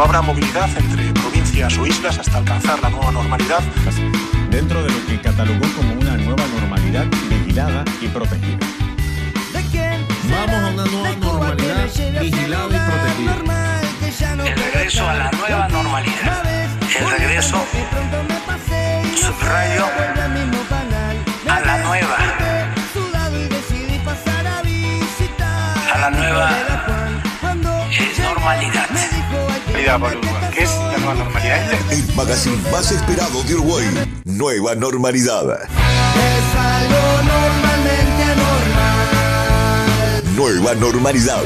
No habrá movilidad entre provincias o islas hasta alcanzar la nueva normalidad. dentro de lo que catalogó como una nueva normalidad vigilada y protegida. Vamos a una nueva normalidad vigilada y protegida. El regreso a la nueva normalidad. El regreso, subrayo, a la nueva. A la nueva normalidad. ¿Qué es la nueva normalidad? El magazine más esperado de Uruguay. Nueva normalidad. Nueva normalidad.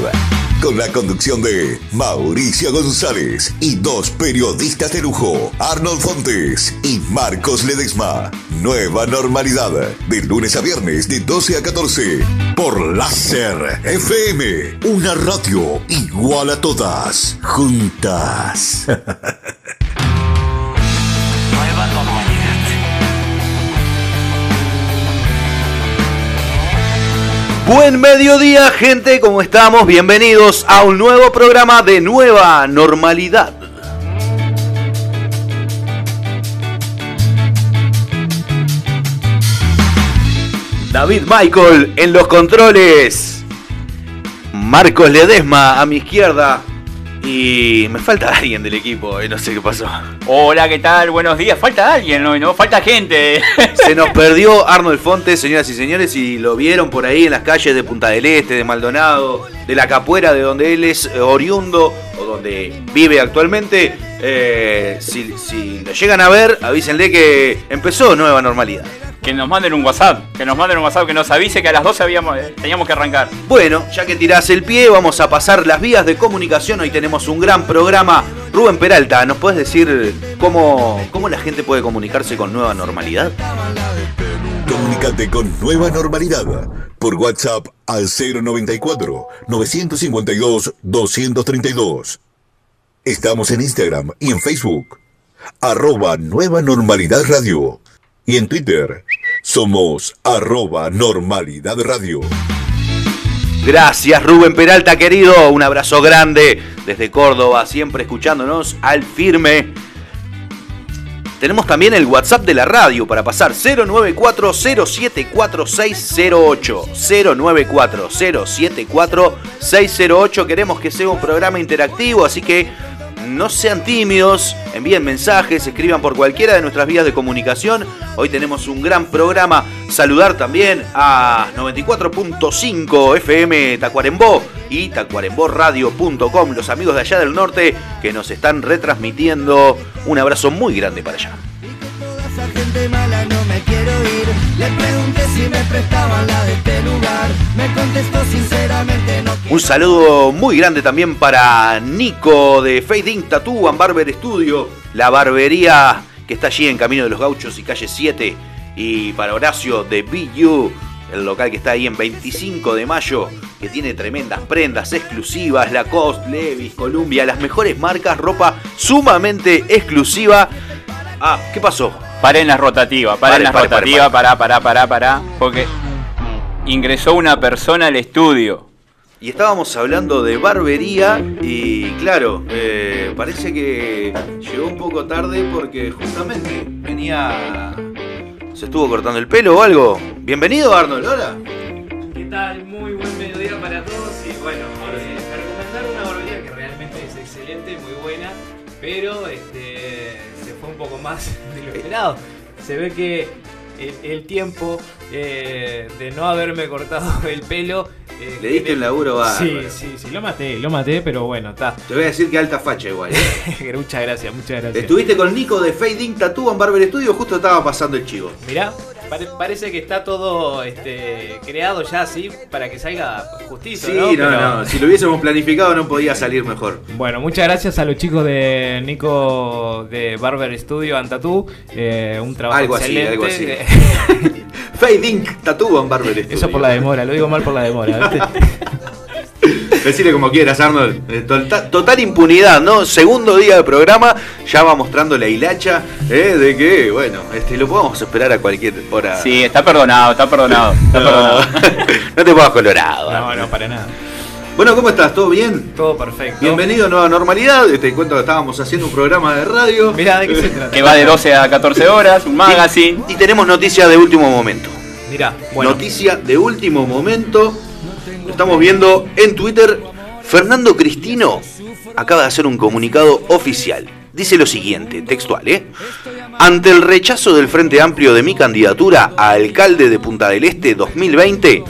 Con la conducción de Mauricio González y dos periodistas de lujo, Arnold Fontes y Marcos Ledesma. Nueva normalidad. De lunes a viernes de 12 a 14. Por Láser FM. Una radio igual a todas. Juntas. Nueva normalidad. Buen mediodía, gente, ¿cómo estamos? Bienvenidos a un nuevo programa de Nueva Normalidad. David Michael en los controles. Marcos Ledesma a mi izquierda. Y me falta alguien del equipo, y no sé qué pasó. Hola, ¿qué tal? Buenos días. Falta alguien hoy, ¿no? Falta gente. Se nos perdió Arnold Fontes, señoras y señores, y lo vieron por ahí en las calles de Punta del Este, de Maldonado, de la Capuera, de donde él es eh, oriundo o donde vive actualmente. Eh, si, si lo llegan a ver, avísenle que empezó nueva normalidad. Que nos manden un WhatsApp. Que nos manden un WhatsApp que nos avise que a las 12 habíamos, eh, teníamos que arrancar. Bueno, ya que tirás el pie, vamos a pasar las vías de comunicación. Hoy tenemos un gran programa. Rubén Peralta, ¿nos puedes decir cómo, cómo la gente puede comunicarse con nueva normalidad? Comunicate con Nueva Normalidad por WhatsApp al 094 952 232. Estamos en Instagram y en Facebook. Arroba Nueva Normalidad Radio. Y en Twitter somos arroba Normalidad Radio. Gracias Rubén Peralta, querido. Un abrazo grande desde Córdoba, siempre escuchándonos al firme. Tenemos también el WhatsApp de la radio para pasar 094-074-608. 094-074-608. Queremos que sea un programa interactivo, así que no sean tímidos, envíen mensajes, escriban por cualquiera de nuestras vías de comunicación. Hoy tenemos un gran programa. Saludar también a 94.5 FM Tacuarembó y tacuaremboradio.com, los amigos de allá del norte que nos están retransmitiendo. Un abrazo muy grande para allá. Este Un saludo muy grande también para Nico de Fade Ink Tattoo and Barber Studio, la barbería que está allí en Camino de los Gauchos y calle 7. Y para Horacio de BU, el local que está ahí en 25 de mayo, que tiene tremendas prendas exclusivas, Lacoste, Levi's, Columbia, las mejores marcas, ropa sumamente exclusiva. Ah, ¿qué pasó? Paren la rotativa, Pare, paren la rotativa, pará, pará, pará, pará. Porque ingresó una persona al estudio. Y estábamos hablando de barbería y claro, eh, parece que llegó un poco tarde porque justamente venía... ¿Se estuvo cortando el pelo o algo? Bienvenido Arnold, hola. ¿Qué tal? Muy buen mediodía para todos y bueno, eh, recomendar una barbería que realmente es excelente, muy buena, pero este, se fue un poco más de lo esperado. Se ve que el, el tiempo eh, de no haberme cortado el pelo... eh, Le diste un laburo Sí, bárbaro. sí, sí, lo maté, lo maté, pero bueno, está. Te voy a decir que alta facha igual. ¿eh? muchas gracias, muchas gracias. Estuviste con Nico de Fade Ink Tattoo and Barber Studio, justo estaba pasando el chivo. Mirá, pare- parece que está todo este, creado ya así para que salga justicia. Sí, ¿no? no, Pero- no, si lo hubiésemos planificado no podía salir mejor. Bueno, muchas gracias a los chicos de Nico de Barber Studio and Tattoo. eh, un trabajo Algo así, excelente. algo así. Fade Ink Tattoo and Barber Studio. Eso por la demora, lo digo mal por la demora. Decirle como quieras, Arnold. Eh, Total, total impunidad, ¿no? Segundo día de programa, ya va mostrando la hilacha eh, de que, bueno, este, lo podemos esperar a cualquier hora. Sí, está perdonado, está perdonado. Está No, perdonado. no te pongas colorado. No, Arnold. no, para nada. Bueno, ¿cómo estás? ¿Todo bien? Todo perfecto. Bienvenido a Nueva Normalidad. Te cuento que estábamos haciendo un programa de radio. Mirá, ¿de qué se trata? Que va de 12 a 14 horas, un magazine. Y tenemos noticias de último momento. Mirá, bueno. Noticia de último momento. Estamos viendo en Twitter. Fernando Cristino acaba de hacer un comunicado oficial. Dice lo siguiente, textual, ¿eh? Ante el rechazo del Frente Amplio de mi candidatura a alcalde de Punta del Este 2020,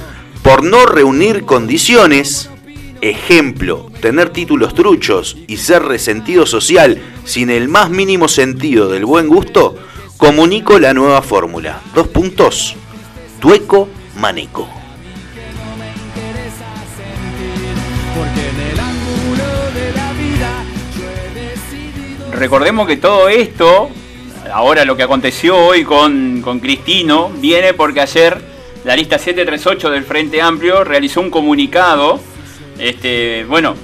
por no reunir condiciones, ejemplo, tener títulos truchos y ser resentido social sin el más mínimo sentido del buen gusto, comunico la nueva fórmula. Dos puntos. Tueco Maneco. Recordemos que todo esto, ahora lo que aconteció hoy con, con Cristino, viene porque ayer la lista 738 del Frente Amplio realizó un comunicado, este, bueno,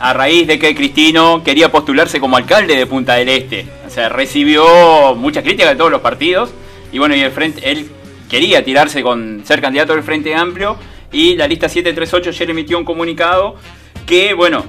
a raíz de que Cristino quería postularse como alcalde de Punta del Este. O sea, recibió muchas críticas de todos los partidos y bueno, y el frente, él quería tirarse con ser candidato del Frente Amplio y la lista 738 ayer emitió un comunicado que, bueno,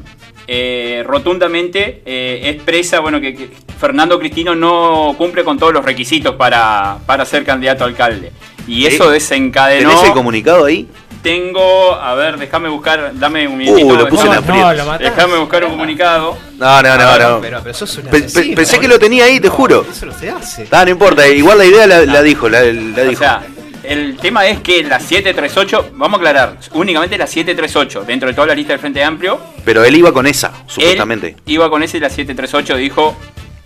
eh, rotundamente eh, expresa bueno, que, que Fernando Cristino no cumple con todos los requisitos para, para ser candidato a alcalde. Y eso Eh, desencadenó... ¿Tenés el comunicado ahí? Tengo, a ver, déjame buscar, dame un minutito. Uh, lo puse en. No. Déjame buscar un comunicado. No, no, no, no. Pero, pero sos un Pe- pe- asesino, pensé que lo tenía ahí, te juro. Eso no se hace. Ah, no importa, igual la idea la, la dijo, la, la O dijo. El tema es que la 738, vamos a aclarar, únicamente la 738, dentro de toda la lista del Frente Amplio, Pero él iba con esa, supuestamente. él iba con ese y la 738 dijo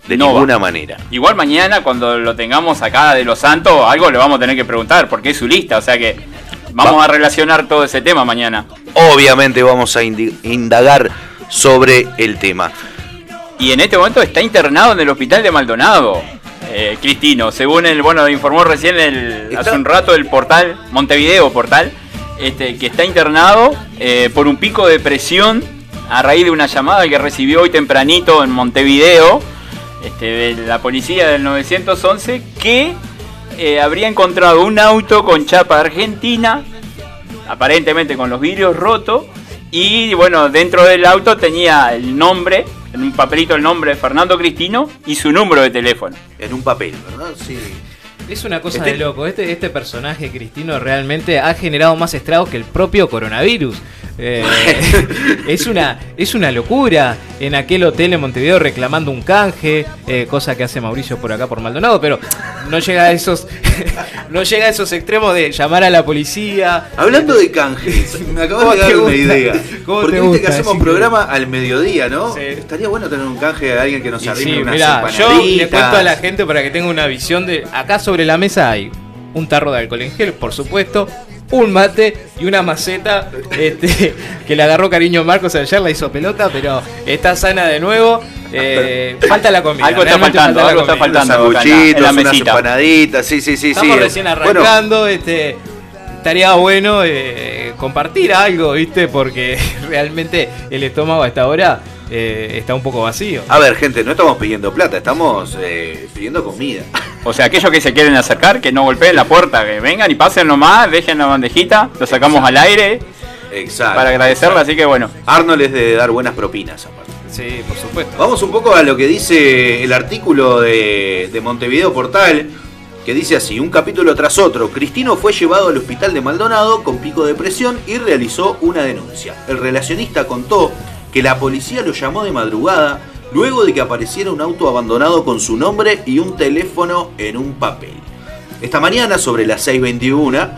de no va. ninguna manera. Igual mañana cuando lo tengamos acá de los santos, algo le vamos a tener que preguntar, porque es su lista, o sea que vamos Va. a relacionar todo ese tema mañana. Obviamente vamos a indagar sobre el tema. Y en este momento está internado en el hospital de Maldonado, eh, Cristino, según el, bueno, informó recién el, Está- hace un rato el portal, Montevideo Portal, este, que está internado eh, por un pico de presión a raíz de una llamada que recibió hoy tempranito en Montevideo, este, de la policía del 911, que eh, habría encontrado un auto con chapa argentina, aparentemente con los vidrios rotos, y bueno, dentro del auto tenía el nombre, en un papelito el nombre de Fernando Cristino y su número de teléfono. En un papel, ¿verdad? Sí. Es una cosa Este- de loco. Este, este personaje, Cristino, realmente ha generado más estragos que el propio coronavirus. Eh, es, una, es una locura. En aquel hotel en Montevideo reclamando un canje, eh, cosa que hace Mauricio por acá por Maldonado, pero no llega a esos, no llega a esos extremos de llamar a la policía. Hablando de canjes, me acabas ¿Cómo de dar una idea. ¿Cómo Porque te viste gusta? que hacemos un programa al mediodía, ¿no? Sí. Estaría bueno tener un canje de alguien que nos arrime sí, unas yo le cuento a la gente para que tenga una visión de. Acá sobre la mesa hay un tarro de alcohol en gel, por supuesto, un mate y una maceta este, que le agarró cariño Marcos ayer, la hizo pelota, pero está sana de nuevo. Eh, falta la comida. Algo está faltando, falta algo está. Unos faltando en sanguchitos, la unas empanaditas, sí, sí, sí. Estamos sí. recién Bueno, arrancando, este. Estaría bueno eh, compartir algo, ¿viste? Porque realmente el estómago a esta hora eh, está un poco vacío. a ver, gente, no estamos pidiendo plata, estamos eh, pidiendo comida. O sea, aquellos que se quieren acercar, que no golpeen la puerta, que vengan y pasen nomás, dejen la bandejita, lo sacamos al aire Exacto. para agradecerle, así que bueno. Arnold es de dar buenas propinas, aparte. Sí, por supuesto. Vamos un poco a lo que dice el artículo de, de Montevideo Portal, que dice así, un capítulo tras otro, Cristino fue llevado al hospital de Maldonado con pico de presión y realizó una denuncia. El relacionista contó que la policía lo llamó de madrugada luego de que apareciera un auto abandonado con su nombre y un teléfono en un papel. Esta mañana, sobre las 6.21,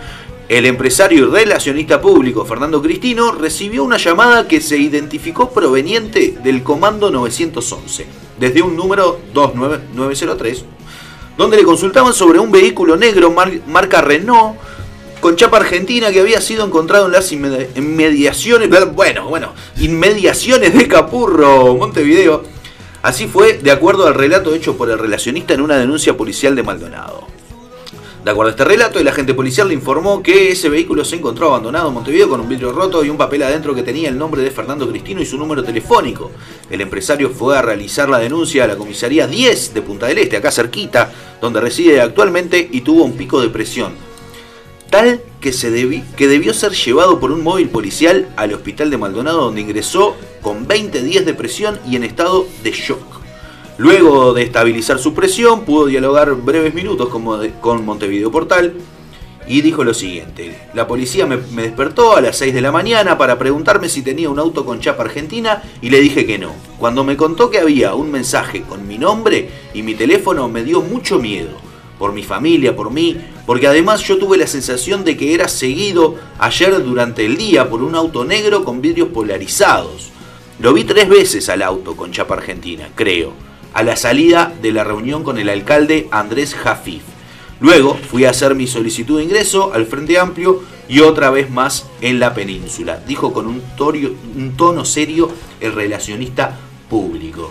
el empresario y relacionista público Fernando Cristino recibió una llamada que se identificó proveniente del Comando 911, desde un número 29903, donde le consultaban sobre un vehículo negro mar- marca Renault con chapa argentina que había sido encontrado en las inmedi- inmediaciones, bueno, bueno, inmediaciones de Capurro, Montevideo. Así fue, de acuerdo al relato hecho por el relacionista en una denuncia policial de Maldonado. De acuerdo a este relato, el agente policial le informó que ese vehículo se encontró abandonado en Montevideo con un vidrio roto y un papel adentro que tenía el nombre de Fernando Cristino y su número telefónico. El empresario fue a realizar la denuncia a la comisaría 10 de Punta del Este, acá cerquita, donde reside actualmente, y tuvo un pico de presión. Tal que, se que debió ser llevado por un móvil policial al hospital de Maldonado, donde ingresó con 20 días de presión y en estado de shock. Luego de estabilizar su presión, pudo dialogar breves minutos con, Montevideo Portal y dijo lo siguiente. La policía me, me despertó a las 6 de la mañana para preguntarme si tenía un auto con chapa argentina y le dije que no. Cuando me contó que había un mensaje con mi nombre y mi teléfono me dio mucho miedo. Por mi familia, por mí, porque además yo tuve la sensación de que era seguido ayer durante el día por un auto negro con vidrios polarizados. Lo vi tres veces al auto con chapa argentina, creo, a la salida de la reunión con el alcalde Andrés Jafif. Luego fui a hacer mi solicitud de ingreso al Frente Amplio y otra vez más en la península, dijo con un, tono serio el relacionista público.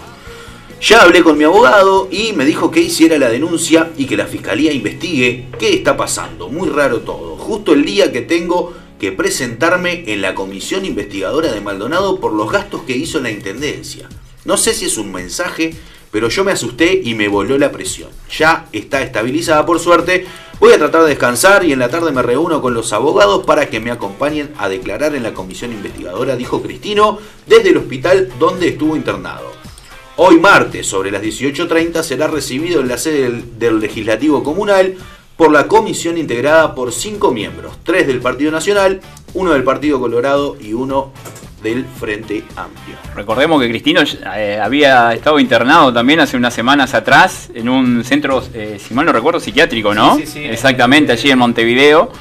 Ya hablé con mi abogado y me dijo que hiciera la denuncia y que la fiscalía investigue qué está pasando. Muy raro todo. Justo el día que tengo que presentarme en la comisión investigadora de Maldonado por los gastos que hizo la intendencia. No sé si es un mensaje, pero yo me asusté y me voló la presión. Ya está estabilizada por suerte. Voy a tratar de descansar y en la tarde me reúno con los abogados para que me acompañen a declarar en la comisión investigadora, dijo Cristino, desde el hospital donde estuvo internado. Hoy martes, sobre las 18.30, será recibido en la sede del, del Legislativo Comunal por la comisión integrada por cinco miembros, tres del Partido Nacional, uno del Partido Colorado y uno del Frente Amplio. Recordemos que Cristino eh, había estado internado también hace unas semanas atrás en un centro, eh, si mal no recuerdo, psiquiátrico, ¿no? Sí, sí, sí. Exactamente, allí en Montevideo.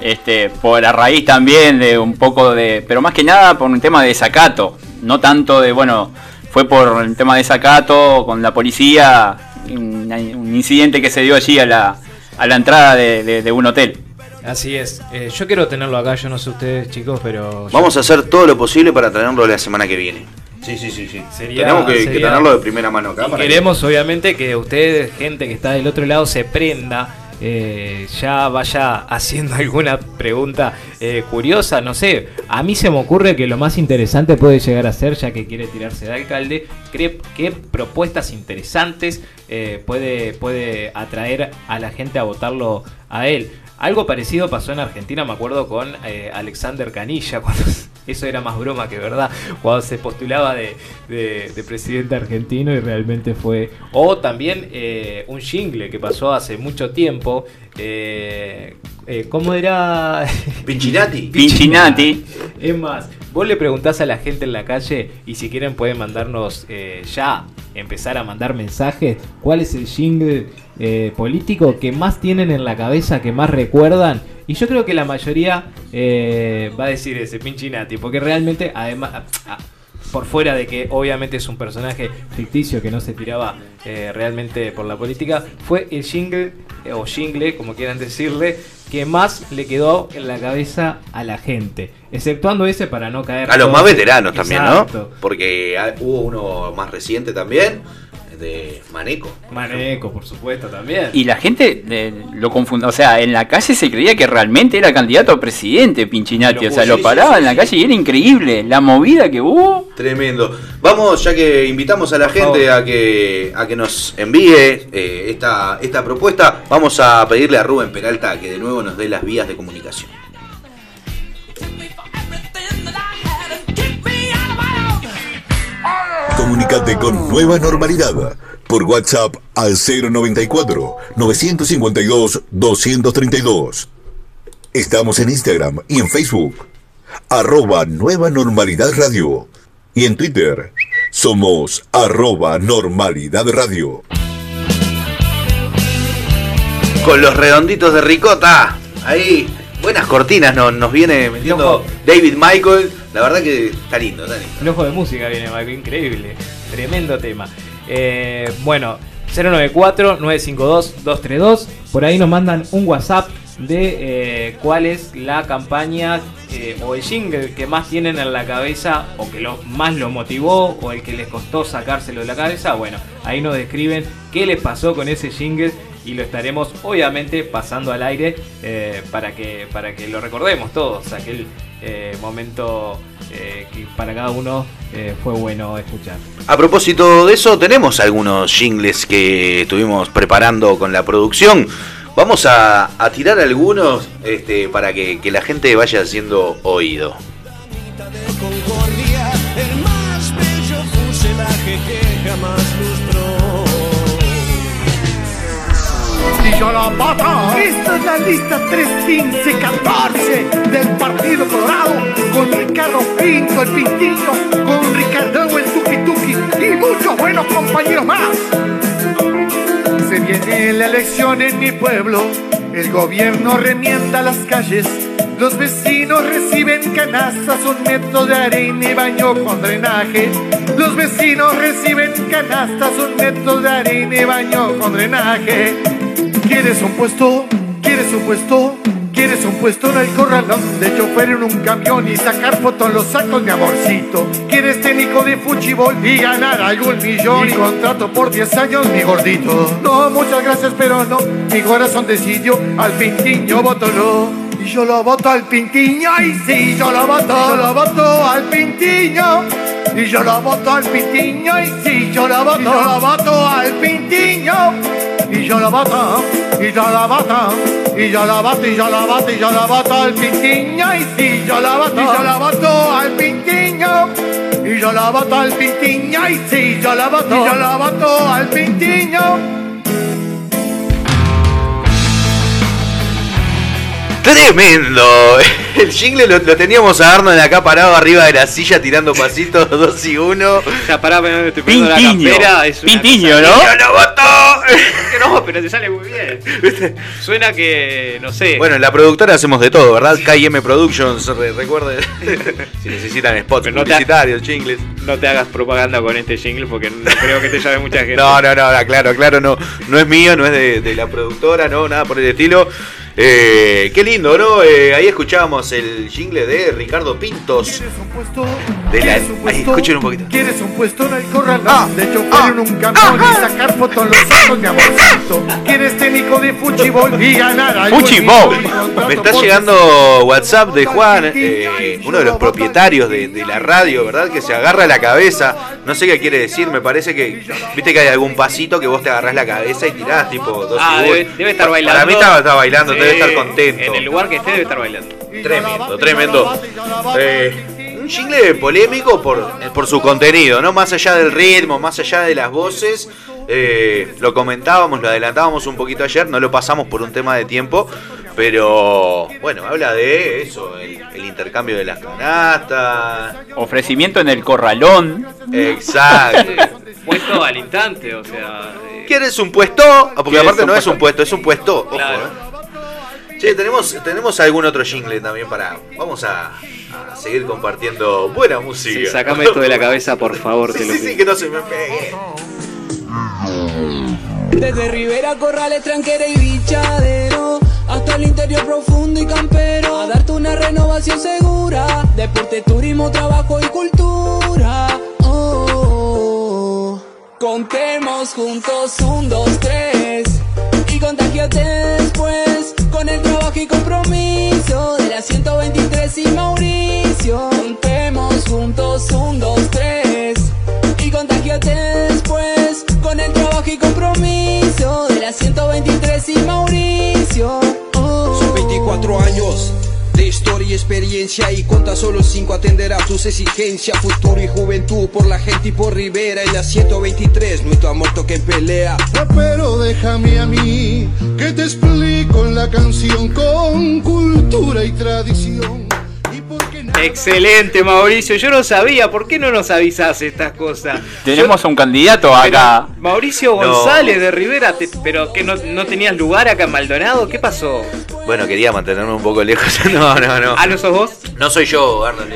Este, por a raíz también de un poco de. Pero más que nada por un tema de desacato. No tanto de, bueno, fue por el tema de desacato con la policía. Un, un incidente que se dio allí a la, a la entrada de, de- de un hotel. Así es. Eh, yo quiero tenerlo acá, yo no sé ustedes chicos, pero... yo- Vamos a hacer todo lo posible para traerlo la semana que viene. Sí, sí, sí, sí. Sería- Tenemos que, tenerlo de primera mano acá. Y para que- queremos obviamente que ustedes, gente que está del otro lado, se prenda, eh, ya vaya haciendo alguna pregunta eh, curiosa, no sé. A mí se me ocurre que lo más interesante puede llegar a ser, ya que quiere tirarse de alcalde, cre- qué propuestas interesantes eh, puede, puede atraer a la gente a votarlo a él. Algo parecido pasó en Argentina, me acuerdo, con eh, Alexander Canilla, cuando eso era más broma que verdad, cuando se postulaba de, de- de presidente argentino y realmente fue... O también eh, un jingle que pasó hace mucho tiempo, eh, eh, ¿cómo era? Pinchinati. Pinchinati. Es más, vos le preguntás a la gente en la calle y si quieren pueden mandarnos eh, ya, empezar a mandar mensajes, cuál es el jingle eh, político que más tienen en la cabeza, que más recuerdan. Y yo creo que la mayoría eh, va a decir ese Pinchinati, porque realmente además... por fuera de que obviamente es un personaje ficticio que no se tiraba eh, realmente por la política, fue el jingle, eh, o jingle, como quieran decirle, que más le quedó en la cabeza a la gente. Exceptuando ese para no caer. A los más veteranos también, Exacto. ¿no? Porque ah, hubo uno más reciente también, de Maneco. Maneco, por supuesto, también. Y la gente eh, lo confundió, o sea, en la calle se creía que realmente era candidato a presidente Pinchinati, o sea, Sí, lo sí, paraba sí, en la sí. calle y era increíble la movida que hubo. Tremendo. Vamos, ya que invitamos a la gente a que, a que nos envíe eh, esta, esta propuesta, vamos a pedirle a Rubén Peralta que de nuevo nos dé las vías de comunicación. Comunicate con Nueva Normalidad por WhatsApp al 094 952 232. Estamos en Instagram y en Facebook. Arroba Nueva Normalidad Radio. Y en Twitter somos arroba Normalidad Radio. Con los redonditos de ricota, ahí, buenas cortinas nos, nos viene metiendo David Michael. La verdad que está lindo, está lindo. Ojo de música viene, Marco, increíble. Tremendo tema. Eh, bueno, 094-952-232. Por ahí nos mandan un WhatsApp de eh, cuál es la campaña eh, o el jingle que más tienen en la cabeza o que lo, más lo motivó o el que les costó sacárselo de la cabeza. Bueno, ahí nos describen qué les pasó con ese jingle y lo estaremos obviamente pasando al aire para, que, para que lo recordemos todos, aquel eh, momento eh, que para cada uno eh, fue bueno escuchar. A propósito de eso, tenemos algunos jingles que estuvimos preparando con la producción. Vamos a, a tirar algunos este, para que, que la gente vaya haciendo oído. Concordia, el más bello fuselaje que jamás lustró. Yo la bata. Esta es la lista 315-14 del Partido Colorado con Ricardo Pinto, el Pintillo, con Ricardo el Tuki Tuki y muchos buenos compañeros más. Se viene la elección en mi pueblo, el gobierno remienda las calles, los vecinos reciben canastas, un metro de arena y baño con drenaje. Los vecinos reciben canastas, un metro de arena y baño con drenaje. ¿Quieres un puesto? ¿Quieres un puesto? ¿Quieres un puesto en el corralón de chofer en un camión y sacar fotos en los sacos, mi amorcito? ¿Quieres técnico de fuchibol y ganar algún millón y contrato por 10 años, mi gordito? No, muchas gracias, pero no. Mi corazón decidió al pintiño voto no. Y yo lo voto al pintiño, y sí, yo lo voto, yo lo voto al pintiño. Y yo lo voto al pintiño, y sí, yo lo voto, yo lo voto al pintiño. Y yo lo voto, y yo lo voto, y yo lo voto, y yo lo voto, y yo lo voto al pintiño, y sí, yo lo voto, y yo lo voto al pintiño. Y yo lo voto al pintiño, y sí, yo lo voto, y yo lo voto al pintiño. ¡Tremendo! El jingle lo, lo teníamos a Arnold acá parado arriba de la silla tirando pasitos 2 y 1. Ya pará, me estoy poniendo la campera. Es una Pintiño, cosa- ¿no? ¡Yo lo voto! Que no, pero te sale muy bien. Suena que, no sé. Bueno, en la productora hacemos de todo, ¿verdad? KM Productions, re- recuerden. si necesitan spots Pero no te- publicitarios, jingles. No te hagas propaganda con este jingle porque no creo que te llame mucha gente. No, no, no, claro, claro, no, no es mío, no es de, de la productora, no, nada por el estilo. Eh, qué lindo, ¿no? Eh, ahí escuchábamos el jingle de Ricardo Pintos. ¿Quieres un puesto? De la- ¿Quieres un Ahí, puesto? escuchen un poquito. ¿Quieres un puesto en el corralón? de chofer en un camión y sacar fotos los sacos, mi amorcito. ¿Quieres técnico de fuchibol y ganar algo? Fuchibol. Me está llegando WhatsApp de Juan, eh, uno de los propietarios de, de la radio, ¿verdad? Que se agarra la cabeza. No sé qué quiere decir, me parece que. Viste que hay algún pasito que vos te agarrás la cabeza y tirás, tipo dos Ah, debe, debe estar bailando. Para mí estaba, estaba bailando, Sí, debe estar contento. En el lugar que esté debe estar bailando. Tremendo, tremendo. Eh, un jingle polémico por, por su contenido, ¿no? Más allá del ritmo, más allá de las voces. eh, lo comentábamos, lo adelantábamos un poquito ayer, no lo pasamos por un tema de tiempo. Pero bueno, habla de eso, el, el intercambio de las canastas. Ofrecimiento en el corralón. Exacto. Puesto al instante, o sea. eh, ¿Quieres un puesto? Ah, porque ¿Quieres aparte no es un puesto, es un puesto. Ojo, Claro. eh. Che, tenemos, tenemos algún otro jingle también para. Vamos a, a seguir compartiendo buena música. Sí, sacame esto de la cabeza, por favor, Sí, te lo sí, sí, que no se me pegue. Desde Rivera, Corrales, Tranquera y Bichadero Hasta el interior profundo y campero A darte una renovación segura Deporte, turismo, trabajo y cultura Oh, oh, oh. Contemos juntos un, dos, tres Y contagiate después Con el trabajo y compromiso De la 123 y Mauricio. Contemos juntos un, dos, tres. Y contagiate después con el trabajo y compromiso de la 123 y Mauricio. Son 24 años historia y experiencia y con tan solo 5 atenderá tus exigencias, futuro y juventud por la gente y por Rivera en la 123, nuestro amor toque en pelea. Pero déjame a mí que te explico en la canción con cultura y tradición. Excelente, Mauricio. Yo no sabía. ¿Por qué no nos avisás estas cosas? Tenemos un candidato acá. Mauricio No. González de Rivera, te- pero que no, no tenías lugar acá en Maldonado. ¿Qué pasó? Bueno, quería mantenerme un poco lejos. No, no, no. ¿Ah, no sos vos? No soy yo, Arnold.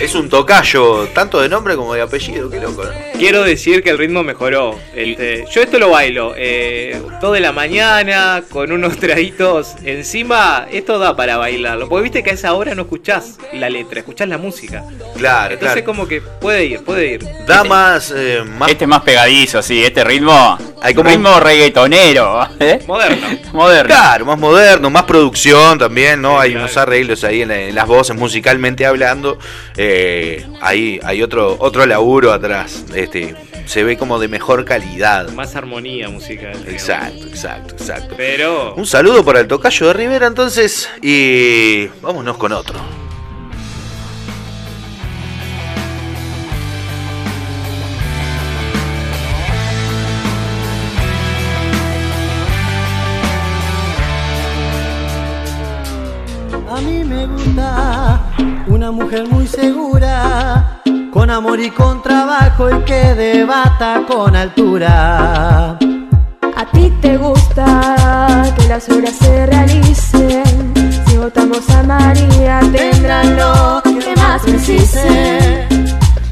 Es un tocayo, tanto de nombre como de apellido, qué loco, ¿no? Quiero decir que el ritmo mejoró. Este, yo esto lo bailo. Eh, todo de la mañana, con unos traguitos encima. Esto da para bailarlo. Porque viste que a esa hora no escuchás la letra, escuchás la música. Claro, Entonces claro. como que puede ir, puede ir. Da más, eh, más. Este es más pegadizo, sí, este ritmo. Hay como- ritmo reggaetonero. ¿eh? Moderno. Moderno. Claro, más moderno, más producción también, ¿no? Hay unos arreglos ahí en, la- en las voces, musicalmente hablando. Eh, ahí hay otro, otro laburo atrás. Este, se ve como de mejor calidad. Más armonía musical. digamos. Exacto, exacto, exacto. Pero. Un saludo para el tocayo de Rivera entonces y vámonos con otro. Con amor y con trabajo y que debata con altura. A ti te gusta que las obras se realicen. Si votamos a María, tendrán lo que más precisen.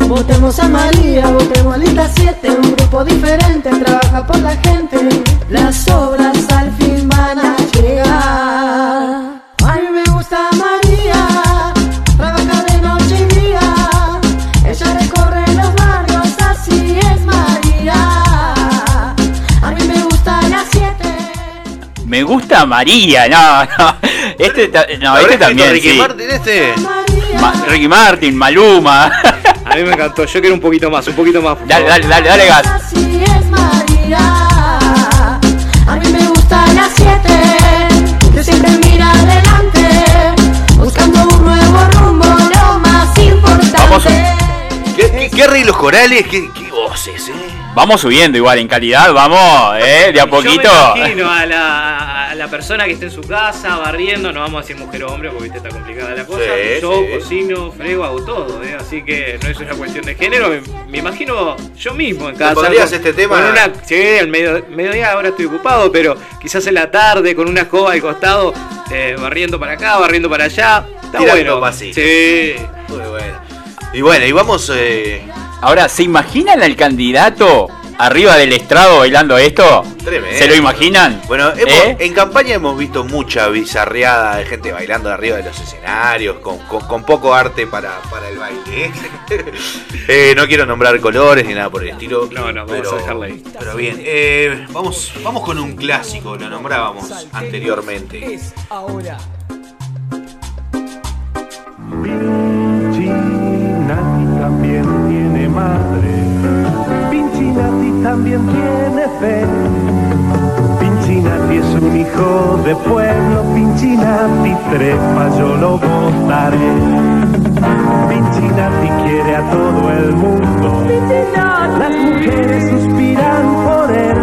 Votemos a María, votemos a Lista 7, un grupo diferente, trabaja por la gente. Las obras al fin van a llegar. A mí me gusta María, Me gusta María, no, no. Este, ta- no, ¿Habrá este también. Ricky sí. Martin este? Ma- Ricky Martin, Maluma. A mí me encantó. Yo quiero un poquito más, un poquito más. Dale, dale, dale, dale gas. Así es María. A mí me gusta las 7, que siempre mira adelante, buscando un nuevo rumbo, lo más importante. Vamos, ¿Qué, qué, qué arreglos corales? ¿Qué, qué voces, eh? Vamos subiendo igual en calidad, vamos, eh, de a poquito. Yo me imagino a la, a la persona que esté en su casa barriendo, no vamos a decir mujer o hombre porque está complicada la cosa. Sí, yo sí. cocino, frego, hago todo, ¿eh? así que no es una cuestión de género. Me, me imagino yo mismo en casa. pondrías con- este tema? Con una, sí, al medio, mediodía ahora estoy ocupado, pero quizás en la tarde con una escoba al costado, eh, barriendo para acá, barriendo para allá. Está Tirando bueno. pasito. Sí. Muy bueno. Y bueno, y vamos. Eh, Ahora, ¿se imaginan al candidato arriba del estrado bailando esto? Tremendo. ¿Se lo imaginan? Bueno, hemos- ¿Eh? en campaña hemos visto mucha bizarreada de gente bailando arriba de los escenarios, con, con- con poco arte para, para el baile. ¿eh? Eh, no quiero nombrar colores ni nada por el estilo. No, no, vamos pero, a dejarla ahí. Pero bien, eh, vamos, vamos con un clásico, lo nombrábamos anteriormente. Ahora. Pinchinati también tiene madre, Pinchinati también tiene fe. Pinchinati es un hijo de pueblo, Pinchinati trepa, yo lo votaré. Pinchinati quiere a todo el mundo, las mujeres suspiran por él.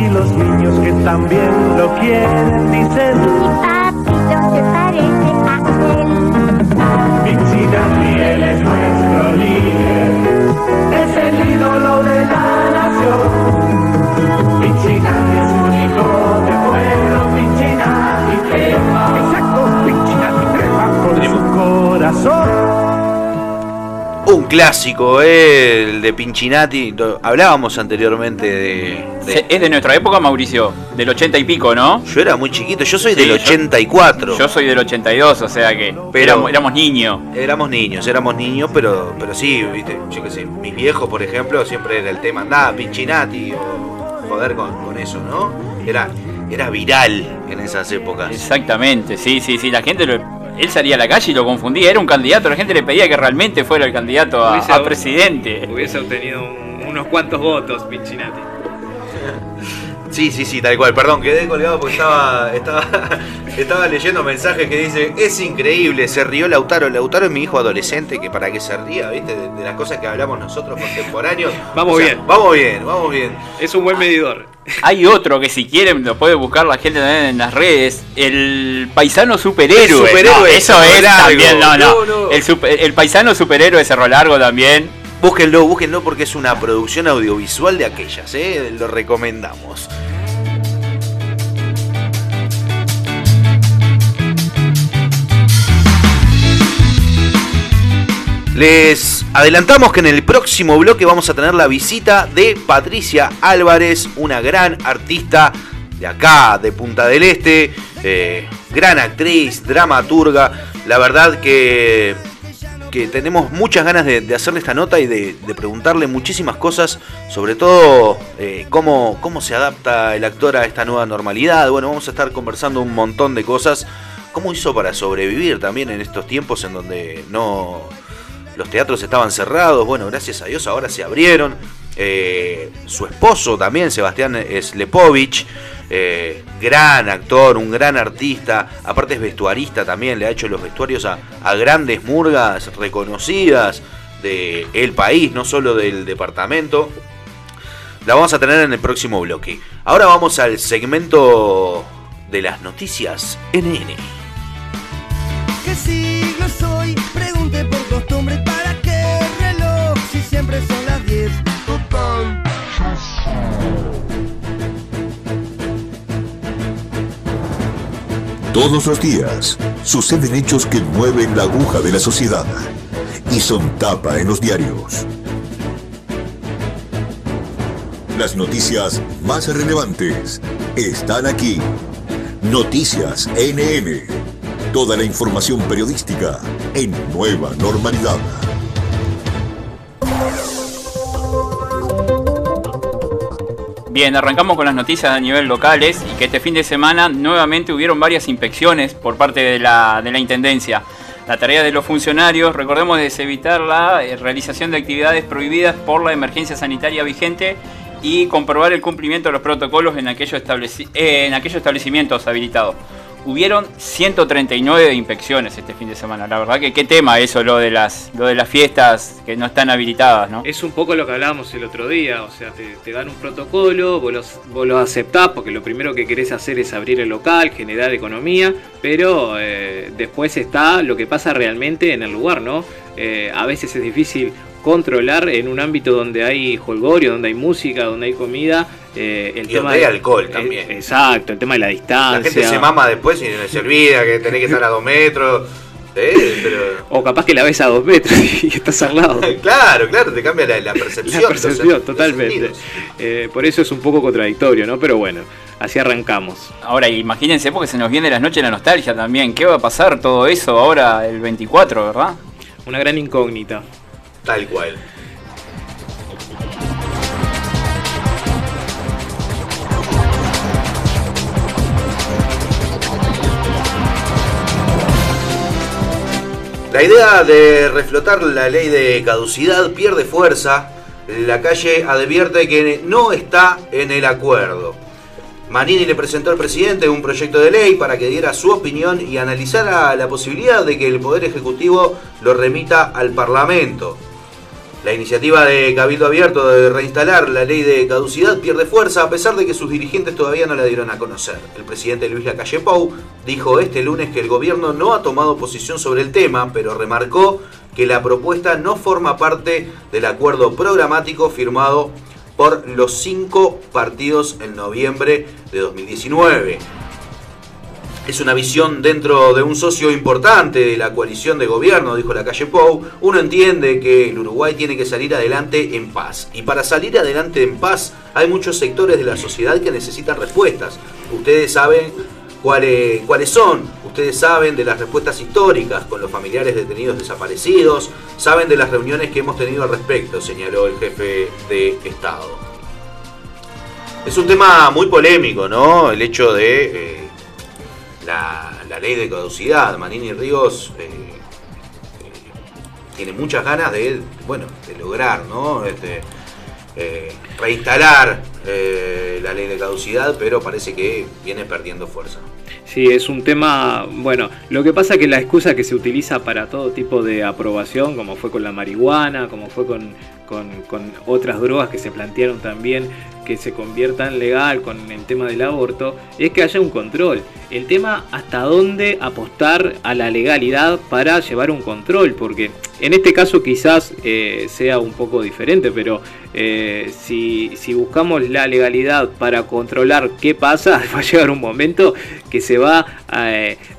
Y los niños que también lo quieren dicen, Papito se parece a él. Pinchinati, es el Un clásico, eh, el de Pinchinati. Hablábamos anteriormente de, Es de nuestra época, Mauricio, del 80 y pico, ¿no? Yo era muy chiquito, yo soy Sí, del yo- 84. Yo soy del 82, o sea que Pero- éramos, éramos niños. Éramos niños, éramos niños, pero, pero sí, viste, yo qué sé, mis viejos, por ejemplo, siempre era el tema, andá, Pinchinati, o joder con, con eso, ¿no? Era, era viral en esas épocas. Exactamente, sí, sí, sí. La gente, lo- él salía a la calle y lo confundía, era un candidato. La gente le pedía que realmente fuera el candidato a, Hubiese- a presidente. Hubiese obtenido un- unos cuantos votos, Pinchinati. Sí, sí, sí, tal cual. Perdón, quedé colgado porque estaba, estaba, estaba leyendo mensajes que dice, es increíble, se rió Lautaro. Lautaro es mi hijo adolescente, que para que se ría, ¿viste? De, de las cosas que hablamos nosotros contemporáneos. Vamos O sea, bien. Vamos bien, vamos bien. Es un buen medidor. Hay otro que si quieren lo puede buscar la gente también en las redes. El paisano superhéroe. El superhéroe No, de eso es Largo. también, no, no. No, no. El, super- el paisano superhéroe de Cerro Largo también. Búsquenlo, búsquenlo porque es una producción audiovisual de aquellas, ¿eh? Lo recomendamos. Les adelantamos que en el próximo bloque vamos a tener la visita de Patricia Álvarez, una gran artista de acá, de Punta del Este, eh, gran actriz, dramaturga. La verdad que, que tenemos muchas ganas de, de hacerle esta nota y de, preguntarle muchísimas cosas, sobre todo eh, cómo, cómo se adapta el actor a esta nueva normalidad. Bueno, vamos a estar conversando un montón de cosas. ¿Cómo hizo para sobrevivir también en estos tiempos en donde no los teatros estaban cerrados? Bueno, gracias a Dios ahora se abrieron. Eh, su esposo también, Sebastián Slepovich, eh, gran actor, un gran artista, aparte es vestuarista también, le ha hecho los vestuarios a, grandes murgas reconocidas del el país, no solo del departamento. La vamos a tener en el próximo bloque. Ahora vamos al segmento de las noticias NN. ¿Qué siglo Todos los días suceden hechos que mueven la aguja de la sociedad y son tapa en los diarios. Las noticias más relevantes están aquí. Noticias NN. Toda la información periodística en nueva normalidad. Bien, arrancamos con las noticias a nivel locales y que este fin de semana nuevamente hubieron varias inspecciones por parte de la, de la Intendencia. La tarea de los funcionarios, recordemos, es evitar la eh, realización de actividades prohibidas por la emergencia sanitaria vigente y comprobar el cumplimiento de los protocolos en, aquellos en aquellos establecimientos habilitados. Hubieron 139 inspecciones este fin de semana. La verdad que qué tema eso, lo de las, lo de las fiestas que no están habilitadas, ¿no? Es un poco lo que hablábamos el otro día, o sea, te, dan un protocolo, vos, los, vos aceptás porque lo primero que querés hacer es abrir el local, generar economía, pero eh, después está lo que pasa realmente en el lugar, ¿no? Eh, a veces es difícil controlar en un ámbito donde hay jolgorio, donde hay música, donde hay comida. eh, el Y tema donde hay alcohol eh, también. exacto, el tema de la distancia. La gente se mama después y se olvida que tenés que estar a dos metros. ¿eh? Pero... O capaz que la ves a dos metros y estás al lado. Claro, claro, te cambia la, la percepción. La percepción, los- totalmente. Eh, por eso es un poco contradictorio, ¿no? Pero bueno, así arrancamos. Ahora, imagínense porque se nos viene las noches la nostalgia también. ¿Qué va a pasar todo eso ahora el 24, verdad? Una gran incógnita. Tal cual. La idea de reflotar la ley de caducidad pierde fuerza. La calle advierte que no está en el acuerdo. Manini le presentó al presidente un proyecto de ley para que diera su opinión y analizara la posibilidad de que el Poder Ejecutivo lo remita al Parlamento. La iniciativa de Cabildo Abierto de reinstalar la ley de caducidad pierde fuerza a pesar de que sus dirigentes todavía no la dieron a conocer. El presidente Luis Lacalle Pou dijo este lunes que el gobierno no ha tomado posición sobre el tema, pero remarcó que la propuesta no forma parte del acuerdo programático firmado por los cinco partidos en noviembre de 2019. Es una visión dentro de un socio importante de la coalición de gobierno, dijo la calle Pou. Uno entiende que el Uruguay tiene que salir adelante en paz. Y para salir adelante en paz hay muchos sectores de la sociedad que necesitan respuestas. Ustedes saben cuáles, cuáles son. Ustedes saben de las respuestas históricas con los familiares detenidos desaparecidos. Saben de las reuniones que hemos tenido al respecto, señaló el jefe de Estado. Es un tema muy polémico, ¿no? El hecho de... eh, la, la ley de caducidad. Manini Ríos eh, eh, tiene muchas ganas de, bueno, de lograr, ¿no? Este, eh, reinstalar eh, la ley de caducidad, pero parece que viene perdiendo fuerza. Sí, es un tema, bueno, lo que pasa es que la excusa que se utiliza para todo tipo de aprobación, como fue con la marihuana, como fue con, con- con otras drogas que se plantearon también que se convierta en legal con el tema del aborto es que haya un control. El tema hasta dónde apostar a la legalidad para llevar un control, porque en este caso quizás eh, sea un poco diferente, pero eh, si, si buscamos la legalidad para controlar qué pasa, va a llegar un momento que se va a,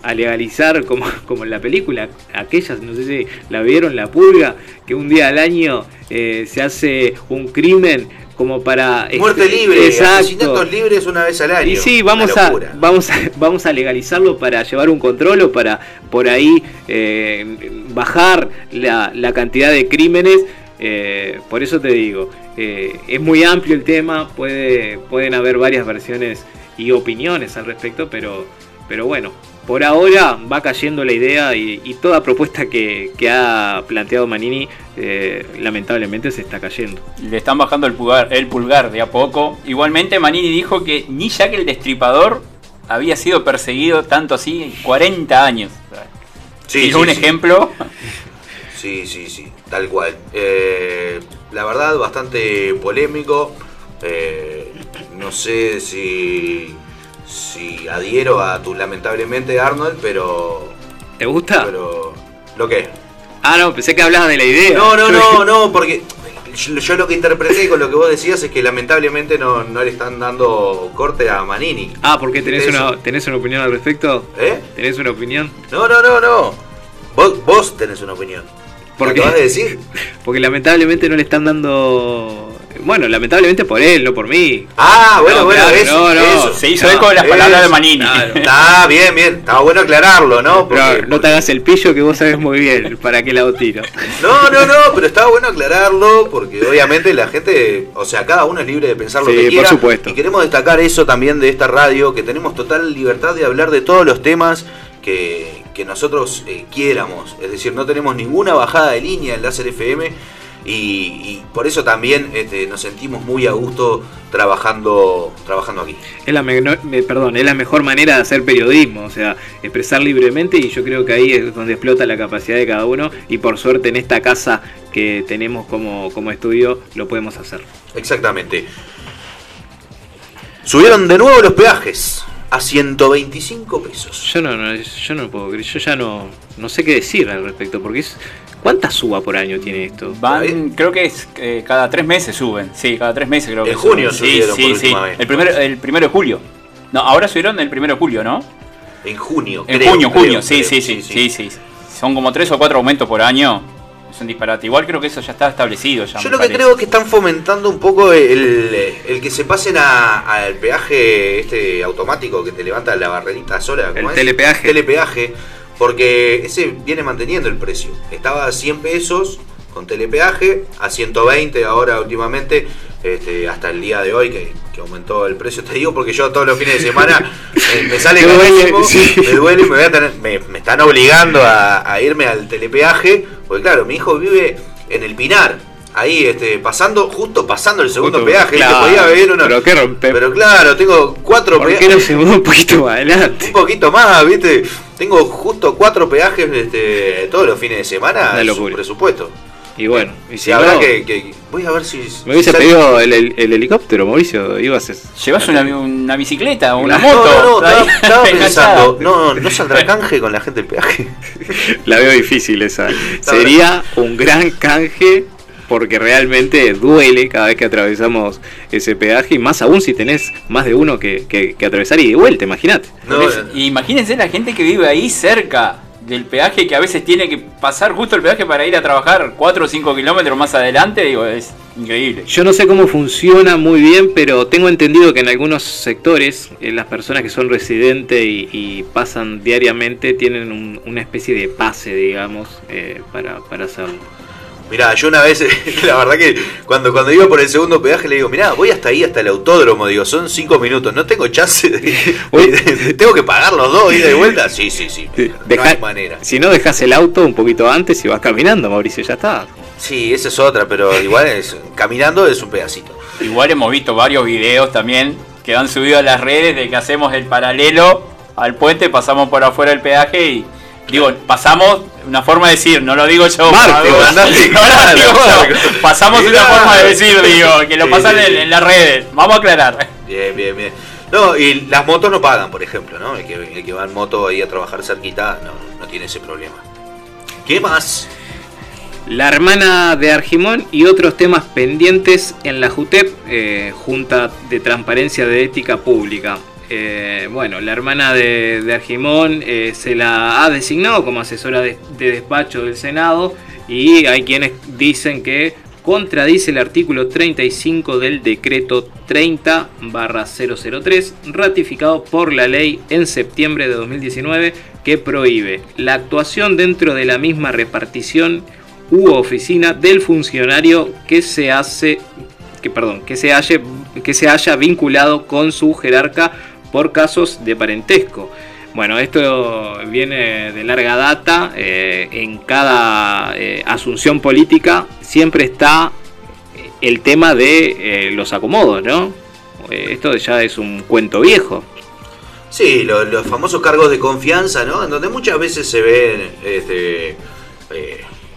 a legalizar como, como en la película, aquellas, no sé si la vieron, la pulga, que un día al año eh, se hace un crimen como para Muerte este, libre, exacto. asesinatos libres una vez al año. Y sí, vamos a, vamos, a, vamos a legalizarlo para llevar un control o para por ahí eh, bajar la, la cantidad de crímenes. Eh, por eso te digo, eh, es muy amplio el tema, puede, pueden haber varias versiones y opiniones al respecto, pero, pero bueno, por ahora va cayendo la idea y, y toda propuesta que, que ha planteado Manini eh, lamentablemente se está cayendo. Le están bajando el pulgar, el pulgar de a poco. Igualmente Manini dijo que ni Jack el Destripador había sido perseguido tanto así en 40 años. Sí, sí, un sí. ejemplo. Sí, sí, sí, tal cual. Eh, la verdad, bastante polémico. Eh, no sé si, si adhiero a tu lamentablemente Arnold, pero... ¿Te gusta? Pero, ¿Lo qué? Ah, no, pensé que hablabas de la idea. No, no, no, no, porque yo, yo lo que interpreté con lo que vos decías es que lamentablemente no, no le están dando corte a Manini. Ah, porque tenés Eso. una, tenés una opinión al respecto. ¿Eh? ¿Tenés una opinión? No, no, no, no. Vos, vos tenés una opinión. ¿Por ¿Lo qué? acabas de decir? Porque lamentablemente no le están dando. Bueno, lamentablemente por él, no por mí. Ah, bueno, No, bueno, claro, eso, no, no. eso. Se hizo eco de las palabras de Manini. Está bien, bien. Está bueno aclararlo, ¿no? Porque- no te hagas el pillo que vos sabés muy bien para qué lado tiro. No, no, no, pero está bueno aclararlo porque obviamente la gente, o sea, cada uno es libre de pensar lo Sí, que por quiera. supuesto. Y queremos destacar eso también de esta radio, que tenemos total libertad de hablar de todos los temas que, que nosotros eh, quiéramos. Es decir, no tenemos ninguna bajada de línea en Láser FM y, y por eso también este, nos sentimos muy a gusto trabajando, trabajando aquí. Es la, menor- eh, perdón, es la mejor manera de hacer periodismo, o sea, expresar libremente y yo creo que ahí es donde explota la capacidad de cada uno y por suerte en esta casa que tenemos como, como estudio lo podemos hacer. Exactamente. Subieron de nuevo los peajes a 125 pesos. Yo no, no, yo no puedo creer, yo ya no, no sé qué decir al respecto, porque es... ¿Cuánta suba por año tiene esto? Van, creo que es eh, cada tres meses suben. Sí, cada tres meses creo que En junio suben. Sí, subieron sí, por sí. última vez. El primero, el primero de julio. No, ahora subieron el primero de julio, ¿no? En junio. En creo, junio, creo, junio, sí, creo, sí, sí, sí, sí. Son como tres o cuatro aumentos por año. Es un disparate. Igual creo que eso ya está establecido. Ya, Yo lo que parece. creo es que están fomentando un poco el, el que se pasen a- al peaje este automático que te levanta la barrerita sola. ¿cómo El es? telepeaje. Telepeaje, porque ese viene manteniendo el precio. Estaba a 100 pesos con telepeaje, a 120 ahora últimamente, este, hasta el día de hoy que, que aumentó el precio. Te digo porque yo todos los fines de semana eh, me sale carísimo, sí. me duele y me, voy a tener- me, me están obligando a, a irme al telepeaje, porque claro, mi hijo vive en el Pinar. Ahí, este, pasando, justo pasando el segundo Justo, peaje, claro, podía una. pero qué rompe- Pero claro, tengo cuatro ¿Por qué peajes. no un poquito más adelante? Un poquito más, ¿viste? Tengo justo cuatro peajes este, todos los fines de semana. Es un presupuesto. Y bueno, y si la verdad no, que, que- voy a ver si. me hubiese si pedido el, el- el helicóptero, Mauricio, ibas a... Llevas una, una bicicleta, una No, moto. No, no, estaba, pensando, no, no saldrá canje con la gente del peaje. La veo difícil esa. Sería un gran canje porque realmente duele cada vez que atravesamos ese peaje y más aún si tenés más de uno que, que- que atravesar y de vuelta, imagínate. No, eso, Imagínense la gente que vive ahí cerca del peaje, que a veces tiene que pasar justo el peaje para ir a trabajar 4 o 5 kilómetros más adelante. Digo, es increíble. Yo no sé cómo funciona muy bien, pero tengo entendido que en algunos sectores eh, las personas que son residentes y, pasan diariamente tienen un- una especie de pase, digamos, eh, para, para hacerlo. Mirá, yo una vez, la verdad que cuando, cuando iba por el segundo peaje le digo, mirá, voy hasta ahí, hasta el autódromo, digo, son cinco minutos, no tengo chance de, de- tengo que pagar los dos ida y de vuelta. Sí, sí, sí. no Deja- hay manera. Si no, dejas el auto un poquito antes y vas caminando, Mauricio, ya está. Sí, esa es otra, pero igual es, caminando es un pedacito. Igual hemos visto varios videos también que han subido a las redes de que hacemos el paralelo al puente, pasamos por afuera del peaje y digo, pasamos una forma de decir, no lo digo yo. Marte, no, mandaste, no lo claro, digo yo. claro. Pasamos una forma de decir, digo, que lo Sí, pasan sí, en, sí. en las redes. Vamos a aclarar. Bien, bien, bien. No, y las motos no pagan, por ejemplo, ¿no? El que, el que va en moto ahí a trabajar cerquita no, no tiene ese problema. ¿Qué más? La hermana de Argimón y otros temas pendientes en la JUTEP, eh, Junta de Transparencia de Ética Pública. Eh, bueno, la hermana de, de Argimón eh, se la ha designado como asesora de, de despacho del Senado y hay quienes dicen que contradice el artículo 35 del decreto 30 003 ratificado por la ley en septiembre de 2019 que prohíbe la actuación dentro de la misma repartición u oficina del funcionario que se hace que perdón que se haya, que se haya vinculado con su jerarca por casos de parentesco bueno esto viene de larga data eh, en cada eh, asunción política siempre está el tema de eh, los acomodos no esto ya es un cuento viejo Sí, lo- los famosos cargos de confianza, ¿no? En donde muchas veces se ven este,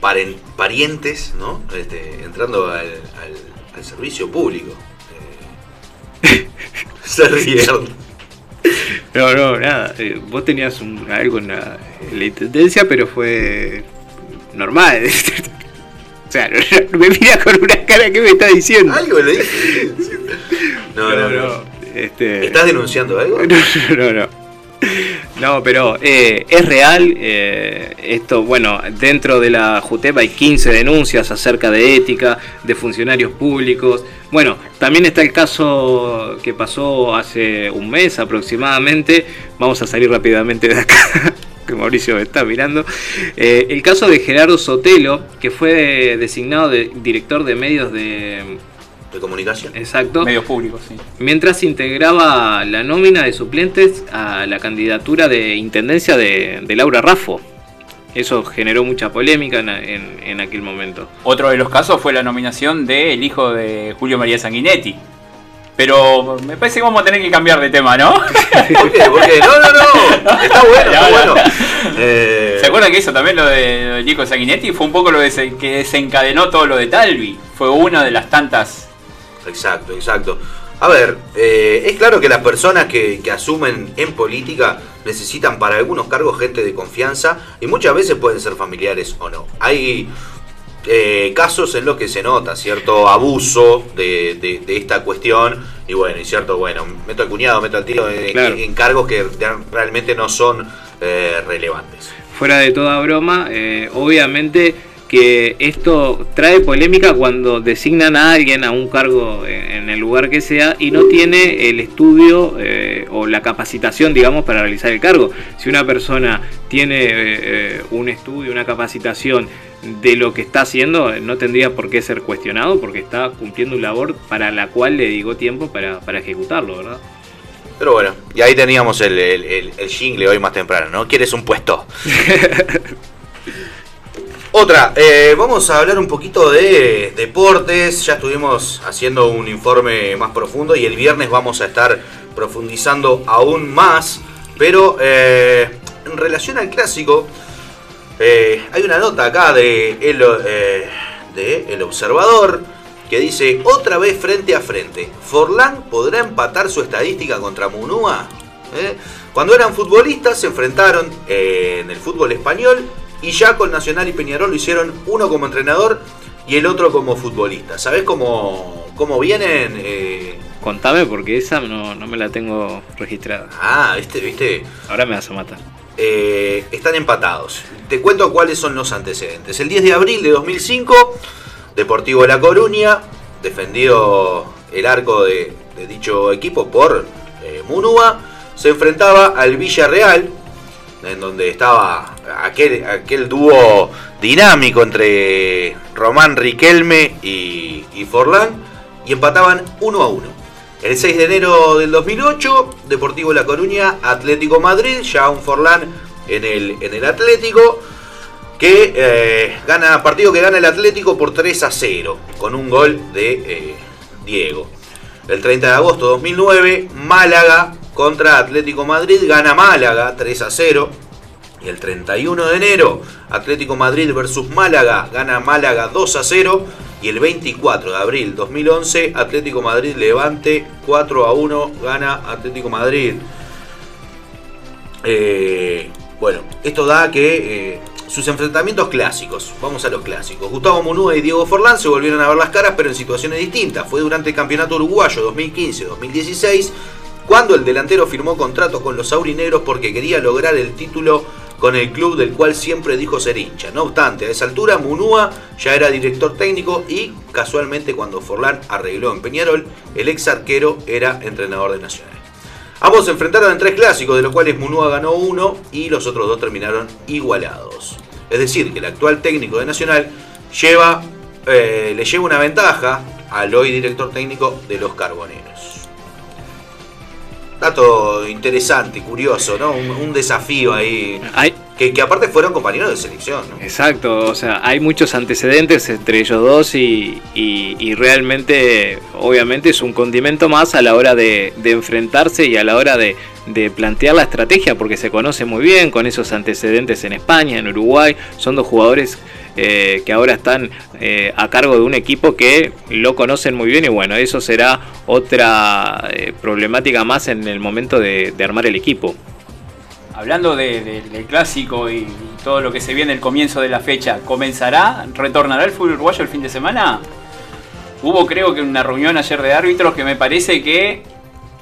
paren- parientes, ¿no? Este, entrando al, al- servicio público. Se rieron. No, no, nada. eh, vos tenías un- algo en la, en la intendencia, pero fue normal. o sea, no, no me mira con una cara que me está diciendo. Algo le dije. No, no, no. Este... ¿Estás denunciando algo? No, no, no. No, pero eh, es real. eh, esto, bueno, dentro de la JUTEP hay 15 denuncias acerca de ética, de funcionarios públicos. Bueno, también está el caso que pasó hace un mes aproximadamente. Vamos a salir rápidamente de acá. Que Mauricio me está mirando. Eh, el caso de Gerardo Sotelo, que fue designado de director de medios de, De comunicación. Exacto. Medios públicos, sí. Mientras integraba la nómina de suplentes a la candidatura de intendencia de, de Laura Raffo. Eso generó mucha polémica en, en- en aquel momento. Otro de los casos fue la nominación del hijo de Julio María Sanguinetti. Pero me parece que vamos a tener que cambiar de tema, ¿no? ¿Por qué? ¿Por qué? No, no, no. Está bueno, está bueno. Eh, ¿Se acuerdan que eso también lo de- lo del hijo de Sanguinetti? Fue un poco lo de- que desencadenó todo lo de Talvi. Fue una de las tantas Exacto, exacto. A ver, eh, es claro que las personas que, que asumen en política necesitan para algunos cargos gente de confianza y muchas veces pueden ser familiares o no. Hay eh, casos en los que se nota cierto abuso de, de- de esta cuestión y bueno, y cierto, bueno, meto al cuñado, meto al tío en, Claro. en cargos que realmente no son eh, relevantes. Fuera de toda broma, eh, obviamente que esto trae polémica cuando designan a alguien a un cargo en, el lugar que sea y no tiene el estudio eh, o la capacitación, digamos, para realizar el cargo. Si una persona tiene eh, eh, un estudio, una capacitación de lo que está haciendo, no tendría por qué ser cuestionado porque está cumpliendo un labor para la cual le digo tiempo para, para ejecutarlo, ¿verdad? Pero bueno, y ahí teníamos el, el, el- el jingle hoy más temprano, ¿no? ¿Quieres un puesto? Otra, eh, vamos a hablar un poquito de deportes. Ya estuvimos haciendo un informe más profundo y el viernes vamos a estar profundizando aún más. Pero eh, en relación al clásico, eh, hay una nota acá de el, de El Observador que dice, otra vez frente a frente, Forlán podrá empatar su estadística contra Munúa. Cuando eran futbolistas se enfrentaron en el fútbol español y ya con Nacional y Peñarol lo hicieron uno como entrenador y el otro como futbolista. ¿Sabés cómo, cómo vienen? eh? Contame porque esa no, no me la tengo registrada. Ah, viste, viste. Ahora me vas a matar. eh, están empatados. Te cuento cuáles son los antecedentes. El 10 de abril de 2005, Deportivo La Coruña defendió el arco de, de dicho equipo por eh, Munúa. Se enfrentaba al Villarreal, en donde estaba aquel, dúo dinámico entre Román Riquelme y, Forlán, y empataban 1 a 1. El 6 de enero del 2008, Deportivo La Coruña, Atlético Madrid, ya un Forlán en el, en el Atlético, que eh, gana, partido que gana el Atlético por 3 a 0, con un gol de eh, Diego. El 30 de agosto de 2009, Málaga contra Atlético Madrid, gana Málaga 3 a 0. Y el 31 de enero, Atlético Madrid versus Málaga, gana Málaga 2 a 0. Y el 24 de abril 2011, Atlético Madrid Levante 4 a 1, gana Atlético Madrid. Eh, bueno, esto da que eh, sus enfrentamientos clásicos, vamos a los clásicos. Gustavo Munúa y Diego Forlán se volvieron a ver las caras, pero en situaciones distintas. Fue durante el Campeonato Uruguayo 2015-2016 cuando el delantero firmó contrato con los aurinegros porque quería lograr el título con el club del cual siempre dijo ser hincha. No obstante, a esa altura Munúa ya era director técnico y casualmente cuando Forlán arregló en Peñarol, el ex arquero era entrenador de Nacional. Ambos se enfrentaron en tres clásicos, de los cuales Munúa ganó uno y los otros dos terminaron igualados. Es decir, que el actual técnico de Nacional lleva, eh, le lleva una ventaja al hoy director técnico de los Carboneros. Dato interesante, curioso, ¿no? Un, un desafío ahí. Que, que aparte fueron compañeros de selección, ¿no? Exacto, o sea, hay muchos antecedentes entre ellos dos y, y- y realmente, obviamente, es un condimento más a la hora de, de enfrentarse y a la hora de, de plantear la estrategia, porque se conoce muy bien con esos antecedentes en España, en Uruguay, son dos jugadores eh, que ahora están eh, a cargo de un equipo que lo conocen muy bien y bueno, eso será otra eh, problemática más en el momento de, armar el equipo. Hablando de- de- del clásico y, y todo lo que se viene el comienzo de la fecha, ¿comenzará, retornará el fútbol uruguayo el fin de semana? Hubo creo que una reunión ayer de árbitros que me parece que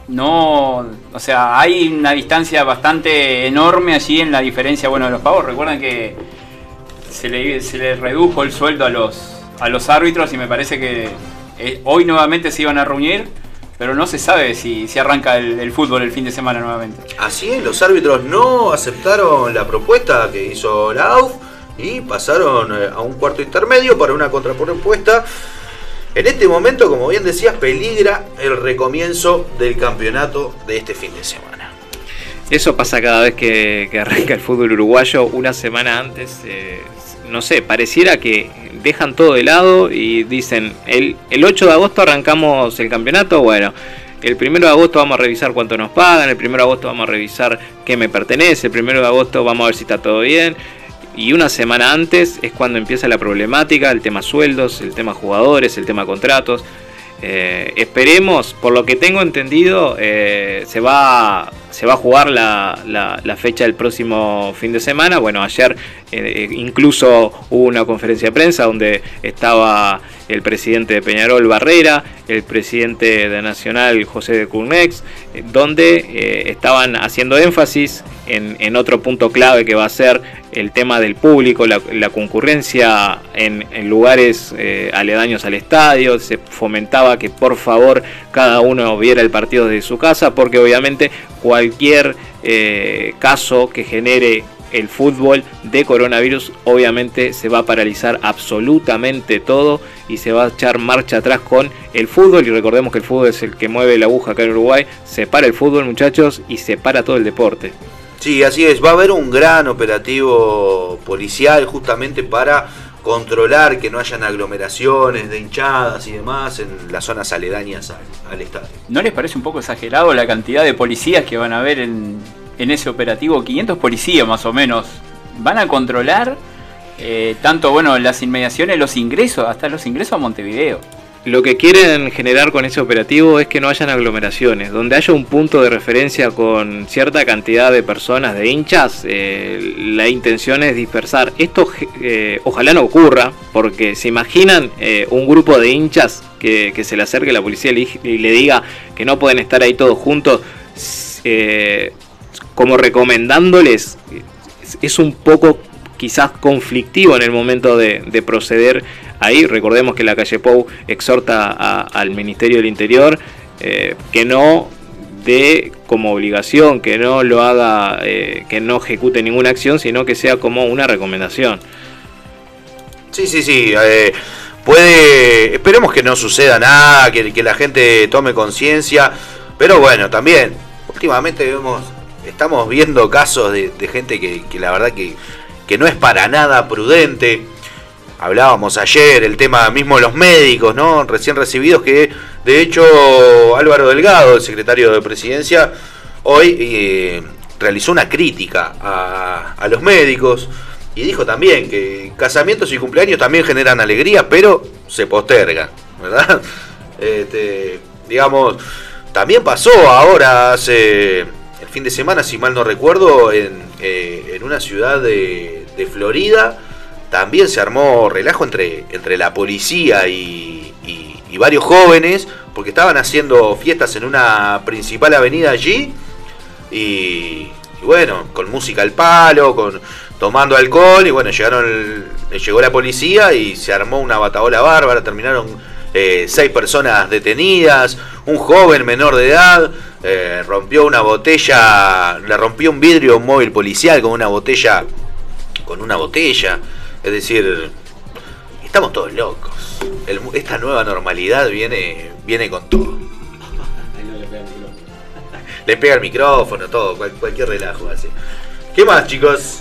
no, o sea, hay una distancia bastante enorme allí en la diferencia, bueno, de los pagos. Recuerden que se le, se le redujo el sueldo a los, a los árbitros y me parece que eh, hoy nuevamente se iban a reunir, pero no se sabe si, si arranca el, el fútbol el fin de semana nuevamente. Así es, los árbitros no aceptaron la propuesta que hizo la AUF y pasaron eh, a un cuarto intermedio para una contrapropuesta. En este momento, como bien decías, peligra el recomienzo del campeonato de este fin de semana. Eso pasa cada vez que, que arranca el fútbol uruguayo, una semana antes, eh, no sé, pareciera que dejan todo de lado y dicen, el, el 8 de agosto arrancamos el campeonato, bueno, el 1 de agosto vamos a revisar cuánto nos pagan, el 1 de agosto vamos a revisar qué me pertenece, el 1 de agosto vamos a ver si está todo bien. Y una semana antes es cuando empieza la problemática, el tema sueldos, el tema jugadores, el tema contratos. Eh, esperemos, por lo que tengo entendido, eh, se, va, se va a jugar la, la- fecha del próximo fin de semana. Bueno, ayer eh, incluso hubo una conferencia de prensa donde estaba el presidente de Peñarol Barrera, el presidente de Nacional José de Curnex, donde estaban haciendo énfasis en, en otro punto clave que va a ser el tema del público, la, concurrencia en, en lugares eh, aledaños al estadio, se fomentaba que por favor cada uno viera el partido desde su casa, porque obviamente cualquier eh, caso que genere el fútbol de coronavirus obviamente se va a paralizar absolutamente todo y se va a echar marcha atrás con el fútbol y recordemos que el fútbol es el que mueve la aguja acá en Uruguay, se para el fútbol muchachos y se para todo el deporte. Sí, así es. Va a haber un gran operativo policial justamente para controlar que no hayan aglomeraciones de hinchadas y demás en las zonas aledañas al, estadio. ¿No les parece un poco exagerado la cantidad de policías que van a haber en, en ese operativo? 500 policías más o menos. Van a controlar eh, tanto, bueno, las inmediaciones, los ingresos, hasta los ingresos a Montevideo. Lo que quieren generar con ese operativo es que no hayan aglomeraciones, donde haya un punto de referencia con cierta cantidad de personas, de hinchas, eh, la intención es dispersar. Esto eh, ojalá no ocurra, porque se imaginan eh, un grupo de hinchas que, se le acerque la policía y le, diga que no pueden estar ahí todos juntos, eh, como recomendándoles, es- un poco quizás conflictivo en el momento de proceder ahí. Recordemos que la calle Pou exhorta a- al Ministerio del Interior eh, que no dé como obligación, que no lo haga, eh, que no ejecute ninguna acción, sino que sea como una recomendación. Sí, sí, sí. eh, puede. Esperemos que no suceda nada, que, la gente tome conciencia. Pero bueno, también, últimamente vemos. Estamos viendo casos de, de gente que, que la verdad que, que no es para nada prudente. Hablábamos ayer el tema mismo de los médicos, ¿no? Recién recibidos que, de hecho, Álvaro Delgado, el secretario de Presidencia, hoy eh, realizó una crítica a, a los médicos y dijo también que casamientos y cumpleaños también generan alegría, pero se postergan, ¿verdad? Este, digamos, también pasó ahora hace el fin de semana, si mal no recuerdo, en, eh, en una ciudad de, de Florida, también se armó relajo entre, entre la policía y, y- varios jóvenes, porque estaban haciendo fiestas en una principal avenida allí, y, y bueno, con música al palo, con tomando alcohol, y bueno, llegaron llegó la policía y se armó una bataola bárbara, terminaron eh, seis personas detenidas, un joven menor de edad eh, rompió una botella, le rompió un vidrio un móvil policial con una botella, con una botella, es decir, estamos todos locos. El esta nueva normalidad viene, viene con todo. Le pega el micrófono, todo, cual- cualquier relajo así. ¿Qué más, chicos?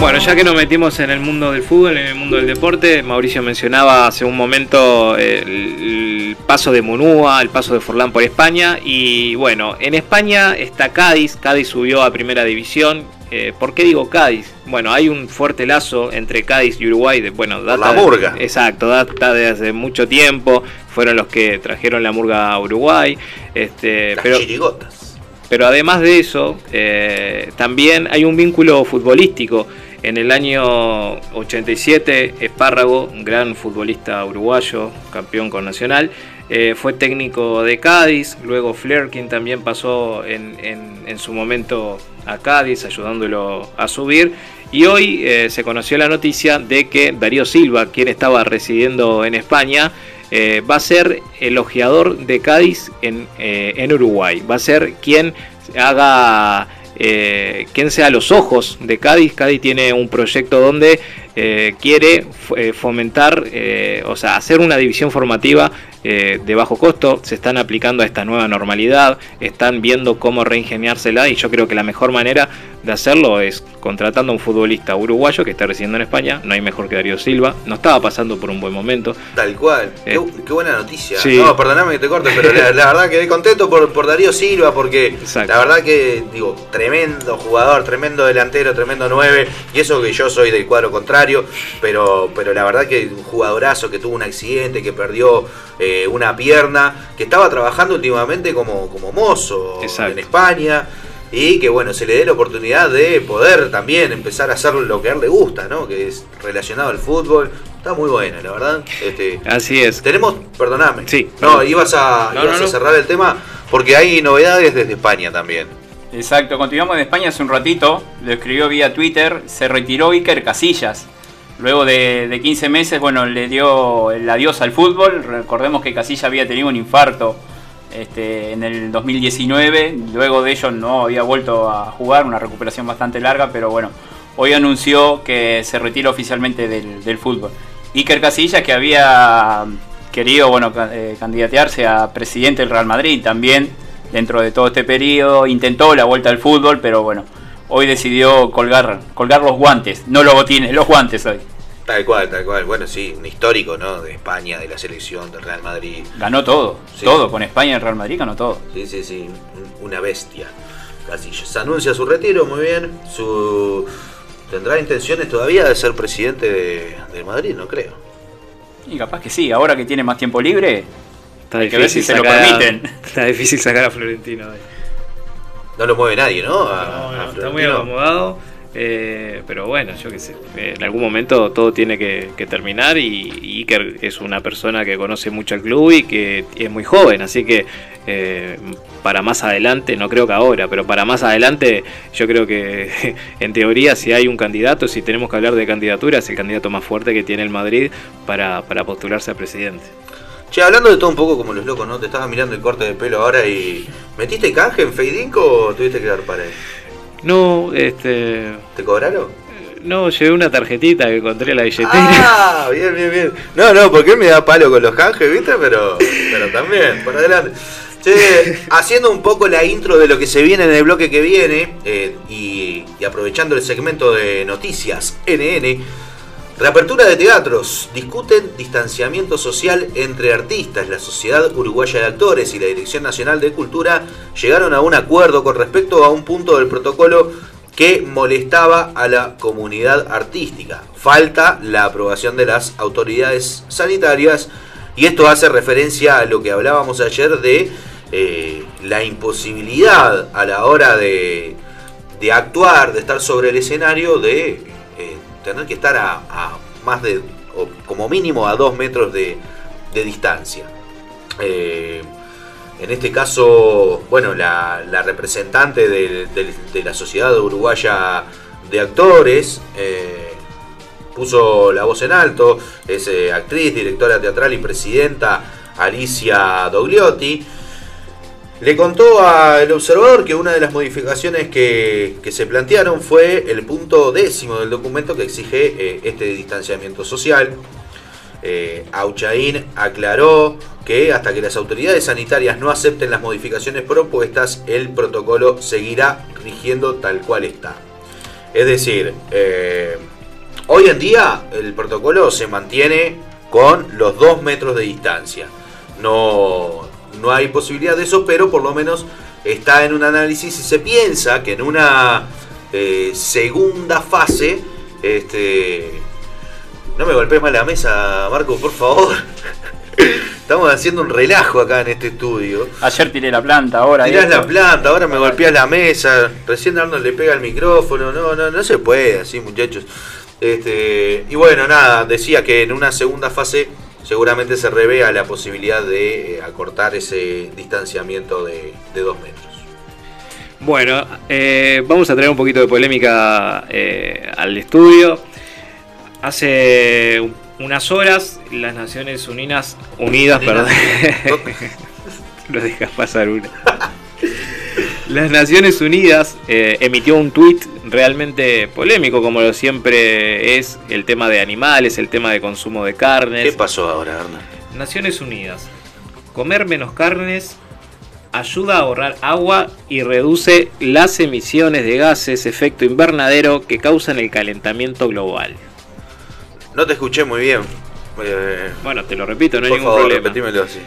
Bueno, ya que nos metimos en el mundo del fútbol, en el mundo del deporte, Mauricio mencionaba hace un momento el, paso de Munúa, el paso de Forlán por España. Y bueno, en España está Cádiz, Cádiz subió a primera división. Eh, ¿Por qué digo Cádiz? Bueno, hay un fuerte lazo entre Cádiz y Uruguay. De, bueno, data la murga. de- exacto, data de hace mucho tiempo. Fueron los que trajeron la murga a Uruguay. Este, Las pero, chirigotas. pero además de eso, eh, también hay un vínculo futbolístico. En el año 87, Espárrago, un gran futbolista uruguayo, campeón con Nacional, eh, fue técnico de Cádiz. Luego Flerkin también pasó en, su momento a Cádiz, ayudándolo a subir. Y hoy eh, se conoció la noticia de que Darío Silva, quien estaba residiendo en España, eh, va a ser elogiador de Cádiz en Uruguay. Va a ser quien haga, eh, quien sea los ojos de Cádiz. Cádiz tiene un proyecto donde eh, quiere eh, fomentar, eh, o sea, hacer una división formativa eh, de bajo costo. Se están aplicando a esta nueva normalidad, están viendo cómo reingeniársela y yo creo que la mejor manera de hacerlo es contratando a un futbolista uruguayo que está residiendo en España. No hay mejor que Darío Silva. No estaba pasando por un buen momento. Tal cual. Eh, Qué, qué buena noticia. sí. No, perdoname que te corte, pero la, la verdad quedé contento por, por Darío Silva, porque la verdad que, digo, tremendo jugador, tremendo delantero, tremendo 9, y eso que yo soy del cuadro contrario, pero, pero la verdad que un jugadorazo que tuvo un accidente, que perdió eh, una pierna, que estaba trabajando últimamente como, como mozo en España. Y que bueno, se le dé la oportunidad de poder también empezar a hacer lo que a él le gusta, ¿no? Que es relacionado al fútbol. Está muy buena, la verdad. Este, Así es. tenemos, perdoname. Sí. No, ibas a, No, ibas no, a cerrar el tema porque hay novedades desde España también. Exacto, continuamos de España hace un ratito, lo escribió vía Twitter, se retiró Iker Casillas. Luego de, de 15 meses, bueno, le dio el adiós al fútbol. Recordemos que Casillas había tenido un infarto este, en el 2019. Luego de ello no había vuelto a jugar, una recuperación bastante larga, pero bueno, hoy anunció que se retira oficialmente del, fútbol. Iker Casillas, que había querido bueno, eh, candidatearse a presidente del Real Madrid también dentro de todo este periodo, intentó la vuelta al fútbol, pero bueno, hoy decidió colgar, colgar los guantes, no los botines, los guantes hoy. Tal cual, tal cual. Bueno, sí, un histórico, ¿no? De España, de la selección, del Real Madrid. Ganó todo, Sí. todo, con España y el Real Madrid ganó todo. Sí, sí, sí, un- una bestia. Casillas. Anuncia su retiro, muy bien. Su ¿Tendrá intenciones todavía de ser presidente de, de Madrid? No creo. Y capaz que sí, ahora que tiene más tiempo libre, Está hay que ver si se lo permiten. Está difícil sacar a Florentino. de- No lo mueve nadie, ¿no? A- Está muy acomodado. eh, pero bueno, yo qué sé. en algún momento todo tiene que, que terminar. Y, y Iker es una persona que conoce mucho al club y que es muy joven. Así que eh, para más adelante, no creo que ahora, pero para más adelante, yo creo que en teoría, si hay un candidato, si tenemos que hablar de candidaturas, es el candidato más fuerte que tiene el Madrid para, para postularse a presidente. Che, hablando de todo un poco como los locos, ¿no? Te estaba mirando el corte de pelo ahora y. ¿Metiste canje en Feidinco o tuviste que dar para él? No, este. ¿Te cobraron? No, llevé una tarjetita que encontré en la billetera. Ah, bien, bien, bien. No, no, porque él me da palo con los canjes, ¿viste? Pero, pero también, por adelante. Che, haciendo un poco la intro de lo que se viene en el bloque que viene eh, y, y aprovechando el segmento de noticias NN, Reapertura de teatros. Discuten distanciamiento social entre artistas. La Sociedad Uruguaya de Actores y la Dirección Nacional de Cultura llegaron a un acuerdo con respecto a un punto del protocolo que molestaba a la comunidad artística. Falta la aprobación de las autoridades sanitarias y esto hace referencia a lo que hablábamos ayer de eh, la imposibilidad a la hora de, actuar, de estar sobre el escenario, de eh, tener que estar a, más de, o como mínimo a dos metros de, distancia. Eh, en este caso, bueno, la, representante de la Sociedad Uruguaya de Actores eh, puso la voz en alto, es eh, actriz, directora teatral y presidenta Alicia Dogliotti. Le contó al observador que una de las modificaciones que, se plantearon fue el punto décimo del documento que exige eh, este distanciamiento social. Eh, Auchaín aclaró que hasta que las autoridades sanitarias no acepten las modificaciones propuestas, el protocolo seguirá rigiendo tal cual está. Es decir, eh, hoy en día el protocolo se mantiene con los dos metros de distancia. No, no hay posibilidad de eso, pero por lo menos está en un análisis y se piensa que en una eh, segunda fase, este, no me golpees más la mesa, Marco, por favor. Estamos haciendo un relajo acá en este estudio. Ayer tiré la planta, ahora. Tirás esto. la planta, ahora me golpeas la mesa. Recién Arnold le pega el micrófono. No, no, no se puede así, muchachos. Este, y bueno, nada, decía que en una segunda fase seguramente se revea la posibilidad de eh, acortar ese distanciamiento de, de dos metros. Bueno, eh, vamos a traer un poquito de polémica eh, al estudio. Hace unas horas las Naciones Unidas, Unidas, perdón, lo dejas pasar una. Las Naciones Unidas emitió un tuit realmente polémico, como lo siempre es el tema de animales, el tema de consumo de carnes. ¿Qué pasó ahora, Arnold? Naciones Unidas. Comer menos carnes ayuda a ahorrar agua y reduce las emisiones de gases efecto invernadero que causan el calentamiento global. No te escuché muy bien. Eh, Bueno, te lo repito, no hay ningún favor, problema. repetímelo así.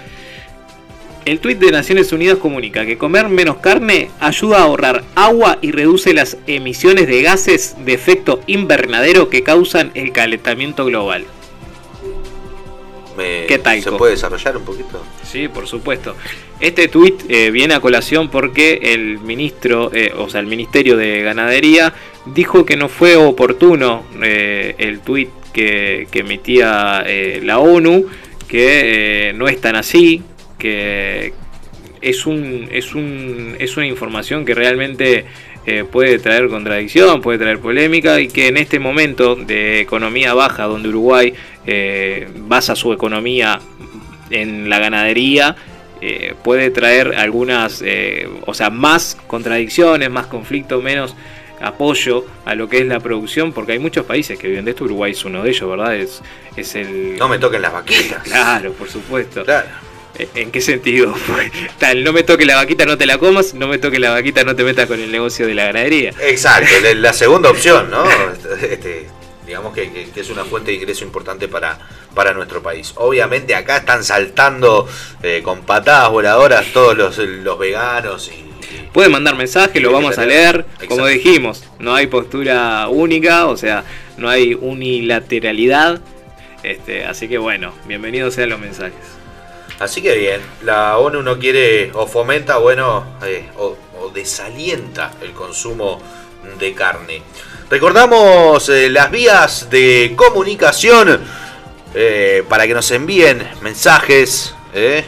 El tuit de Naciones Unidas comunica que comer menos carne ayuda a ahorrar agua y reduce las emisiones de gases de efecto invernadero que causan el calentamiento global. Me- ¿Qué tal, ¿Se puede desarrollar un poquito? Sí, por supuesto. Este tuit eh, viene a colación porque el ministro, eh, o sea, el Ministerio de Ganadería dijo que no fue oportuno eh, el tuit que, que emitía eh, la ONU, que no es tan así, que es un, es un, es una información que realmente eh, puede traer contradicción, puede traer polémica y que en este momento de economía baja, donde Uruguay eh, basa su economía en la ganadería, eh, puede traer algunas, eh, o sea, más contradicciones, más conflicto, menos apoyo a lo que es la producción, porque hay muchos países que viven de esto, Uruguay es uno de ellos, ¿verdad? Es, es el... No me toquen las vaquitas. Claro, por supuesto. Claro. ¿En qué sentido? Tal, no me toque la vaquita, no te la comas, no me toque la vaquita, no te metas con el negocio de la ganadería. Exacto, la, segunda opción, ¿no? Este, digamos que, que- que es una fuente de ingreso importante para, para nuestro país. Obviamente acá están saltando eh, con patadas voladoras todos los, los veganos y, Pueden mandar mensaje, lo vamos a leer. Como dijimos, no hay postura única, o sea, no hay unilateralidad. Este, así que bueno, bienvenidos sean los mensajes. Así que bien, la ONU no quiere o fomenta, bueno, eh, o, o desalienta el consumo de carne. Recordamos eh, las vías de comunicación eh, para que nos envíen mensajes. eh.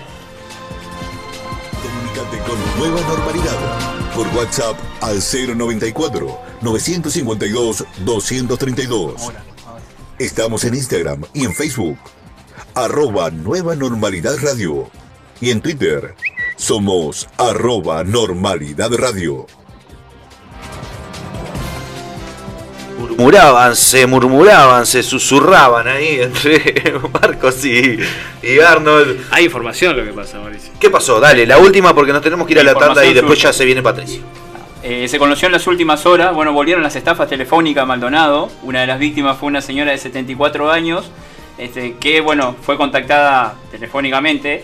Comunicate con Nueva Normalidad por WhatsApp al 094 952 232. Estamos en Instagram y en Facebook. Arroba Nueva Normalidad Radio. Y en Twitter somos arroba Normalidad Radio. Murmuraban, se murmuraban, se susurraban ahí entre Marcos y, y Arnold. Hay información lo que pasa, Mauricio. ¿Qué pasó? Dale, la última porque nos tenemos que ir a la tanda y después ya se viene Patricio. Eh, se conoció en las últimas horas, bueno, volvieron las estafas telefónicas a Maldonado. Una de las víctimas fue una señora de 74 años, este, que, bueno, fue contactada telefónicamente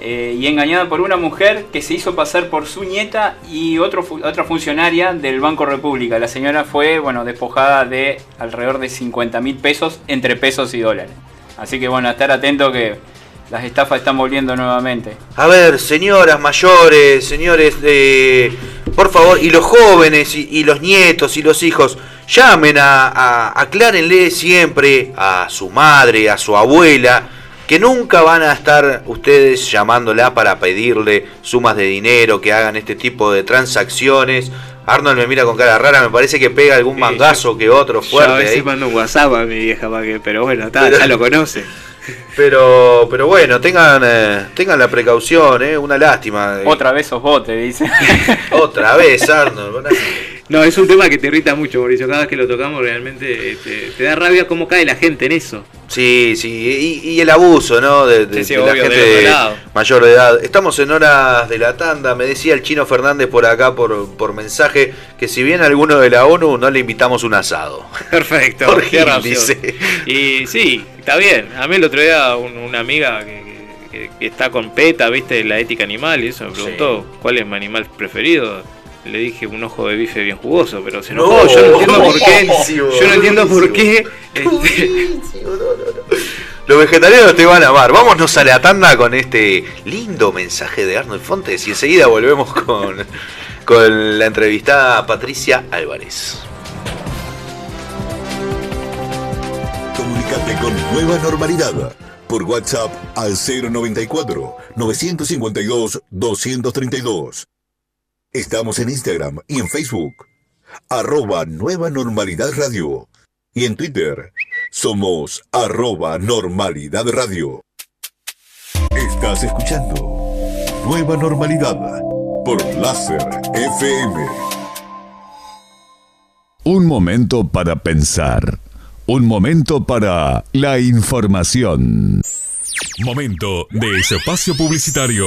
eh, y engañada por una mujer que se hizo pasar por su nieta y otro, otra funcionaria del Banco República. La señora fue, bueno, despojada de alrededor de 50 mil pesos entre pesos y dólares. Así que, bueno, estar atento que las estafas están volviendo nuevamente. A ver, señoras mayores, señores, eh, por favor, y los jóvenes, y los nietos, y los hijos, llamen a, a- aclárenle siempre a su madre, a su abuela, que nunca van a estar ustedes llamándola para pedirle sumas de dinero, que hagan este tipo de transacciones. Arnold me mira con cara rara, me parece que pega algún mangazo que otro Yo a fuerte veces ahí. mando un WhatsApp a mi vieja para que, pero bueno, está, Pero- ya lo conoce. Pero, pero bueno, tengan, eh, tengan la precaución, eh, una lástima. Otra vez sos vos, te dice. Otra vez, Arnold. No, es un tema que te irrita mucho, Mauricio. Cada vez que lo tocamos realmente te, te da rabia cómo cae la gente en eso. Sí, sí, y, y el abuso, ¿no? De, de- Sí, sí, de la gente de mayor de edad. Estamos en horas de la tanda. Me decía el chino Fernández por acá, por, por mensaje, que si viene alguno de la ONU, no le invitamos un asado. Perfecto. Por qué dice. Y sí, está bien. A mí el otro día un- una amiga que, que- que está con PETA, viste, la ética animal, y eso me preguntó cuál es mi animal preferido. Le dije un ojo de bife bien jugoso, pero se enojó. No, yo no entiendo por qué. buenísimo, Yo no entiendo por qué. este, Los vegetarianos te van a amar. Vámonos a la tanda con este lindo mensaje de Arnold Fontes y enseguida volvemos con, con la entrevistada Patricia Álvarez. Comunicate con Nueva Normalidad por WhatsApp al 094 952 232. Estamos en Instagram y en Facebook. Arroba Nueva Normalidad Radio. Y en Twitter somos arroba Normalidad Radio. Estás escuchando Nueva Normalidad por Láser FM. Un momento para pensar. Un momento para la información. Momento de espacio publicitario.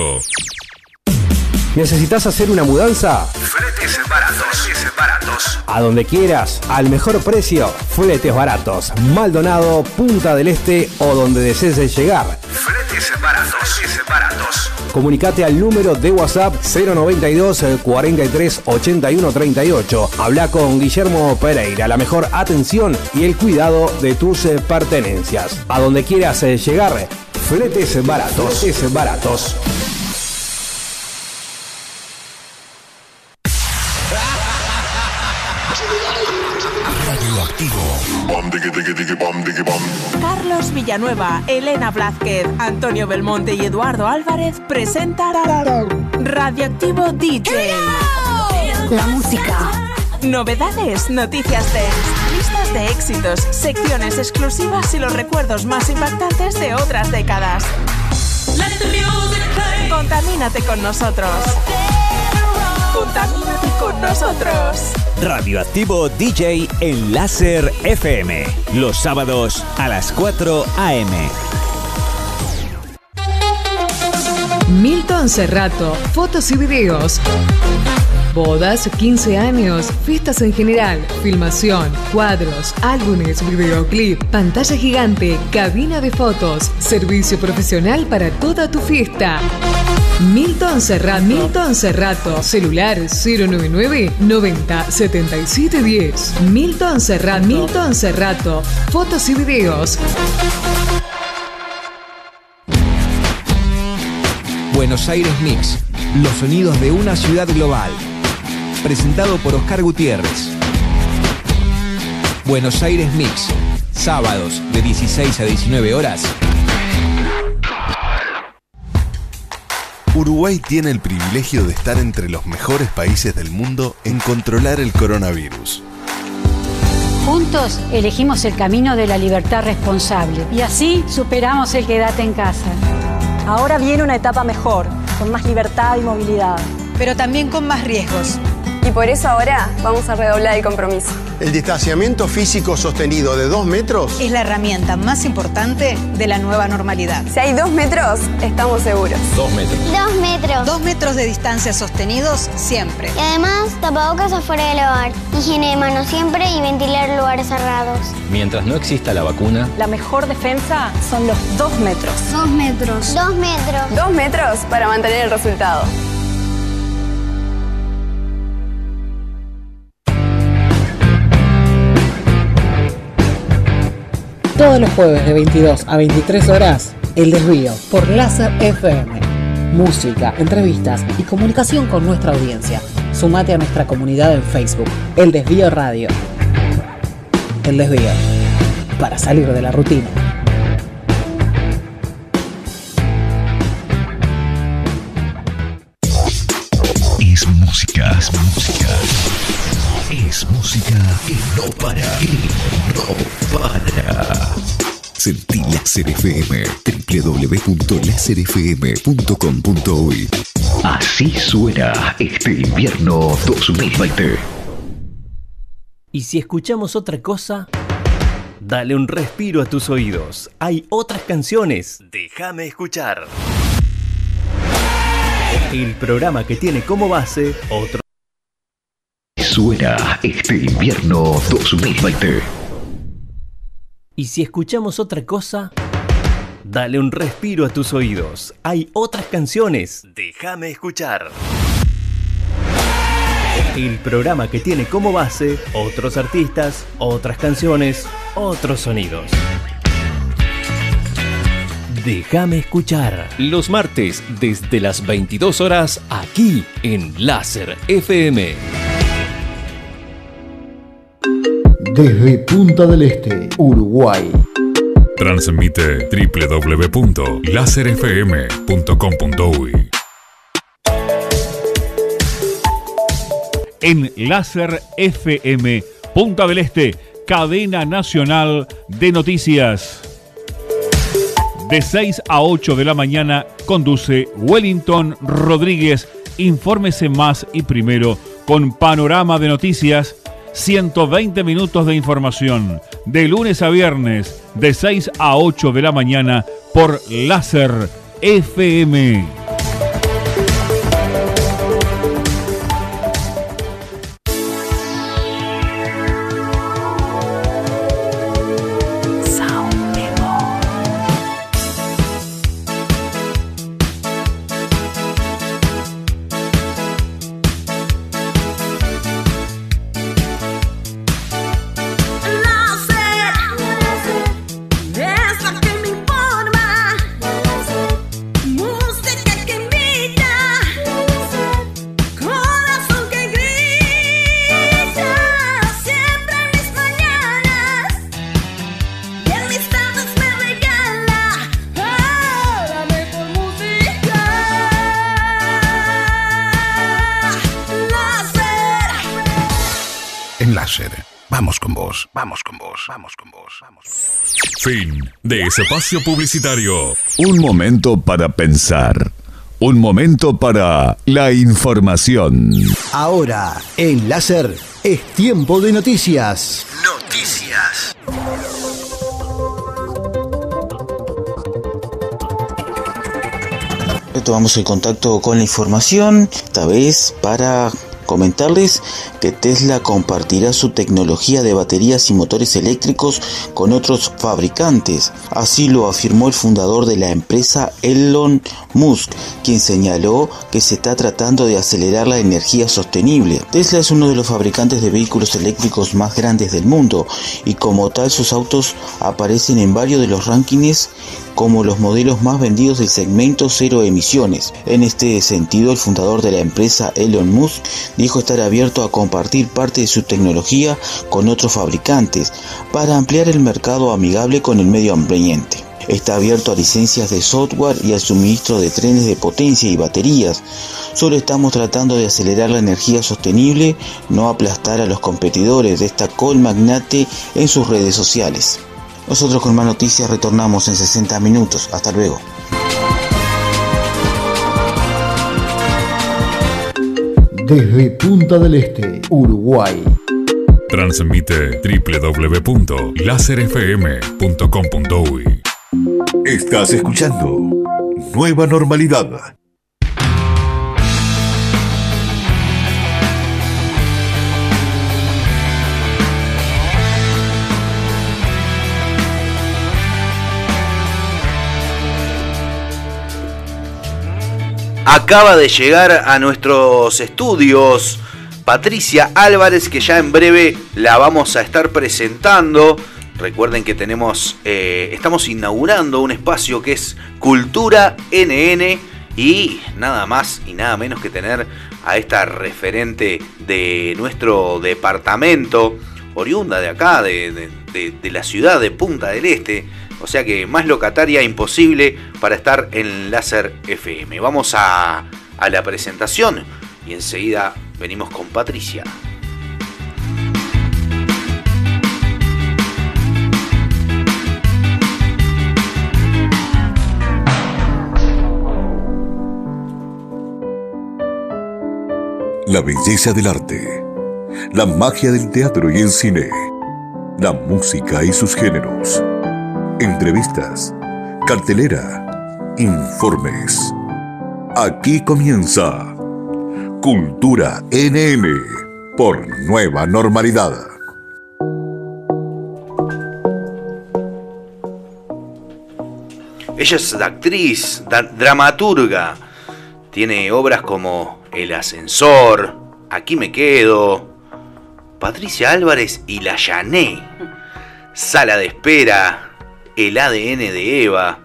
¿Necesitas hacer una mudanza? Fletes baratos, baratos. A donde quieras, al mejor precio, fletes baratos. Maldonado, Punta del Este o donde desees llegar. Fletes baratos, baratos. Comunicate al número de WhatsApp 092 eh, 43 81 38. Habla con Guillermo Pereira, la mejor atención y el cuidado de tus eh, pertenencias. A donde quieras eh, llegar, fletes baratos. Fletes baratos. Carlos Villanueva, Elena Blázquez, Antonio Belmonte y Eduardo Álvarez presentan Radioactivo DJ. La música. Novedades, noticias dance, listas de éxitos, secciones exclusivas y los recuerdos más impactantes de otras décadas. Contamínate con nosotros. Contamínate con nosotros. Radioactivo DJ en Láser FM. Los sábados a las 4 a.m. Milton Cerrato, fotos y videos. Bodas, 15 años, fiestas en general, filmación, cuadros, álbumes, videoclip, pantalla gigante, cabina de fotos, servicio profesional para toda tu fiesta. Milton Cerrato, Milton Cerrato, celular 099 90 77 10. Milton Cerrato, Milton Cerrato, fotos y videos. Buenos Aires Mix, los sonidos de una ciudad global. Presentado por Oscar Gutiérrez. Buenos Aires Mix, sábados de 16 a 19 horas. Uruguay tiene el privilegio de estar entre los mejores países del mundo en controlar el coronavirus. Juntos elegimos el camino de la libertad responsable y así superamos el quédate en casa. Ahora viene una etapa mejor, con más libertad y movilidad. pero también con más riesgos. Y por eso ahora vamos a redoblar el compromiso. El distanciamiento físico sostenido de dos metros Es la herramienta más importante de la nueva normalidad. Si hay dos metros, estamos seguros. Dos metros. Dos metros. Dos metros de distancia sostenidos siempre. Y además, tapabocas afuera del hogar, higiene de manos siempre y ventilar lugares cerrados. Mientras no exista la vacuna, La mejor defensa son los dos metros. Dos metros. Dos metros. Dos metros para mantener el resultado. Todos los jueves de 22 a 23 horas, El Desvío por Láser FM. Música, entrevistas y comunicación con nuestra audiencia. Sumate a nuestra comunidad en Facebook, El Desvío Radio. El Desvío, para salir de la rutina. Es música, es música. Es música que no para, que no para. Sentí Láser FM, www.laserfm.com.uy Así suena este invierno 2020. Y si escuchamos otra cosa, dale un respiro a tus oídos. Hay otras canciones. Déjame escuchar. El programa que tiene como base otro. Suena este invierno 2020. Y si escuchamos otra cosa, dale un respiro a tus oídos. Hay otras canciones. Déjame escuchar. El programa que tiene como base otros artistas, otras canciones, otros sonidos. Déjame escuchar. Los martes desde las 22 horas aquí en Láser FM. Desde Punta del Este, Uruguay. Transmite www.laserfm.com.uy En Láser FM, Punta del Este, cadena nacional de noticias. De 6 a 8 de la mañana conduce Wellington Rodríguez. Infórmese más y primero con panorama de noticias. 120 minutos de información. De lunes a viernes, de 6 a 8 de la mañana por Láser FM. Vamos con vos, vamos con vos, vamos. Fin de espacio publicitario. Un momento para pensar. Un momento para la información. Ahora, en Láser, es tiempo de noticias. Noticias. Tomamos el contacto con la información, esta vez para comentarles que Tesla compartirá su tecnología de baterías y motores eléctricos con otros fabricantes. Así lo afirmó el fundador de la empresa Elon Musk, quien señaló que se está tratando de acelerar la energía sostenible. Tesla es uno de los fabricantes de vehículos eléctricos más grandes del mundo y como tal sus autos aparecen en varios de los rankings como los modelos más vendidos del segmento cero emisiones. En este sentido, el fundador de la empresa Elon Musk dijo estar abierto a compartir parte de su tecnología con otros fabricantes para ampliar el mercado amigable con el medio ambiente. Está abierto a licencias de software y al suministro de trenes de potencia y baterías. Solo estamos tratando de acelerar la energía sostenible, no aplastar a los competidores, destacó el magnate en sus redes sociales. Nosotros con más noticias retornamos en 60 minutos. Hasta luego. Desde Punta del Este, Uruguay. Transmite www.laserfm.com.uy Estás escuchando Nueva Normalidad. Acaba de llegar a nuestros estudios Patricia Álvarez, que ya en breve la vamos a estar presentando. Recuerden que tenemos, eh, estamos inaugurando un espacio que es Cultura NN y nada más y nada menos que tener a esta referente de nuestro departamento, oriunda de acá, de, la ciudad de Punta del Este. O sea que más locataria imposible para estar en Láser FM. Vamos a, a la presentación y enseguida venimos con Patricia. La belleza del arte, la magia del teatro y el cine, la música y sus géneros, entrevistas, cartelera, informes. Aquí comienza Cultura NN por Nueva Normalidad. Ella es actriz, dramaturga. Tiene obras como El Ascensor, Aquí me quedo, Patricia Álvarez y La Llané, Sala de Espera, El ADN de Eva,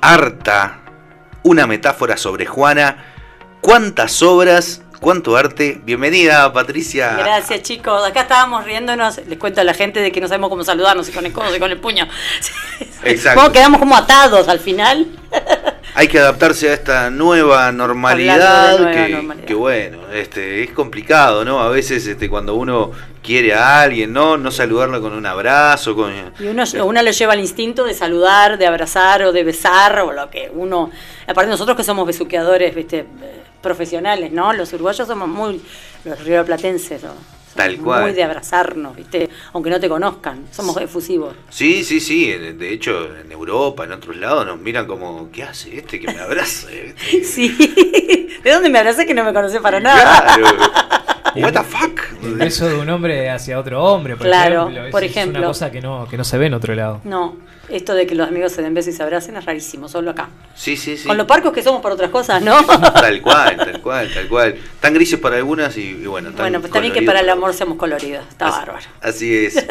Harta, una metáfora sobre Juana. ¿Cuántas obras, cuánto arte? Bienvenida, Patricia. Gracias chicos, acá estábamos riéndonos, les cuento a la gente de que no sabemos cómo saludarnos, si con el codo, si con el puño. Exacto. Como quedamos como atados al final. Hay que adaptarse a esta nueva normalidad, nueva que, normalidad. que bueno, este, es complicado, ¿no? A veces este, cuando uno quiere a alguien, ¿no? No saludarlo con un abrazo, con... Y uno, uno lo lleva al instinto de saludar, de abrazar o de besar o lo que uno... Aparte nosotros que somos besuqueadores, viste, eh, profesionales, ¿no? Los uruguayos somos muy... Los rioplatenses, ¿no? Tal muy cual. de abrazarnos, viste, aunque no te conozcan, somos efusivos. Sí, sí, sí, de hecho en Europa, en otros lados, nos miran como, ¿qué hace este que me abraza? Este, Sí. ¿De dónde me abrazé que no me conocí para nada? Claro. What the fuck? El beso de un hombre hacia otro hombre, por Claro, ejemplo. por es- Es ejemplo. una cosa que no, que no se ve en otro lado. No, esto de que los amigos se den besos y se abracen es rarísimo, solo acá. Sí, sí, sí. Con lo parcos que somos por otras cosas, ¿no? Tal cual, tal cual, tal cual. Tan grises para algunas y, y bueno, tan bueno, pues también que para el para amor seamos coloridos, está bárbaro. Así es.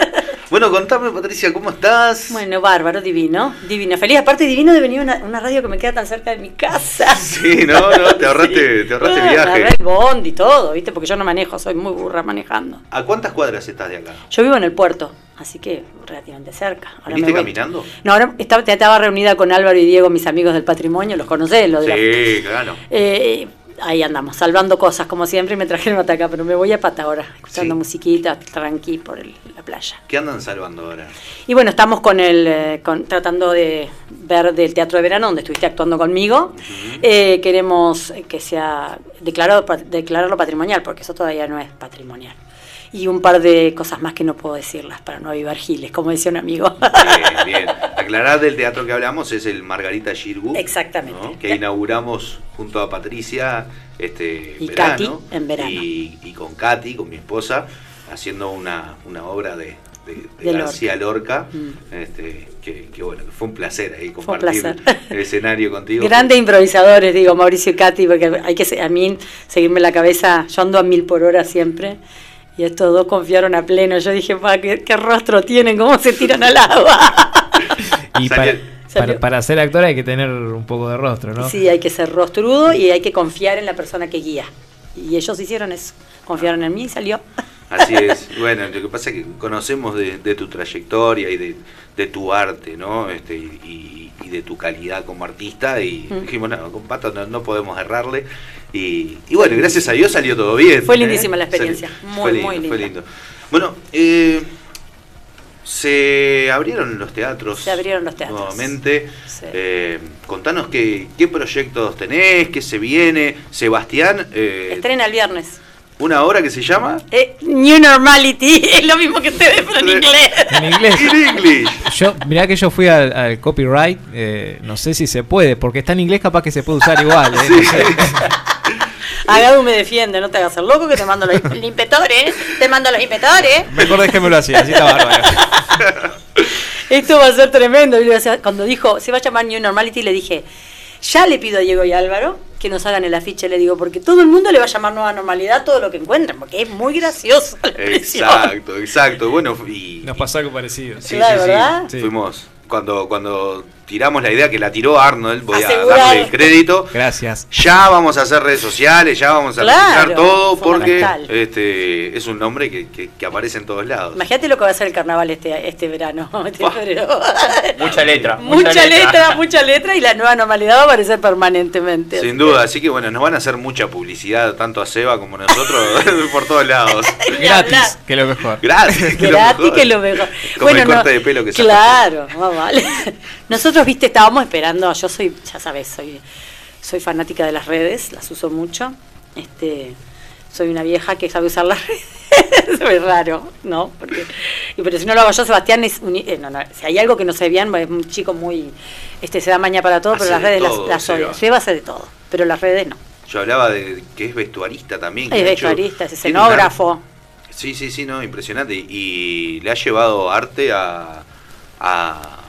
Bueno, contame, Patricia, ¿cómo estás? Bueno, bárbaro, divino, divino. Feliz, aparte divino de venir a una, una radio que me queda tan cerca de mi casa. Sí, no, no, te ahorraste, te ahorraste Ah, viaje. el bond y todo, ¿viste? Porque yo no manejo, soy muy burra manejando. ¿A cuántas cuadras estás de acá? Yo vivo en el puerto, así que relativamente cerca. Ahora ¿Viniste me voy. caminando? No, ahora estaba, estaba reunida con Álvaro y Diego, mis amigos del patrimonio, los conocés, los de la- Sí, claro. Eh, ahí andamos, salvando cosas como siempre y me trajeron hasta acá, pero me voy a pata ahora, escuchando musiquita, tranqui por el- la playa. ¿Qué andan salvando ahora? Y bueno, estamos con el, eh, con, tratando de ver del Teatro de Verano, donde estuviste actuando conmigo. Eh, queremos que sea declarado, declararlo patrimonial, porque eso todavía no es patrimonial. Y un par de cosas más que no puedo decirlas para no avivar giles, como decía un amigo. Bien, bien. Aclarar del teatro que hablamos es el Margarita Girgu. Exactamente. ¿no? Que inauguramos junto a Patricia este Y verano. Katy en verano. Y, y con Katy, con mi esposa, haciendo una, una obra de, de- de De Lorca. García Lorca. Mm. Este, que, que bueno, fue un placer ahí compartir placer. el escenario contigo. Grandes improvisadores, digo, Mauricio y Katy, porque hay que a mí seguirme la cabeza, yo ando a mil por hora siempre, y estos dos confiaron a pleno. Yo dije, pa, ¿qué, qué rostro tienen? ¿Cómo se tiran al agua? Y para, para, para ser actor hay que tener un poco de rostro, ¿no? Sí, hay que ser rostrudo y hay que confiar en la persona que guía. Y ellos hicieron eso, confiaron en mí y salió. Así es. Bueno, lo que pasa es que conocemos de, de tu trayectoria y de, de tu arte, ¿no? Este, y, y de tu calidad como artista y Mm. dijimos, no, con Pato no, no podemos errarle. Y, y bueno, gracias a Dios salió todo bien. Fue ¿eh? lindísima la experiencia, Salió- muy, fue lindo, muy Fue linda. lindo. Bueno, eh, se abrieron los teatros. Se abrieron los teatros. Nuevamente. Eh, contanos qué, qué proyectos tenés, qué se viene. Sebastián, eh, Estrena el viernes. Una obra que se llama Eh, New Normality, es lo mismo que ustedes, pero en inglés. En inglés. In English. Yo, mirá que yo fui al, al copyright, eh, no sé si se puede, porque está en inglés capaz que se puede usar igual. eh, no sé. Agadu me defiende, no te hagas el loco que te mando los impetores, te mando los impetores. Mejor déjemelo así, así está bárbaro. Esto va a ser tremendo. Cuando dijo, se va a llamar New Normality, le dije, ya le pido a Diego y Álvaro que nos hagan el afiche, le digo, porque todo el mundo le va a llamar nueva normalidad todo lo que encuentren, porque es muy gracioso. la. Exacto, exacto. Bueno, y. Nos pasó algo parecido. Sí, sí, ¿verdad? sí. Fuimos. Cuando, cuando tiramos la idea que la tiró Arnold, voy a darle el crédito. Gracias. Ya vamos a hacer redes sociales, ya vamos a Claro, todo porque este es un nombre que, que- que aparece en todos lados. Imagínate lo que va a ser el carnaval este, este verano. este febrero. Mucha letra. mucha letra, mucha letra y la nueva normalidad va a aparecer permanentemente. Sin duda, así que bueno, nos van a hacer mucha publicidad, tanto a Seba como a nosotros, por todos lados. Gratis, que es lo mejor. Gratis, que es lo Gratis, mejor. que es lo mejor. Como el corte de pelo que se Claro, más vale. Nosotros, viste, estábamos esperando, yo soy, ya sabes, soy, soy fanática de las redes, las uso mucho. Este, soy una vieja que sabe usar las redes. es raro, ¿no? Porque, y pero si no lo hago yo, Sebastián es un- eh, no, no, si hay algo que no sé bien, es un chico muy, este, se da maña para todo, pero las de redes las- todo, las, odia. De todo, pero las redes no. Yo hablaba de que es vestuarista también. Es hecho- vestuarista, es escenógrafo. Sí, sí, sí, no, impresionante. Y le ha llevado arte a. a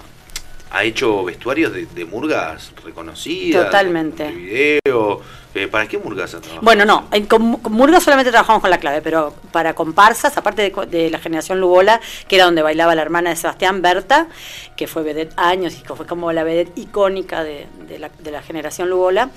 ha hecho vestuarios de, de murgas reconocidas. Totalmente. De video. Eh, ¿Para qué murgas ha trabajado? Bueno, no, en, con, con Murga solamente trabajamos con la clave, pero para comparsas, aparte de, la generación Lubola, que era donde bailaba la hermana de Sebastián, Berta, que fue vedette años y que fue como la vedette icónica de, de la, generación Lubola,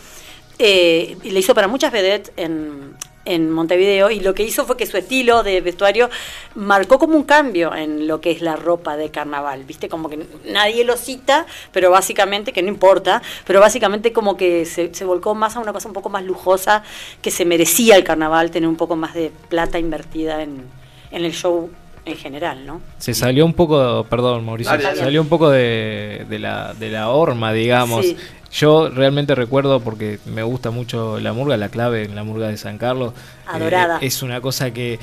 eh, y le hizo para muchas vedettes en, en Montevideo, y lo que hizo fue que su estilo de vestuario marcó como un cambio en lo que es la ropa de carnaval, ¿viste? Como que nadie lo cita, pero básicamente, que no importa, pero básicamente como que se, volcó más a una cosa un poco más lujosa, que se merecía el carnaval tener un poco más de plata invertida en, en el show en general, ¿no? Se salió un poco, perdón Mauricio, Dale, se salió un poco de, de la, de la horma, digamos. Sí. Yo realmente recuerdo, porque me gusta mucho la murga, la clave en la murga de San Carlos. Adorada. eh, es una cosa que,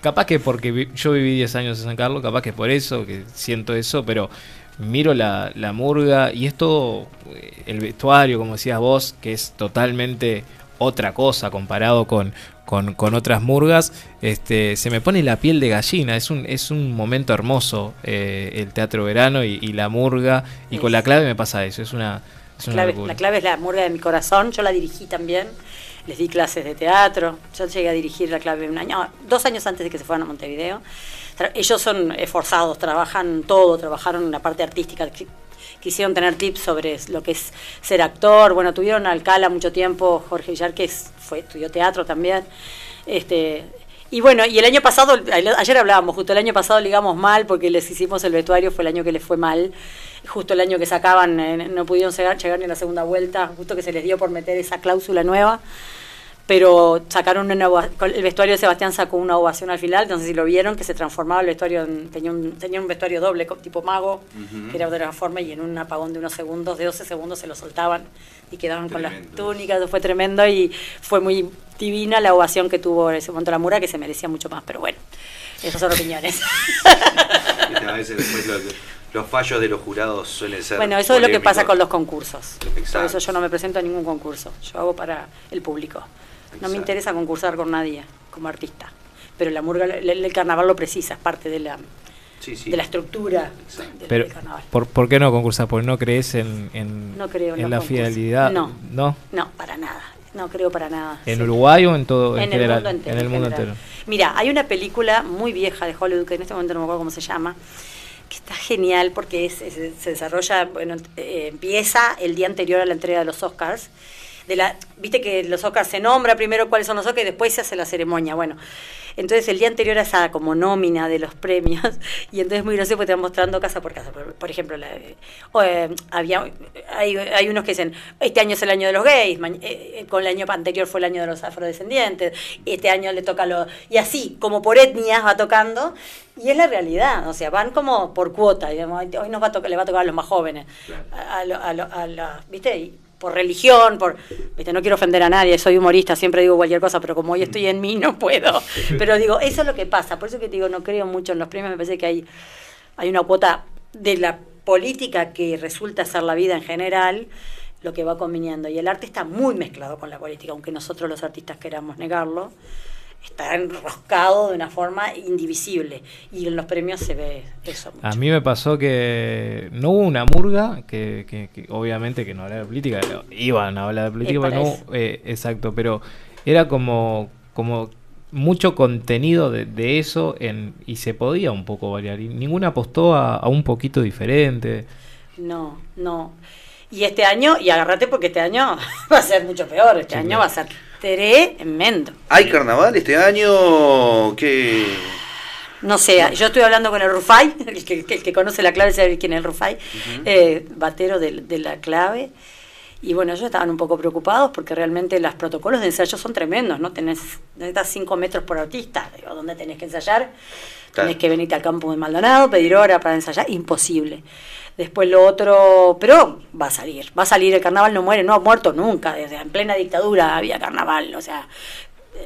capaz que porque vi- yo viví 10 años en San Carlos, capaz que por eso, que siento eso, pero miro la, la murga y esto, eh, el vestuario, como decías vos, que es totalmente otra cosa comparado con, con, con otras murgas, este, se me pone la piel de gallina. Es un, es un momento hermoso eh, el teatro verano y, y la murga. Y con la clave me pasa eso. Es una, es La clave, la clave es la murga de mi corazón. Yo la dirigí también. Les di clases de teatro. Yo llegué a dirigir la clave un año, dos años antes de que se fueran a Montevideo. Ellos son esforzados, trabajan todo, trabajaron en la parte artística. Qui- Quisieron tener tips sobre lo que es ser actor. Bueno, tuvieron a Alcala mucho tiempo, Jorge Villar, que fue, estudió teatro también. Este, y bueno, y el año pasado, ayer hablábamos, justo el año pasado ligamos mal porque les hicimos el vestuario, fue el año que les fue mal, justo el año que sacaban, eh, no pudieron llegar, llegar ni a la segunda vuelta, justo que se les dio por meter esa cláusula nueva, pero sacaron una el vestuario de Sebastián sacó una ovación al final, no sé si lo vieron, que se transformaba el vestuario, en- tenía, un, tenía un vestuario doble, tipo mago, Ujú. que era de otra forma, y en un apagón de unos segundos, de 12 segundos, se lo soltaban y quedaban con las túnicas, fue tremendo y fue muy divina la ovación que tuvo en ese momento la mura, que se merecía mucho más, pero bueno, esas son opiniones. Viste, A veces después los, los fallos de los jurados suelen ser. bueno, eso es lo que pasa con los concursos. Por Exacto. eso yo no me presento a ningún concurso, yo hago para el público. No me interesa concursar con nadie como artista, pero la murga, el, el carnaval lo precisa, es parte de la, Sí, sí. de la estructura del, Pero, del carnaval. ¿por, ¿por qué no concursar? ¿Porque no crees en, en, No creo en la concursos. fidelidad? No. ¿No? No, para nada. No creo para nada. ¿En Sí. Uruguay o en todo en, en general? el mundo entero. en el mundo entero. Mira, hay una película muy vieja de Hollywood, que en este momento no me acuerdo cómo se llama, que está genial porque es- es- se desarrolla, bueno, eh, empieza el día anterior a la entrega de los Oscars. De la, Viste que los Oscars se nombra primero cuáles son los Oscars y después se hace la ceremonia. Bueno, Entonces el día anterior a esa como nómina de los premios, y entonces muy gracioso porque te van mostrando casa por casa. Por, por ejemplo, la, eh, había, hay, hay unos que dicen, este año es el año de los gays, eh, eh, con el año anterior fue el año de los afrodescendientes, este año le toca a los... Y así, como por etnias va tocando, y es la realidad, o sea, van como por cuota, digamos, hoy nos va a tocar, le va a tocar a los más jóvenes, a, a a a la- ¿viste? Y por religión, por, viste, no quiero ofender a nadie, soy humorista, siempre digo cualquier cosa, pero como hoy estoy en mí no puedo. Pero digo, eso es lo que pasa, por eso que te digo, no creo mucho en los premios, me parece que hay, hay una cuota de la política que resulta ser la vida en general, lo que va conviniendo. Y el arte está muy mezclado con la política, aunque nosotros los artistas queramos negarlo, está enroscado de una forma indivisible. Y en los premios se ve eso. A mí me pasó que no hubo una murga, que, que- que obviamente que no hablaba de política, iban a hablar de política, pero no, eh, exacto, pero era como, como mucho contenido de, de eso en, y se podía un poco variar. Y ninguna apostó a, a un poquito diferente. No, no. Y este año, y agárrate porque este año va a ser mucho peor, este año va a ser tremendo. ¿Hay carnaval este año? ¿Qué? No sé, yo estoy hablando con el Rufai, el que, el que conoce la clave sabe quién es el Rufai, eh, batero de, de la clave. Y bueno, ellos estaban un poco preocupados porque realmente los protocolos de ensayo son tremendos, ¿no? Tenés, necesitas 5 metros por artista, digo, ¿dónde tenés que ensayar? Tenés que venirte al campo de Maldonado, pedir hora para ensayar, imposible. Después lo otro, pero va a salir, va a salir, el carnaval no muere, no ha muerto nunca, desde en plena dictadura había carnaval, o sea,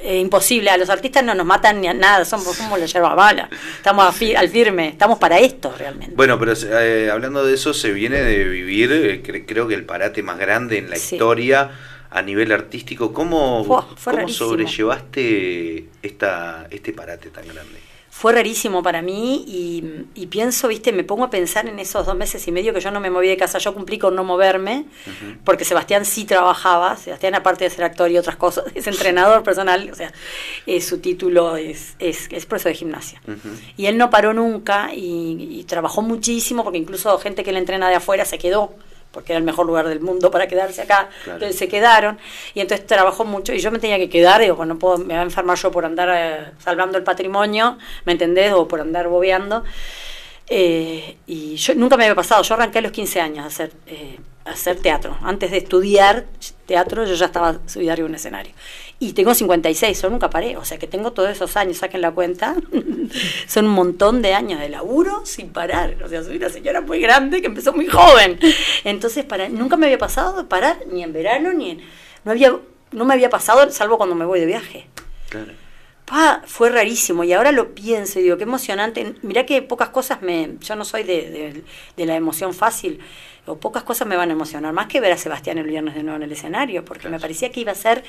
eh, imposible, a los artistas no nos matan ni a nada, somos como la yerba mala, estamos fi- al firme, estamos para esto realmente. Bueno, pero eh, hablando de eso, se viene de vivir, eh, cre- creo que el parate más grande en la Sí. historia a nivel artístico. ¿Cómo, Fue- fue cómo sobrellevaste esta, este parate tan grande? Fue rarísimo para mí y, y pienso, viste, me pongo a pensar en esos dos meses y medio que yo no me moví de casa, yo cumplí con no moverme, porque Sebastián sí trabajaba, Sebastián aparte de ser actor y otras cosas, es entrenador personal, o sea, eh, su título es, es, es profesor de gimnasia. Y él no paró nunca y, y trabajó muchísimo, porque incluso gente que le entrena de afuera se quedó, porque era el mejor lugar del mundo para quedarse acá. Claro. Entonces se quedaron y entonces trabajó mucho y yo me tenía que quedar, digo, pues no puedo, me va a enfermar yo por andar eh, salvando el patrimonio, ¿me entendés? O por andar bobeando. Eh, y yo nunca me había pasado, yo arranqué a los 15 años a hacer, eh, a hacer teatro. Antes de estudiar teatro, yo ya estaba subida arriba de un escenario. Y tengo 56, yo nunca paré, o sea que tengo todos esos años, saquen la cuenta. Son un montón de años de laburo sin parar. O sea, soy una señora muy grande que empezó muy joven. Entonces, para, nunca me había pasado de parar, ni en verano, ni en. No, había, no me había pasado, salvo cuando me voy de viaje. Claro. Pa, fue rarísimo y ahora lo pienso y digo, qué emocionante. Mirá que pocas cosas me... Yo no soy de, de- de la emoción fácil, o pocas cosas me van a emocionar, más que ver a Sebastián el viernes de nuevo en el escenario, porque me parecía que iba a ser...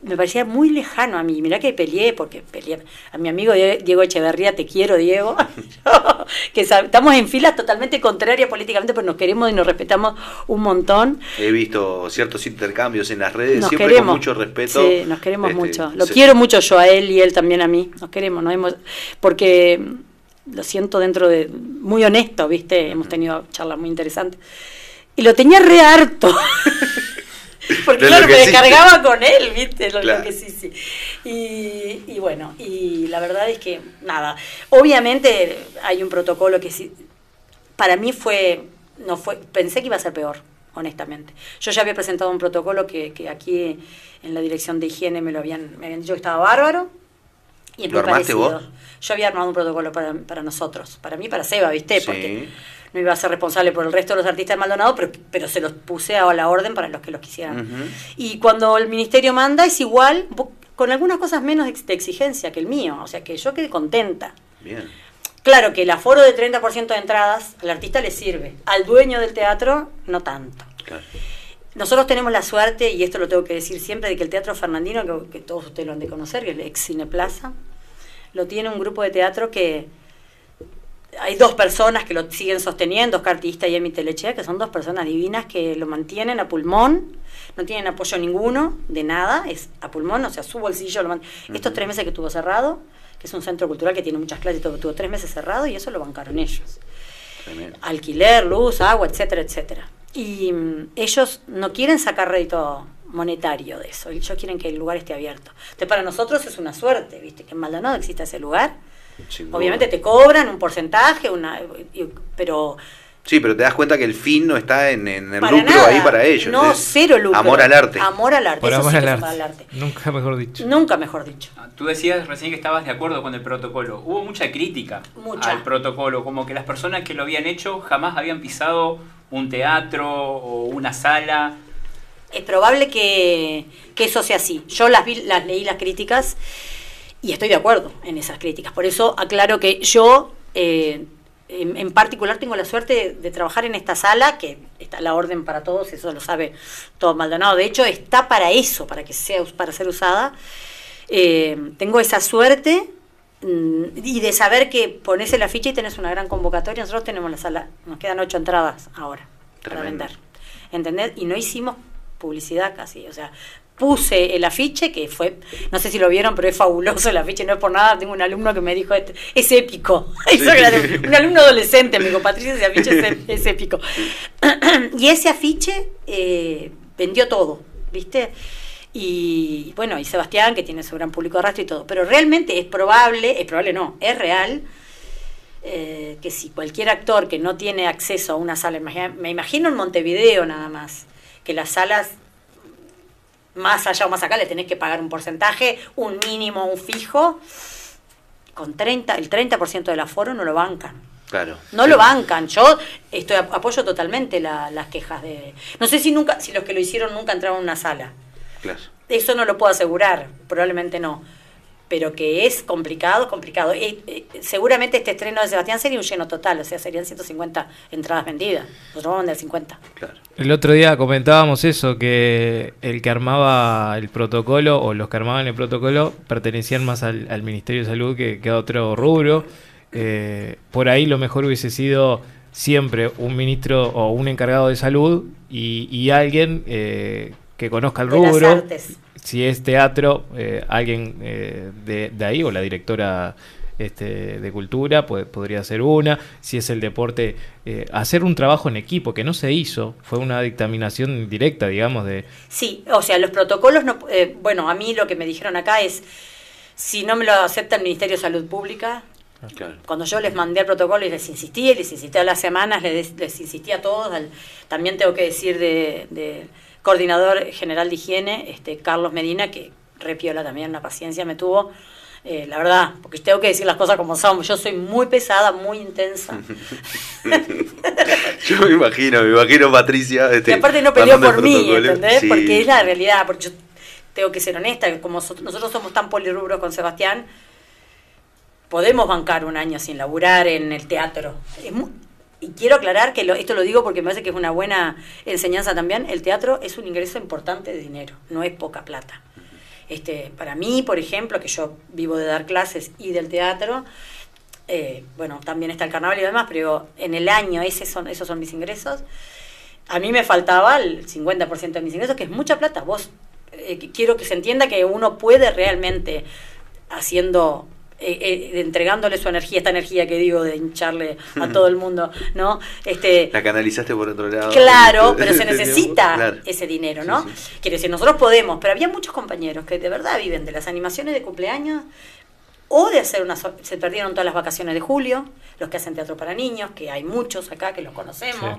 Me parecía muy lejano a mí. Mirá que peleé, porque peleé. A mi amigo Die- Diego Echeverría, te quiero, Diego. que estamos en filas totalmente contrarias políticamente, pero nos queremos y nos respetamos un montón. He visto ciertos intercambios en las redes, Nos siempre queremos. con mucho respeto. Sí, nos queremos Este, mucho. Lo quiero mucho yo a él y él también a mí. Nos queremos, nos hemos, porque lo siento dentro de muy honesto, ¿viste? Hemos tenido charlas muy interesantes. Y lo tenía re harto. Porque claro, me descargaba con él, ¿viste? Lo, Claro. que sí, sí. Y, y bueno, y la verdad es que nada. Obviamente hay un protocolo que sí. Para mí fue. no fue Pensé que iba a ser peor, honestamente. Yo ya había presentado un protocolo que, que aquí en la dirección de higiene me lo habían, me habían dicho que estaba bárbaro. Y ¿Lo armaste parecido. vos? Yo había armado un protocolo para, para nosotros, para mí, para Seba, ¿viste? Sí. Porque no iba a ser responsable por el resto de los artistas de Maldonado, pero, pero se los puse a la orden para los que los quisieran. Y cuando el ministerio manda es igual, con algunas cosas menos de exigencia que el mío, o sea que yo quedé contenta. Bien. Claro que el aforo de 30% de entradas al artista le sirve, al dueño del teatro no tanto. Claro. Nosotros tenemos la suerte, y esto lo tengo que decir siempre, de que el Teatro Fernandino, que, que todos ustedes lo han de conocer, que es el ex Cine Plaza, lo tiene un grupo de teatro que hay dos personas que lo siguen sosteniendo, Oscar Artista y Emi Telechea, que son dos personas divinas que lo mantienen a pulmón, no tienen apoyo ninguno de nada, es a pulmón, o sea, su bolsillo lo man- Estos tres meses que estuvo cerrado, que es un centro cultural que tiene muchas clases y todo, tuvo tres meses cerrado y eso lo bancaron ellos alquiler, luz, agua, etcétera, etcétera. Y mm, ellos no quieren sacar rédito monetario de eso. Ellos quieren que el lugar esté abierto. Entonces, para nosotros es una suerte, ¿viste? Que en Maldonado exista ese lugar. Obviamente te cobran un porcentaje, una, y- pero Sí, pero te das cuenta que el fin no está en, en el lucro nada. ahí para ellos. No, Es cero lucro. Amor al arte. Amor al arte. Por eso amor sí al que es arte. al arte. Nunca mejor dicho. Nunca mejor dicho. Tú decías recién que estabas de acuerdo con el protocolo. Hubo mucha crítica Mucha. al protocolo, como que las personas que lo habían hecho jamás habían pisado un teatro o una sala. Es probable que, que eso sea así. Yo las, vi, las leí las críticas y estoy de acuerdo en esas críticas. Por eso aclaro que yo, eh, en, en particular, tengo la suerte de, de trabajar en esta sala, que está la orden para todos, eso lo sabe todo Maldonado. De hecho, está para eso, para que sea para ser usada. Eh, tengo esa suerte mm, y de saber que pones el afiche y tenés una gran convocatoria. Nosotros tenemos la sala, nos quedan ocho entradas ahora para vender. ¿Entendés? Y no hicimos publicidad casi. O sea, puse el afiche, que fue, no sé si lo vieron, pero es fabuloso el afiche, no es por nada. Tengo un alumno que me dijo, "Este- es épico. Que- un alumno adolescente me dijo, Patricia, ese afiche es, ép- es épico. y ese afiche eh, vendió todo, ¿viste? Y bueno, y Sebastián, que tiene su gran público de arrastre y todo. Pero realmente es probable, es probable no, es real eh, que si cualquier actor que no tiene acceso a una sala, me imagino en Montevideo nada más, que las salas más allá o más acá le tenés que pagar un porcentaje, un mínimo, un fijo, con 30, el 30% del aforo no lo bancan. Claro. No lo bancan. Yo estoy apoyo totalmente la- las quejas de. No sé si nunca, si los que lo hicieron nunca entraron a una sala. Claro. Eso no lo puedo asegurar, probablemente no. Pero que es complicado, complicado. Eh, seguramente este estreno de Sebastián sería un lleno total, o sea, serían 150 entradas vendidas. Nosotros vamos a vender 50. El otro día comentábamos eso, que el que armaba el protocolo o los que armaban el protocolo pertenecían más al, al Ministerio de Salud que, que a otro rubro. Eh, por ahí lo mejor hubiese sido siempre un ministro o un encargado de salud y, y alguien eh, que conozca el De las rubro. artes. Si es teatro, eh, alguien eh, de, de ahí o la directora este, de cultura puede- podría ser una. Si es el deporte, eh, hacer un trabajo en equipo que no se hizo, fue una dictaminación directa, digamos, de Sí, o sea, los protocolos, no, eh, bueno, a mí lo que me dijeron acá es, si no me lo acepta el Ministerio de Salud Pública, Claro. cuando yo les mandé el protocolo y les insistí, les insistí a las semanas, les, les insistí a todos, al- también tengo que decir de, de coordinador general de higiene, este Carlos Medina, que repiola también, una paciencia me tuvo, eh, la verdad, porque tengo que decir las cosas como son, yo soy muy pesada, muy intensa, Yo me imagino, me imagino Patricia. Este, y aparte no peleó por mí. ¿entendés? Sí. Porque es la realidad, porque yo tengo que ser honesta, como so- nosotros somos tan polirrubros con Sebastián, podemos bancar un año sin laburar en el teatro. Es mu- y quiero aclarar que esto lo digo porque me parece que es una buena enseñanza también, el teatro es un ingreso importante de dinero, no es poca plata. Este, para mí, por ejemplo, que yo vivo de dar clases y del teatro, eh, bueno, también está el carnaval y demás, pero en el año ese son, esos son mis ingresos. A mí me faltaba el 50% de mis ingresos, que es mucha plata. Vos, eh, quiero que se entienda que uno puede realmente, haciendo, eh, eh, entregándole su energía, esta energía que digo de hincharle a todo el mundo, ¿no? Este, La canalizaste por otro lado. Claro, pero se necesita Claro. ese dinero, ¿no? Quiere decir, nosotros podemos, pero había muchos compañeros que de verdad viven de las animaciones de cumpleaños o de hacer una... so- Se perdieron todas las vacaciones de julio, los que hacen teatro para niños, que hay muchos acá que los conocemos.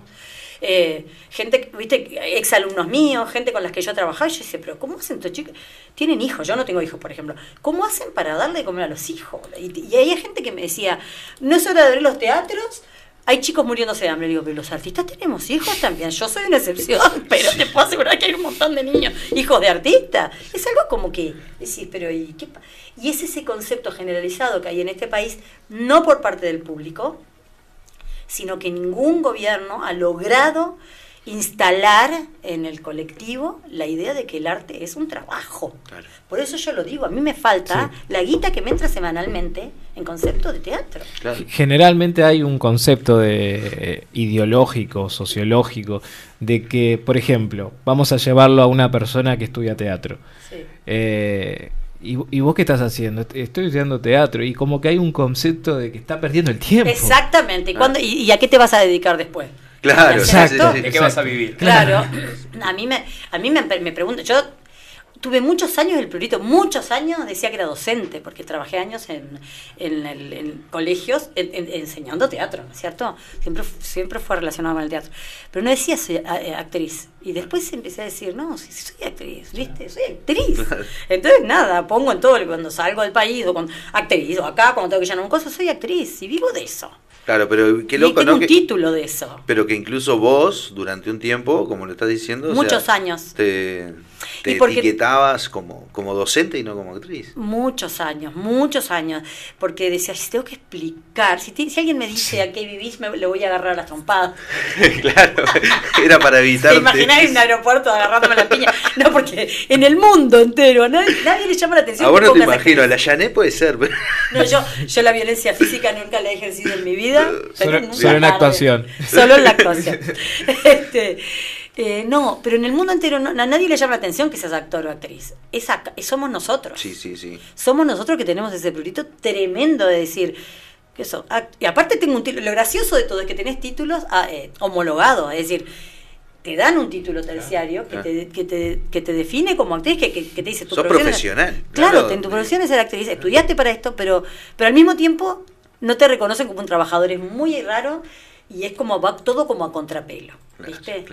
Eh, gente, viste, ex alumnos míos, gente con las que yo trabajaba, y yo decía, pero ¿cómo hacen estos chicos? Tienen hijos, yo no tengo hijos, por ejemplo. ¿Cómo hacen para darle de comer a los hijos? Y, y hay gente que me decía, no es hora de abrir los teatros, hay chicos muriéndose de hambre. Digo, pero los artistas tenemos hijos también. Yo soy una excepción, pero te puedo asegurar que hay un montón de niños, hijos de artistas. Es algo como que decís, pero ¿y qué? pa-?". Y es ese concepto generalizado que hay en este país, no por parte del público, sino que ningún gobierno ha logrado instalar en el colectivo la idea de que el arte es un trabajo. Por eso yo lo digo, a mí me falta la guita que me entra semanalmente en concepto de teatro. Generalmente hay un concepto de, eh, ideológico, sociológico, de que, por ejemplo, vamos a llevarlo a una persona que estudia teatro. Sí. Eh, ¿y, y vos qué estás haciendo? Est- Estoy estudiando teatro y como que hay un concepto de que está perdiendo el tiempo. Exactamente. ¿Y, cuándo- y, y a qué te vas a dedicar después? Claro, de sí, ¿De qué vas a vivir? Claro. A mí me, a mí me, me pregunto, yo tuve muchos años el prurito, muchos años decía que era docente, porque trabajé años en, en, en colegios en- en- enseñando teatro, ¿no es cierto? Siempre, siempre fue relacionado con el teatro. Pero no decía soy eh, actriz. Y después empecé a decir, no, sí, sí, soy actriz, ¿viste? Soy actriz. Entonces, nada, pongo en todo, cuando salgo del país, o con actriz, o acá, cuando tengo que llenar un coso, soy actriz y vivo de eso. Claro, pero qué y loco, tengo ¿no? un Que- título de eso. pero que incluso vos, durante un tiempo, como lo estás diciendo, o Muchos sea, años. te, te Y etiquetabas como, como docente y no como actriz. Muchos años, muchos años, porque decía, si tengo que explicar, si, si alguien me dice a qué vivís, me le voy a agarrar a las trompadas. claro, era para ¿Te evitarte. imaginás en un aeropuerto agarrándome la piña? No, porque en el mundo entero, a nadie, nadie le llama la atención. A vos no te imagino, a la Yané puede ser. No, yo, yo la violencia física nunca la he ejercido en mi vida. Pero Solo, solo en actuación. Solo en la actuación. Este, eh, no, pero en el mundo entero no- a nadie le llama la atención que seas actor o actriz. Es acá- somos nosotros. Sí, sí, sí. Somos nosotros que tenemos ese prurito tremendo de decir que eso. act- Y aparte tengo un título. Lo gracioso de todo es que tenés títulos ah, eh, homologados, es decir, te dan un título terciario que, te, que, te, que te define como actriz, que, que- que te dice tu Sos profesional. Claro, te- tu profesión es ser actriz, estudiaste para esto, pero, pero al mismo tiempo no te reconocen como un trabajador, es muy raro y es como va todo como a contrapelo, ¿viste?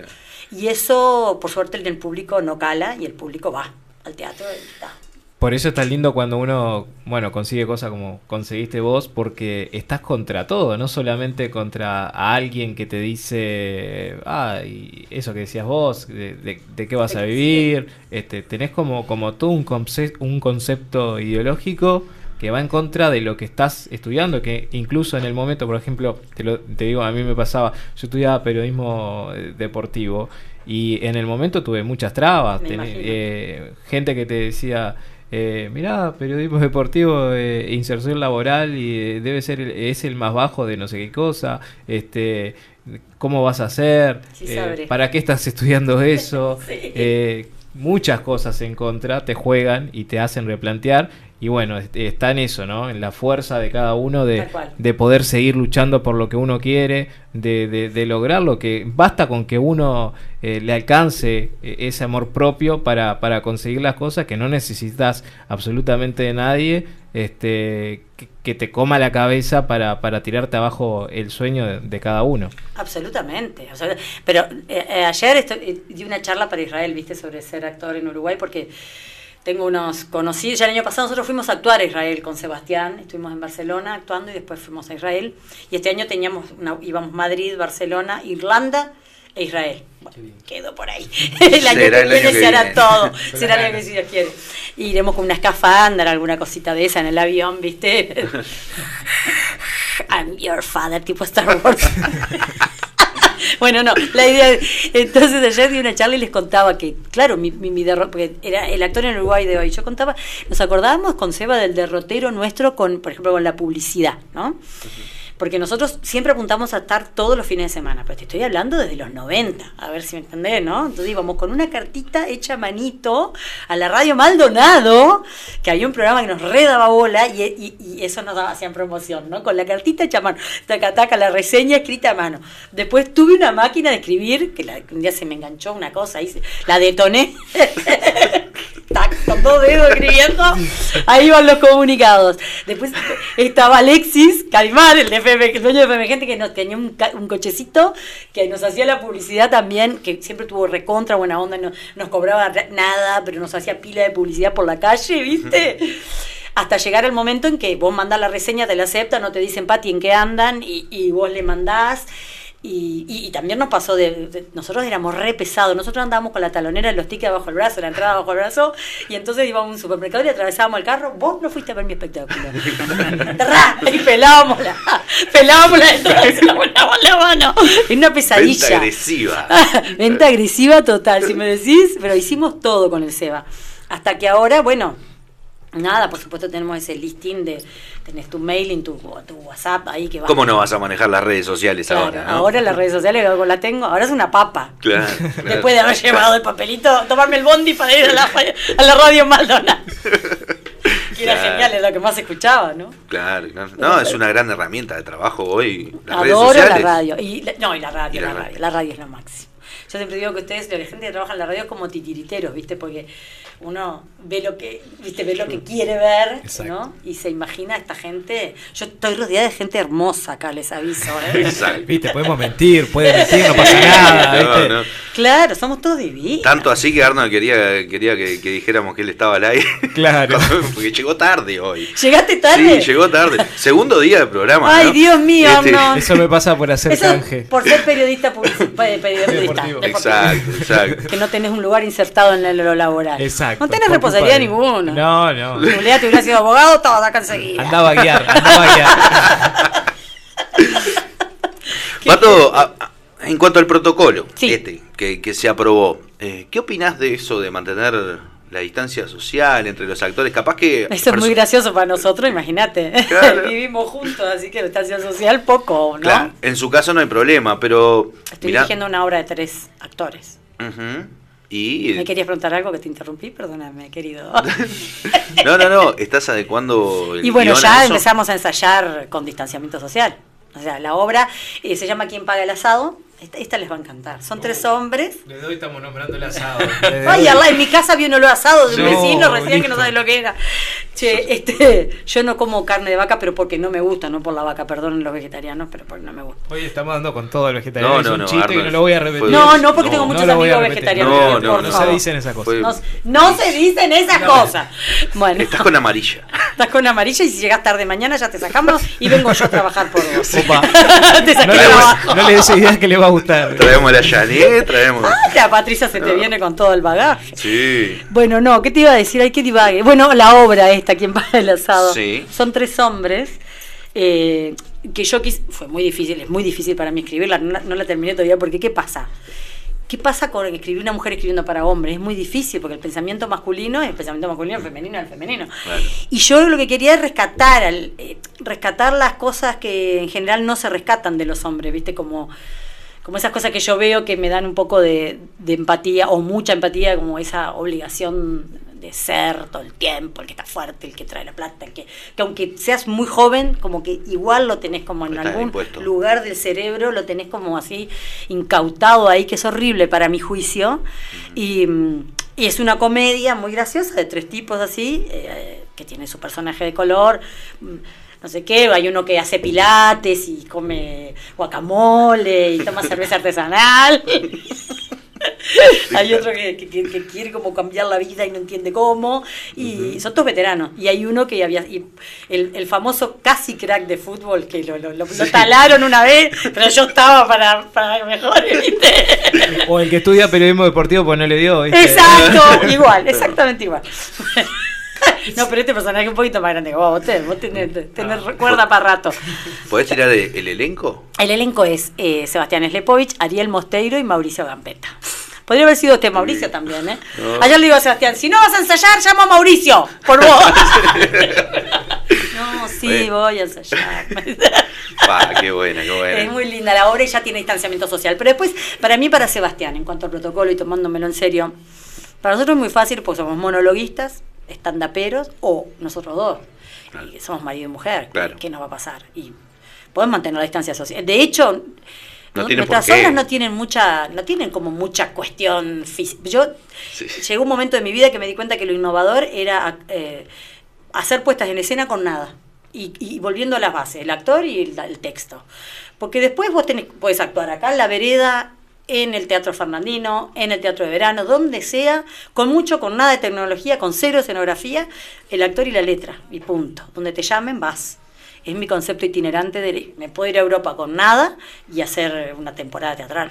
Y eso, por suerte, en el público no cala y el público va al teatro y está. Por eso es tan lindo cuando uno, bueno, consigue cosas como conseguiste vos, porque estás contra todo, no solamente contra a alguien que te dice, ah, y eso que decías vos, de, de- de qué vas a vivir, este, tenés como, como todo un, conce- un concepto ideológico que va en contra de lo que estás estudiando, que incluso en el momento, por ejemplo, te, lo, te digo, a mí me pasaba, yo estudiaba periodismo eh, deportivo y en el momento tuve muchas trabas, eh, gente que te decía, eh, mirá, periodismo deportivo, eh, inserción laboral y debe ser, el- es el más bajo de no sé qué cosa, este, ¿cómo vas a hacer? Sí, Eh. ¿Para qué estás estudiando eso? Sí. Muchas cosas en contra te juegan y te hacen replantear. Y bueno, est- está en eso, ¿no? En la fuerza de cada uno de, de poder seguir luchando por lo que uno quiere, de, de, de lograr lo que basta con que uno eh, le alcance eh, ese amor propio para, para conseguir las cosas que no necesitas absolutamente de nadie este que, que te coma la cabeza para, para tirarte abajo el sueño de, de cada uno. Absolutamente. pero eh, eh, ayer esto- eh, di una charla para Israel, viste, sobre ser actor en Uruguay, porque tengo unos conocidos. Ya el año pasado nosotros fuimos a actuar a Israel con Sebastián, estuvimos en Barcelona actuando y después fuimos a Israel. Y este año teníamos una- íbamos Madrid, Barcelona, Irlanda e Israel. Bueno, quedó por ahí. el año Será que el viene año que se hará todo. Será el año que si Dios quiere. Y iremos con una escafandra, alguna cosita de esa en el avión, ¿viste? I'm your father, tipo Star Wars. Bueno, no, la idea. Entonces ayer di una charla y les contaba que, claro, mi, mi, mi derro- porque era el actor en Uruguay de hoy. Yo contaba, nos acordábamos con Seba del derrotero nuestro con, por ejemplo, con la publicidad, ¿no? Porque nosotros siempre apuntamos a estar todos los fines de semana, pero te estoy hablando desde los 90, a ver si me entendés, ¿no? Entonces íbamos con una cartita hecha a manito a la radio Maldonado, que había un programa que nos redaba bola y, eso nos daba, hacían promoción, ¿no? Con la cartita hecha a mano, taca, taca, la reseña escrita a mano. Después tuve una máquina de escribir, que, la- un día se me enganchó una cosa, y la detoné. Con dos dedos escribiendo, ahí van los comunicados. Después estaba Alexis Calimán, el de FM, el dueño de FM Gente, que nos tenía un, un cochecito que nos hacía la publicidad también, que siempre tuvo recontra buena onda, no nos cobraba nada, pero nos hacía pila de publicidad por la calle, ¿viste? Hasta llegar al momento en que vos mandás la reseña, te la aceptan, no te dicen Pati en qué andan, y, y vos le mandás. Y, y- y también nos pasó de, de- Nosotros éramos re pesados. Nosotros andábamos con la talonera, los tickets bajo el brazo, la entrada bajo el brazo. Y entonces íbamos a un supermercado y atravesábamos el carro. Vos no fuiste a ver mi espectáculo. Y pelábamos la, pelábamos la entrada la mano. En una pesadilla. Venta agresiva. Venta agresiva total, si me decís, pero hicimos todo con el Seba. Hasta que ahora, bueno, nada, por supuesto tenemos ese listing de, tenés tu mailing, tu, tu WhatsApp ahí que va. ¿Cómo no vas a manejar las redes sociales Claro, ahora? ¿no? ahora las redes sociales como la tengo, ahora es una papa. Claro, claro. Después de haber llevado el papelito, tomarme el bondi para ir a la, a la radio Maldonado. Que era Claro. genial, era lo que más escuchaba, ¿no? Claro, no, es una gran herramienta de trabajo hoy. Las redes Adoro la sociales. radio. Y la- no, y la radio, Y la la, radio. radio. La radio es lo máximo. Yo siempre digo que ustedes, la gente que trabaja en la radio es como titiriteros, ¿viste? Porque uno ve lo que, ¿viste? Ve lo que quiere ver, Exacto. ¿no? Y se imagina a esta gente. Yo estoy rodeada de gente hermosa acá, les aviso, ¿eh? Exacto. Viste, podemos mentir, puede mentir, no pasa nada. No, ¿viste? no. Claro, somos todos divinos. Tanto así que Arnold quería, quería que, que dijéramos que él estaba al aire. Claro. Porque llegó tarde hoy. ¿Llegaste tarde? Sí, llegó tarde. Segundo día de programa. Ay, ¿no? Dios mío, Este- Arnold. Eso me pasa por hacer Eso canje. por ser periodista, publici- periodista Exacto, exacto. Que no tenés un lugar insertado en lo laboral. Exacto. No tenés responsabilidad ninguna. No, no. Si Julián te hubiera sido abogado, todo acá enseguida. Andaba a guiar, andaba a guiar. Pato, a- a- en cuanto al protocolo Sí. este que, que se aprobó, eh, ¿qué opinás de eso de mantener la distancia social entre los actores? Capaz que... Eso es muy gracioso para nosotros, imagínate. Claro. Vivimos juntos, así que la estación social poco, ¿no? Claro, en su caso no hay problema, pero... Estoy mirá- dirigiendo una obra de tres actores. Y... ¿Me querías preguntar algo que te interrumpí? Perdóname, querido. No, no, no, estás adecuando el y bueno, a ya empezamos a ensayar con distanciamiento social. O sea, la obra eh, se llama ¿Quién paga el asado? Esta, esta les va a encantar. Son tres hombres. Desde hoy estamos nombrando el asado. Ay, Allah, en mi casa vi un olor asado de un No, vecino recién que no sabe lo que era. Che, este, yo no como carne de vaca, pero porque no me gusta, no por la vaca, perdonen los vegetarianos, pero porque no me gusta. Hoy estamos dando con todo el vegetariano. No, es no, un no, chiste que Arnold, no lo voy a repetir. No, no, porque No, tengo muchos amigos vegetarianos. No, no, por no se dicen esas cosas. No, no se dicen esas cosas. Bueno, Estás con amarilla. estás con amarilla y si llegas tarde mañana ya te sacamos y vengo yo a trabajar por vos. Opa. te saqué No de le, abajo. no le des idea que le va a gustar. Traemos la Janet, traemos... Ay, la Patricia se te viene con todo el bagaje. Sí. Bueno, no, ¿qué te iba a decir? Ay, qué divague. Bueno, la obra esta, quien paga el asado. Sí. Son tres hombres eh, que yo quise. Fue muy difícil, es muy difícil para mí escribirla, no, la- no la terminé todavía porque ¿qué pasa? ¿Qué pasa con escribir una mujer escribiendo para hombres? Es muy difícil porque el pensamiento masculino es el pensamiento masculino, el femenino es el femenino. Claro. Y yo lo que quería es rescatar, eh, rescatar las cosas que en general no se rescatan de los hombres, ¿viste? Como, como esas cosas que yo veo que me dan un poco de, de empatía o mucha empatía, como esa obligación de ser todo el tiempo, el que está fuerte, el que trae la plata, el que, que aunque seas muy joven, como que igual lo tenés como en Estás algún impuesto. lugar del cerebro, lo tenés como así incautado ahí, que es horrible para mi juicio. Y, mm, y es una comedia muy graciosa de tres tipos así, eh, que tiene su personaje de color. No sé qué, hay uno que hace pilates y come guacamole y toma cerveza artesanal. hay otro que, que- que- que quiere como cambiar la vida y no entiende cómo. Y son todos veteranos. Y hay uno que había. y el, el famoso casi crack de fútbol que lo, lo, lo- lo talaron una vez, pero yo estaba para, para mejores, ¿viste? O el que estudia periodismo deportivo pues no le dio. ¿viste? Exacto, igual, exactamente igual. No, pero este personaje es un poquito más grande que vos. Vos tenés, vos tenés, tenés cuerda para rato. ¿Podés tirar el, el elenco? El elenco es eh, Sebastián Slepovich, Ariel Mosteiro y Mauricio Gambetta. Podría haber sido este Mauricio también, ¿eh? No. Ayer le digo a Sebastián, si no vas a ensayar, llama a Mauricio, por vos. no, sí, Bueno. voy a ensayar. Pa, qué buena, qué buena. Es muy linda la obra y ya tiene distanciamiento social. Pero después, para mí, para Sebastián, en cuanto al protocolo y tomándomelo en serio, para nosotros es muy fácil porque somos monologuistas, estandaperos o nosotros dos. Y somos marido y mujer. Claro. ¿Qué nos va a pasar? Y podemos mantener la distancia social. De hecho, No nuestras obras no tienen mucha, no tienen como mucha cuestión física. Yo Sí. llegó un momento de mi vida que me di cuenta que lo innovador era eh, hacer puestas en escena con nada. Y, y volviendo a las bases, el actor y el, el texto. Porque después vos tenés, podés actuar acá en la vereda, en el Teatro Fernandino, en el Teatro de Verano, donde sea, con mucho, con nada de tecnología, con cero escenografía, el actor y la letra, y punto. Donde te llamen, vas. Es mi concepto itinerante de me puedo ir a Europa con nada y hacer una temporada teatral.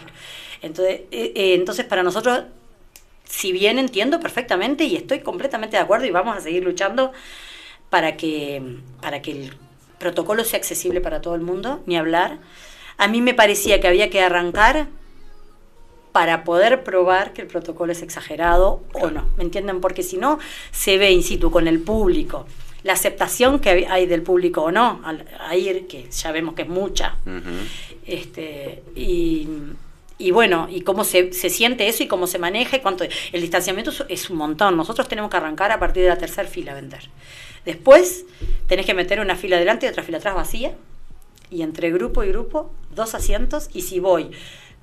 Entonces, eh, eh, entonces para nosotros si bien entiendo perfectamente y estoy completamente de acuerdo y vamos a seguir luchando para que, para que el protocolo sea accesible para todo el mundo, ni hablar, a mí me parecía que había que arrancar para poder probar que el protocolo es exagerado o no, ¿me entienden? Porque si no, se ve in situ con el público, la aceptación que hay- del público o no, al, a ir, que ya vemos que es mucha, este, y, y bueno, y cómo se, se siente eso y cómo se maneja y cuánto. El distanciamiento es, es un montón. Nosotros tenemos que arrancar a partir de la tercera fila a vender. Después tenés que meter una fila adelante y otra fila atrás vacía. Y entre grupo y grupo, dos asientos. Y si voy,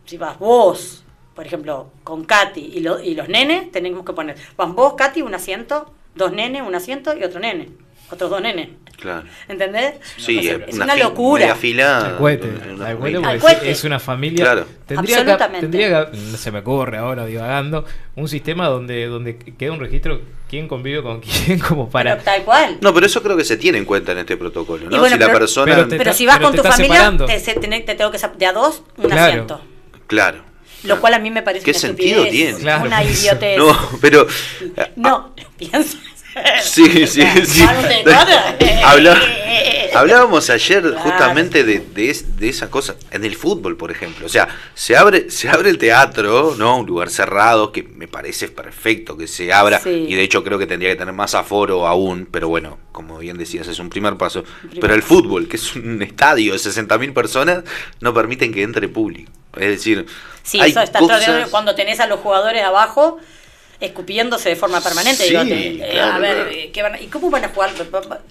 si vas vos, por ejemplo, con Katy y, lo- y los nenes, tenemos que poner, vas vos, Katy, un asiento, dos nenes, un asiento y otro nene. Otros dos nenes. Claro. ¿Entendés? Sí, O sea, eh, es una locura. fila. Eh, una familia. porque Al es- una familia. Claro. Tendría que, tendría que- se me ocurre ahora divagando, un sistema donde, donde queda un registro quién convive con quién como para... Pero tal cual. No, pero eso creo que se tiene en cuenta en este protocolo, ¿no? Y bueno, si la pero- persona. pero te- Pero está- si vas pero con te tu familia, te, se- te tengo que de a dos un Claro. asiento. Claro. Lo cual a mí me parece ¿Qué una sentido estupidez, tiene? Una idiotez. No, pero. No, pienso. Sí, sí, sí. Hablábamos ayer justamente de, de, es- de esa cosa en el fútbol, por ejemplo. O sea, se abre, se abre el teatro, ¿no? Un lugar cerrado que me parece perfecto que se abra. Sí. Y de hecho creo que tendría que tener más aforo aún. Pero bueno, como bien decías, es un primer paso. primer pero el fútbol, que es un estadio de 60.000 personas, no permiten que entre público. Es decir, Sí, hay eso está cosas- extraordinario cuando tenés a los jugadores abajo escupiéndose de forma permanente. Sí, Digo, te- eh, claro, a ver, claro. ¿qué van a- ¿y cómo van a jugar?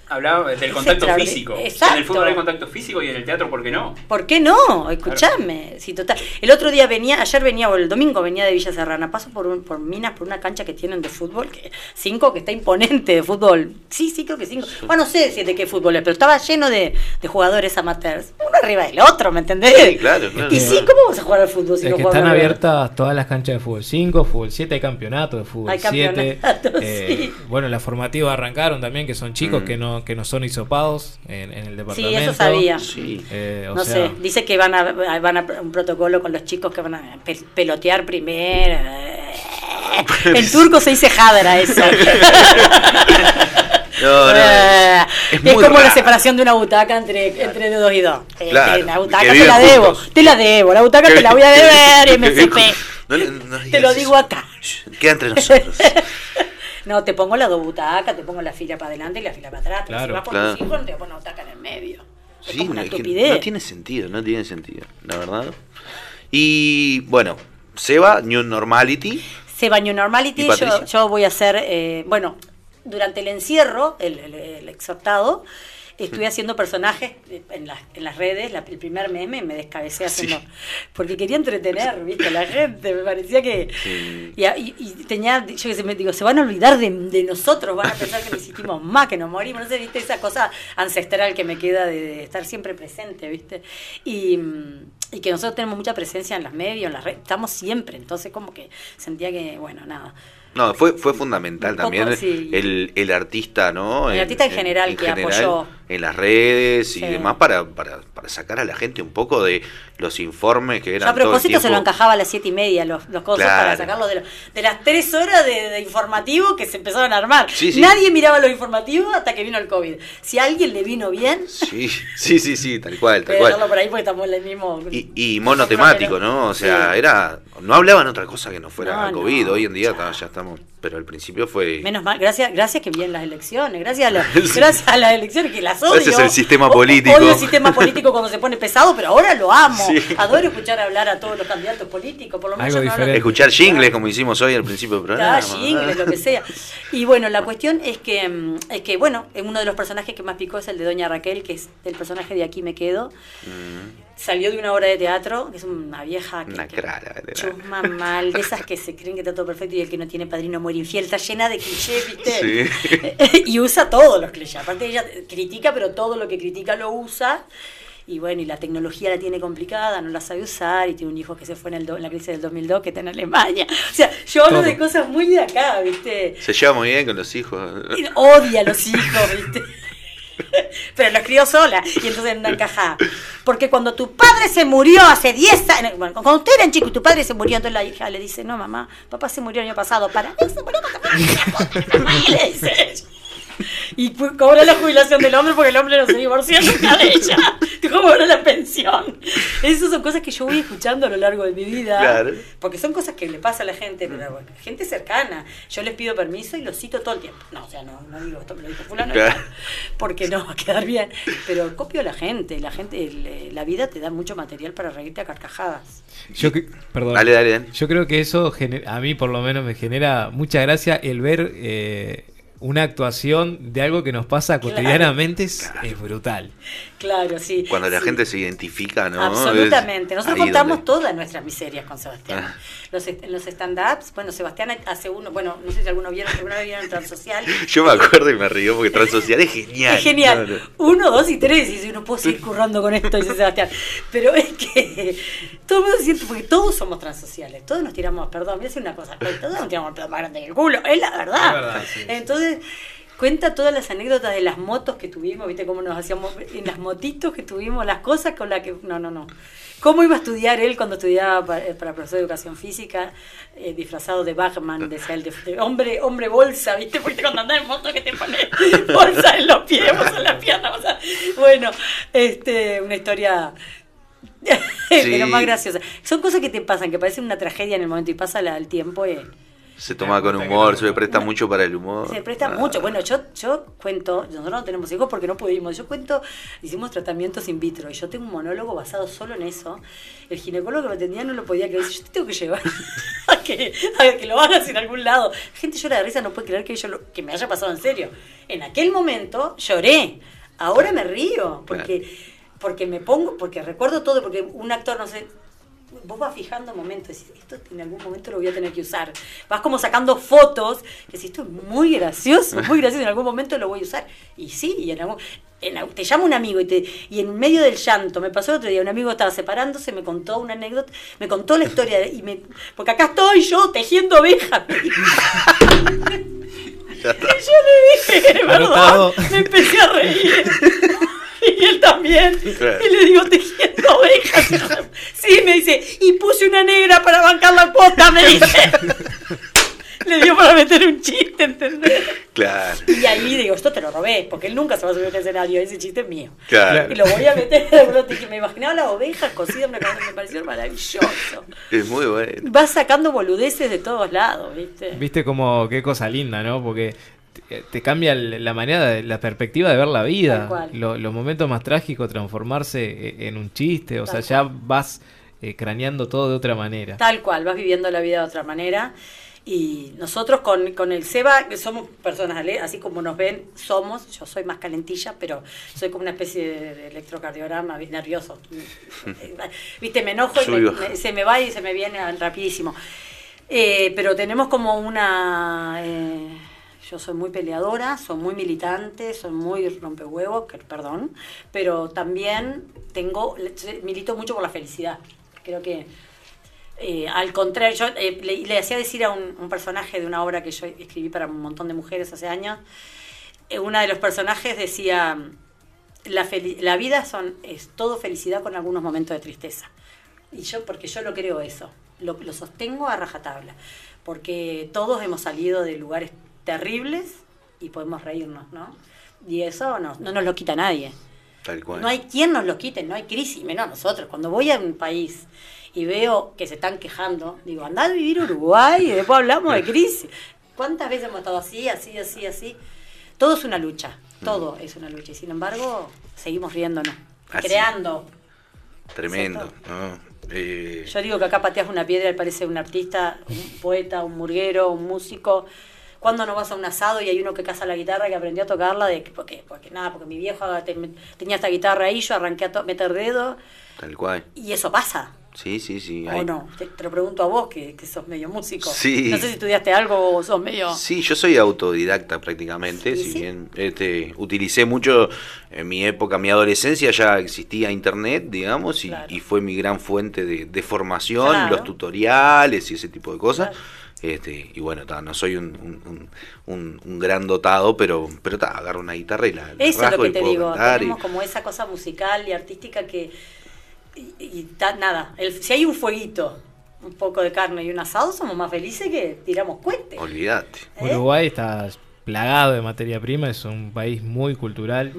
Hablaba del Es contacto físico. Exacto. En el fútbol hay contacto físico y en el teatro, ¿por qué no? ¿Por qué no? Escuchame. Sí, total. El otro día venía, ayer venía, o el domingo venía de Villa Serrana. Paso por, un, por Minas, por una cancha que tienen de fútbol, que cinco, que está imponente de fútbol. Sí, sí, creo que cinco. Bueno, no sé si de qué fútbol es, pero estaba lleno de, de jugadores amateurs. Uno arriba del otro, ¿me entendés? Sí, claro, claro. Y sí, ¿cómo vas a jugar al fútbol si Es no que están abiertas todas las canchas de fútbol 5, fútbol 7, hay campeonato de fútbol Hay 7. campeonatos, eh, sí. Bueno, las formativas arrancaron también, que son chicos Mm. que no que no son hisopados en, en el departamento. eso sabía. Sí. Eh, o No sea, sé, dice que van a, van a un protocolo con los chicos que van a pe- pelotear primero. En turco se dice jadra eso. No, no, Eh, es como la separación de una butaca entre, entre dos y dos. Eh, Claro, la butaca te la debo, juntos. te la debo, la butaca te la voy a deber, MCP. No le- no Te lo eso. digo acá. Queda entre nosotros. No, te pongo las dos butacas, te pongo la fila para adelante y la fila para atrás. Pero Claro, si vas con claro. tus hijos, no te pones una butaca en el medio. Sí, una es estupidez. no tiene sentido, no tiene sentido, la verdad. Y bueno, Seba, New Normality. Se bañó Normality, yo voy a hacer, eh, bueno, durante el encierro, el, el- el exhortado, estuve haciendo personajes en las, en las redes, la- el primer meme me descabecé haciendo, porque quería entretener, viste, a la gente, me parecía que... Y, y- y tenía, yo que sé, me digo, se van a olvidar de, de nosotros, van a pensar que nos hicimos más, que nos morimos, no sé, viste, esa cosa ancestral que me queda de, de estar siempre presente, viste. Y, mm, y que nosotros tenemos mucha presencia en las medios, en las redes, estamos siempre, entonces como que sentía que, bueno, nada. No, fue, fue fundamental poco, también sí. el, el artista, ¿no? El artista en general que apoyó. En las redes y demás para, para, para sacar a la gente un poco de los informes que Yo eran a todo el propósito se lo encajaba a las siete y media los, los cosas Claro. para sacarlos de, lo- de las tres horas de, de informativo que se empezaron a armar. Sí, sí. Nadie miraba los informativos hasta que vino el COVID. Si a alguien le vino bien, Sí, sí, sí, sí, tal cual, tal a cual. dejarlo por ahí porque estamos en el mismo... Y, y monotemático, ¿no? O sea, era. No hablaban otra cosa que no fuera No, COVID. no, Hoy en día ya estamos. Pero al principio fue. Menos mal, gracias, gracias que vienen las elecciones, gracias a, la- gracias a las elecciones que las odio. Gracias al sistema político. Odio el sistema político cuando se pone pesado, pero ahora lo amo. Sí. Adoro escuchar hablar a todos los candidatos políticos, por lo menos Algo yo no hablo- diferente. Escuchar jingles como hicimos hoy al principio del programa. Ah, jingles, lo que sea. Y bueno, la cuestión es que, mm, es que, bueno, uno de los personajes que más picó es el de Doña Raquel, que es el personaje de Aquí me quedo. Salió de una obra de teatro, que es una vieja que, Una que cara. era. chusma mal, de esas que se creen que está todo perfecto y el que no tiene padrino muere infiel, está llena de clichés, ¿viste? Sí. y usa todos los clichés. Aparte ella critica, pero todo lo que critica lo usa. Y bueno, y la tecnología la tiene complicada, no la sabe usar, y tiene un hijo que se fue en, el do- en la crisis del 2002 que está en Alemania. O sea, yo hablo Todo. de cosas muy de acá, ¿viste? Se lleva muy bien con los hijos. Y Odia a los hijos, ¿viste? Pero los crió sola y entonces no encaja. Porque cuando tu padre se murió hace 10 años, bueno, cuando ustedes eran chicos y tu padre se murió, entonces la hija le dice, no mamá, papá se murió el año pasado, para mí se murió cuando le dice ella. Y cobra la jubilación del hombre porque el hombre no se divorció nunca de ella. Cobra la pensión. Esas son cosas que yo voy escuchando a lo largo de mi vida. Claro. Porque son cosas que le pasa a la gente, pero bueno, gente cercana. Yo les pido permiso y los cito todo el tiempo. No, o sea, no, no digo esto me lo dijo fulano, Claro. porque no va a quedar bien. Pero copio a la gente. La gente, el, eh, la vida te da mucho material para reírte a carcajadas. Yo que- perdón. Dale, dale, dale. Yo creo que eso a mí por lo menos me genera mucha gracia el ver eh, una actuación de algo que nos pasa cotidianamente es, es brutal. Claro, sí. Cuando la sí. gente se identifica, ¿no? Absolutamente. Nosotros ahí contamos donde- todas nuestras miserias con Sebastián. Ah. Los, en los stand-ups, bueno, Sebastián hace uno, bueno, no sé si alguno vieron, alguna vez vieron Transsocial. Yo me acuerdo y me río porque Transocial es genial. Es genial. No, no. Uno, dos y tres. Y dice, no puedo seguir currando con esto, dice Sebastián. Pero es que todo el mundo se siente, porque todos somos transociales. Todos nos tiramos, perdón, voy a decir una cosa. Todos nos tiramos el pedo más grande que el culo. Es la verdad. Es verdad, sí, sí. Cuenta todas las anécdotas de las motos que tuvimos, ¿viste? Cómo nos hacíamos en las motitos que tuvimos, las cosas con las que. No, no, no. ¿Cómo iba a estudiar él cuando estudiaba para, eh, para profesor de educación física, eh, disfrazado de Batman, decía él, de, de hombre, hombre bolsa, ¿viste? Porque cuando andás en moto que te pones bolsa en los pies, bolsa en las piernas, sea, bueno, este, una historia pero más graciosa. Son cosas que te pasan, que parecen una tragedia en el momento y pasa la- el tiempo y Se toma con humor, se presta mucho para el humor. se presta mucho. Bueno, yo, yo cuento, nosotros no tenemos hijos porque no pudimos. Yo cuento, hicimos tratamientos in vitro y yo tengo un monólogo basado solo en eso. El ginecólogo que me atendía no lo podía creer. Yo te tengo que llevar a que, a que lo hagas en algún lado. La gente llora de risa, no puede creer que, yo lo- que me haya pasado en serio. En aquel momento lloré. Ahora me río porque, porque me pongo, porque recuerdo todo, porque un actor, no sé, vos vas fijando momentos, decís, esto en algún momento lo voy a tener que usar. Vas como sacando fotos, que decís, esto es muy gracioso, muy gracioso, en algún momento lo voy a usar. Y sí, y en algún, en te llama un amigo y, te, y en medio del llanto, me pasó el otro día, un amigo estaba separándose, me contó una anécdota, me contó la historia, de- y me, porque acá estoy yo tejiendo ovejas. Y yo le dije, ¿verdad? Me empecé a reír. Y él también. Y le digo, tejiendo ovejas. Sí, me dice, y puse una negra para bancar la cuota, me dice. Le dio para meter un chiste, ¿entendés? Claro. Y ahí digo, esto te lo robé, porque él nunca se va a subir al escenario, ese chiste es mío. Claro. Y lo voy a meter en me imaginaba las ovejas cocidas, una cosa que me pareció maravilloso. Es muy bueno. Vas sacando boludeces de todos lados, ¿viste? Viste como qué cosa linda, ¿no? Porque te, cambia la manera, de, la perspectiva de ver la Tal vida. cual. Lo- los momentos más trágicos transformarse e- en un chiste. O sea, ya vas eh, craneando todo de otra manera. Tal cual, vas viviendo la vida de otra manera. Y nosotros con, con el Seba, que somos personas, así como nos ven, somos, yo soy más calentilla, pero soy como una especie de, de electrocardiograma, vi- nervioso. Viste, me enojo y me- se me va y se me viene rapidísimo. Eh, pero tenemos como una... eh, yo soy muy peleadora, soy muy militante, soy muy rompehuevos, que- perdón, pero también tengo, milito mucho por la felicidad. Creo que eh, al contrario, yo eh, le, le hacía decir a un, un personaje de una obra que yo escribí para un montón de mujeres hace años, eh, una de los personajes decía, la, la vida son, es todo felicidad con algunos momentos de tristeza. Y yo, porque yo lo creo eso, lo, lo sostengo a rajatabla, porque todos hemos salido de lugares terribles y podemos reírnos, ¿no? Y eso no, no nos lo quita nadie. Tal cual. No hay quien nos lo quite, no hay crisis, menos nosotros. Cuando voy a un país y veo que se están quejando, digo, andá a vivir Uruguay y después hablamos de crisis. ¿Cuántas veces hemos estado así, así, así, así? Todo es una lucha, todo es una lucha. Y sin embargo, seguimos riéndonos, Así. creando. Tremendo. ¿no? Eh, Yo digo que acá pateas una piedra y parece un artista, un poeta, un murguero, un músico. Cuando no vas a un asado y hay uno que caza la guitarra que aprendió a tocarla? De, que- porque, porque nada, porque mi viejo te- tenía esta guitarra ahí, yo arranqué a meter dedo tal cual. y eso pasa. Sí, sí, sí. ¿O hay- no? Te, te lo pregunto a vos, que, que sos medio músico. Sí. No sé si estudiaste algo o sos medio... Sí, yo soy autodidacta prácticamente, ¿Sí, si sí? bien este, utilicé mucho en mi época, mi adolescencia ya existía internet, digamos, y, Claro. y fue mi gran fuente de, de formación, Claro. los tutoriales y ese tipo de cosas. Este, y bueno, ta, no soy un, un- un- un- un gran dotado, pero, pero ta, agarro una guitarra y la, la Eso es lo que te digo. y- Tenemos como esa cosa musical y artística que... Y, y ta- nada, el- si hay un fueguito, un poco de carne y un asado, somos más felices que tiramos cohetes. Olvídate. Uruguay está plagado de materia prima, es un país muy cultural,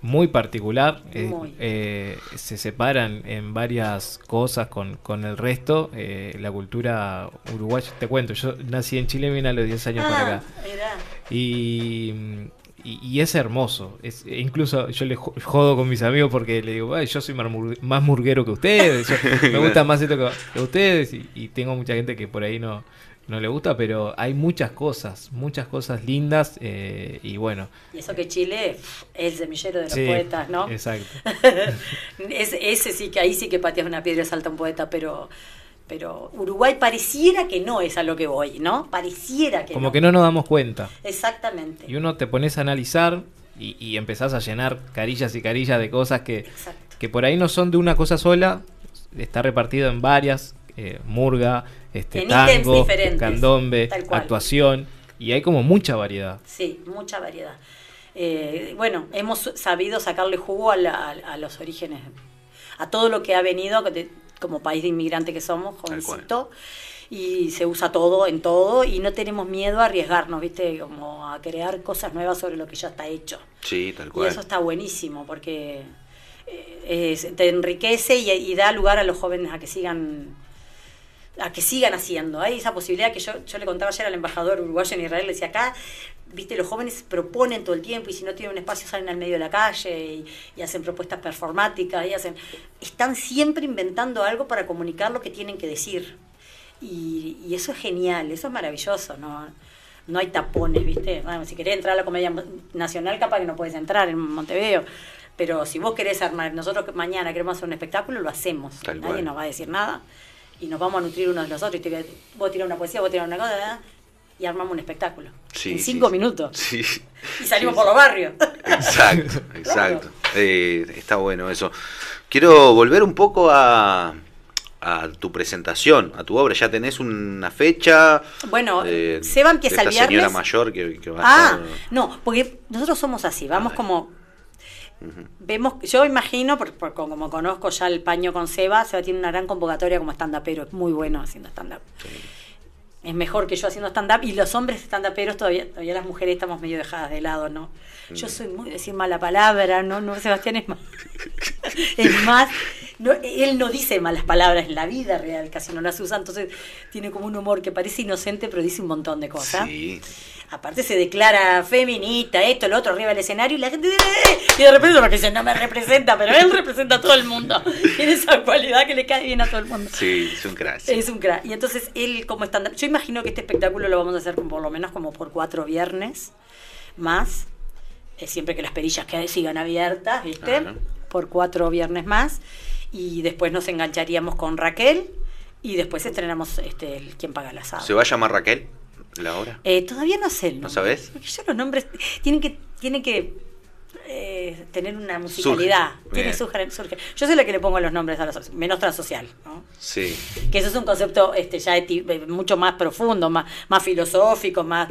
Muy. particular, eh, Muy. eh, se separan en varias cosas con, con el resto, eh, la cultura uruguaya, te cuento, yo nací en Chile y vine a los 10 años para Ah, acá. mirá. Y, y, y es hermoso. Es, e incluso yo le jo- jodo con mis amigos porque le digo, "Ay, yo soy más, mur- más murguero que ustedes. yo- me gusta más esto que, que ustedes. Y, y tengo mucha gente que por ahí no, no le gusta, pero hay muchas cosas, muchas cosas lindas eh, y bueno. Y eso que Chile es el semillero de los Sí, poetas, ¿no? exacto. ese, ese sí que ahí sí que pateas una piedra y salta un poeta, pero pero Uruguay pareciera que no es a lo que voy, ¿no? Pareciera que Como no. que no nos damos cuenta. Exactamente. Y uno te pones a analizar y, y empezás a llenar carillas y carillas de cosas que, que por ahí no son de una cosa sola, está repartido en varias, eh, murga, este, En tango, candombe, actuación, y hay como mucha variedad. Sí, mucha variedad. Eh, bueno, hemos sabido sacarle jugo a, la- a los orígenes, a todo lo que ha venido de- como país de inmigrante que somos, jovencito, y se usa todo en todo y no tenemos miedo a arriesgarnos, ¿viste? Como a crear cosas nuevas sobre lo que ya está hecho. Sí, tal Y cual. eso está buenísimo porque eh, es- te enriquece y, y da lugar a los jóvenes a que sigan a que sigan haciendo. Hay esa posibilidad que yo, yo le contaba ayer al embajador uruguayo en Israel, le decía acá, viste, los jóvenes proponen todo el tiempo y si no tienen un espacio salen al medio de la calle y, y hacen propuestas performáticas y hacen. Están siempre inventando algo para comunicar lo que tienen que decir. Y, y eso es genial, eso es maravilloso, ¿no? No hay tapones, ¿viste? Bueno, si querés entrar a la comedia nacional, capaz que no puedes entrar en Montevideo. Pero si vos querés armar, nosotros que mañana queremos hacer un espectáculo, lo hacemos. Tal Nadie cual. nos va a decir nada. Y nos vamos a nutrir unos de los otros. Y te, vos tirás una poesía, vos tirás una cosa, y armamos un espectáculo. Sí, en cinco sí. minutos. Sí. Y salimos por los barrios. Exacto, exacto. Eh, está bueno eso. Quiero volver un poco a, a tu presentación, a tu obra. ¿Ya tenés una fecha? Bueno, eh, Seba empieza de el esta señora viernes. mayor que, que va a Ah, estar- no, porque nosotros somos así, vamos como... Vemos, yo imagino, por, por- como conozco ya el paño con Seba, Seba tiene una gran convocatoria como stand-upero, es muy bueno haciendo stand-up. Es mejor que yo haciendo stand-up y los hombres stand-uperos todavía, todavía las mujeres estamos medio dejadas de lado, ¿no? Yo soy muy de decir mala palabra, ¿no? No, Sebastián es más... es más, no, él no dice malas palabras en la vida real, casi no las usa, entonces tiene como un humor que parece inocente, pero dice un montón de cosas. Sí. Aparte se declara feminista, esto, lo otro, arriba del escenario y la gente dice, "Eh", y de repente porque dice, no me representa, pero él representa a todo el mundo. Tiene esa cualidad que le cae bien a todo el mundo. Sí, es un crack. Es un crack. Y entonces él como stand yo imagino que este espectáculo lo vamos a hacer por lo menos como por cuatro viernes más, eh, siempre que las perillas que sigan abiertas, ¿viste? Ajá. Por cuatro viernes más. Y después nos engancharíamos con Raquel y después estrenamos este, el Quién paga el asado. ¿Se va a llamar Raquel la obra? Eh, todavía no sé el ¿No nombre. sabes? Porque yo los nombres tienen que, tienen que eh, tener una musicalidad. Tiene, surge, surge. Yo soy la que le pongo los nombres a los menos transocial, ¿no? Sí. Que eso es un concepto este, ya eh, mucho más profundo, más, más filosófico, más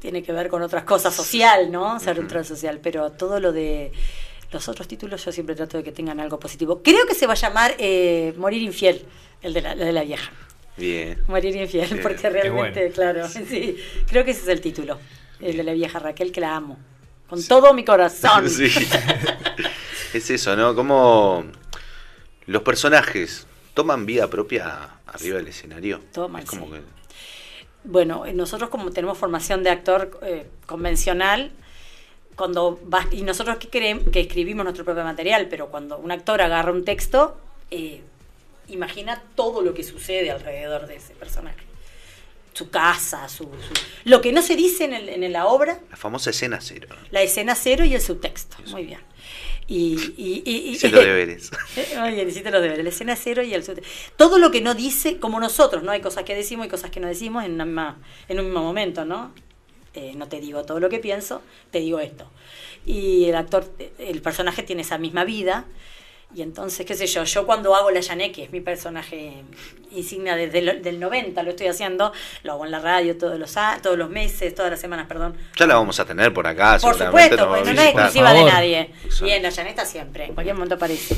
tiene que ver con otras cosas social, ¿no? Ser un transocial. Pero todo lo de los otros títulos yo siempre trato de que tengan algo positivo. Creo que se va a llamar eh, Morir infiel, el de la, el de la vieja. Bien. Morir infiel, Bien, porque realmente, bueno. claro, sí, creo que ese es el título, el de la vieja Raquel, que la amo, con todo mi corazón. Sí. es eso, ¿no? Como los personajes toman vida propia arriba del escenario. Toman, es como que Bueno, nosotros como tenemos formación de actor eh, convencional, cuando vas, y nosotros que, queremos, que escribimos nuestro propio material, pero cuando un actor agarra un texto, eh, imagina todo lo que sucede alrededor de ese personaje. Su casa, su, su- lo que no se dice en, el- en la obra, la famosa escena cero. la escena cero y el subtexto. Muy bien. Y, y, y- y- Hice los deberes. Eh, Muy bien, hiciste los deberes. La escena cero y el subtexto. Todo lo que no dice, como nosotros, ¿no? Hay cosas que decimos y cosas que no decimos en, una misma- en un mismo momento, ¿no? Eh, no te digo todo lo que pienso, te digo esto. Y el actor, eh, el personaje tiene esa misma vida. Y entonces, qué sé yo, yo cuando hago la Yané, que es mi personaje insignia desde el del 90, lo estoy haciendo, lo hago en la radio todos los, todos los meses, todas las semanas, perdón. Ya la vamos a tener por acá. Por supuesto, a porque no es exclusiva de nadie. Exacto. Bien, la Yané está siempre, en cualquier momento aparece.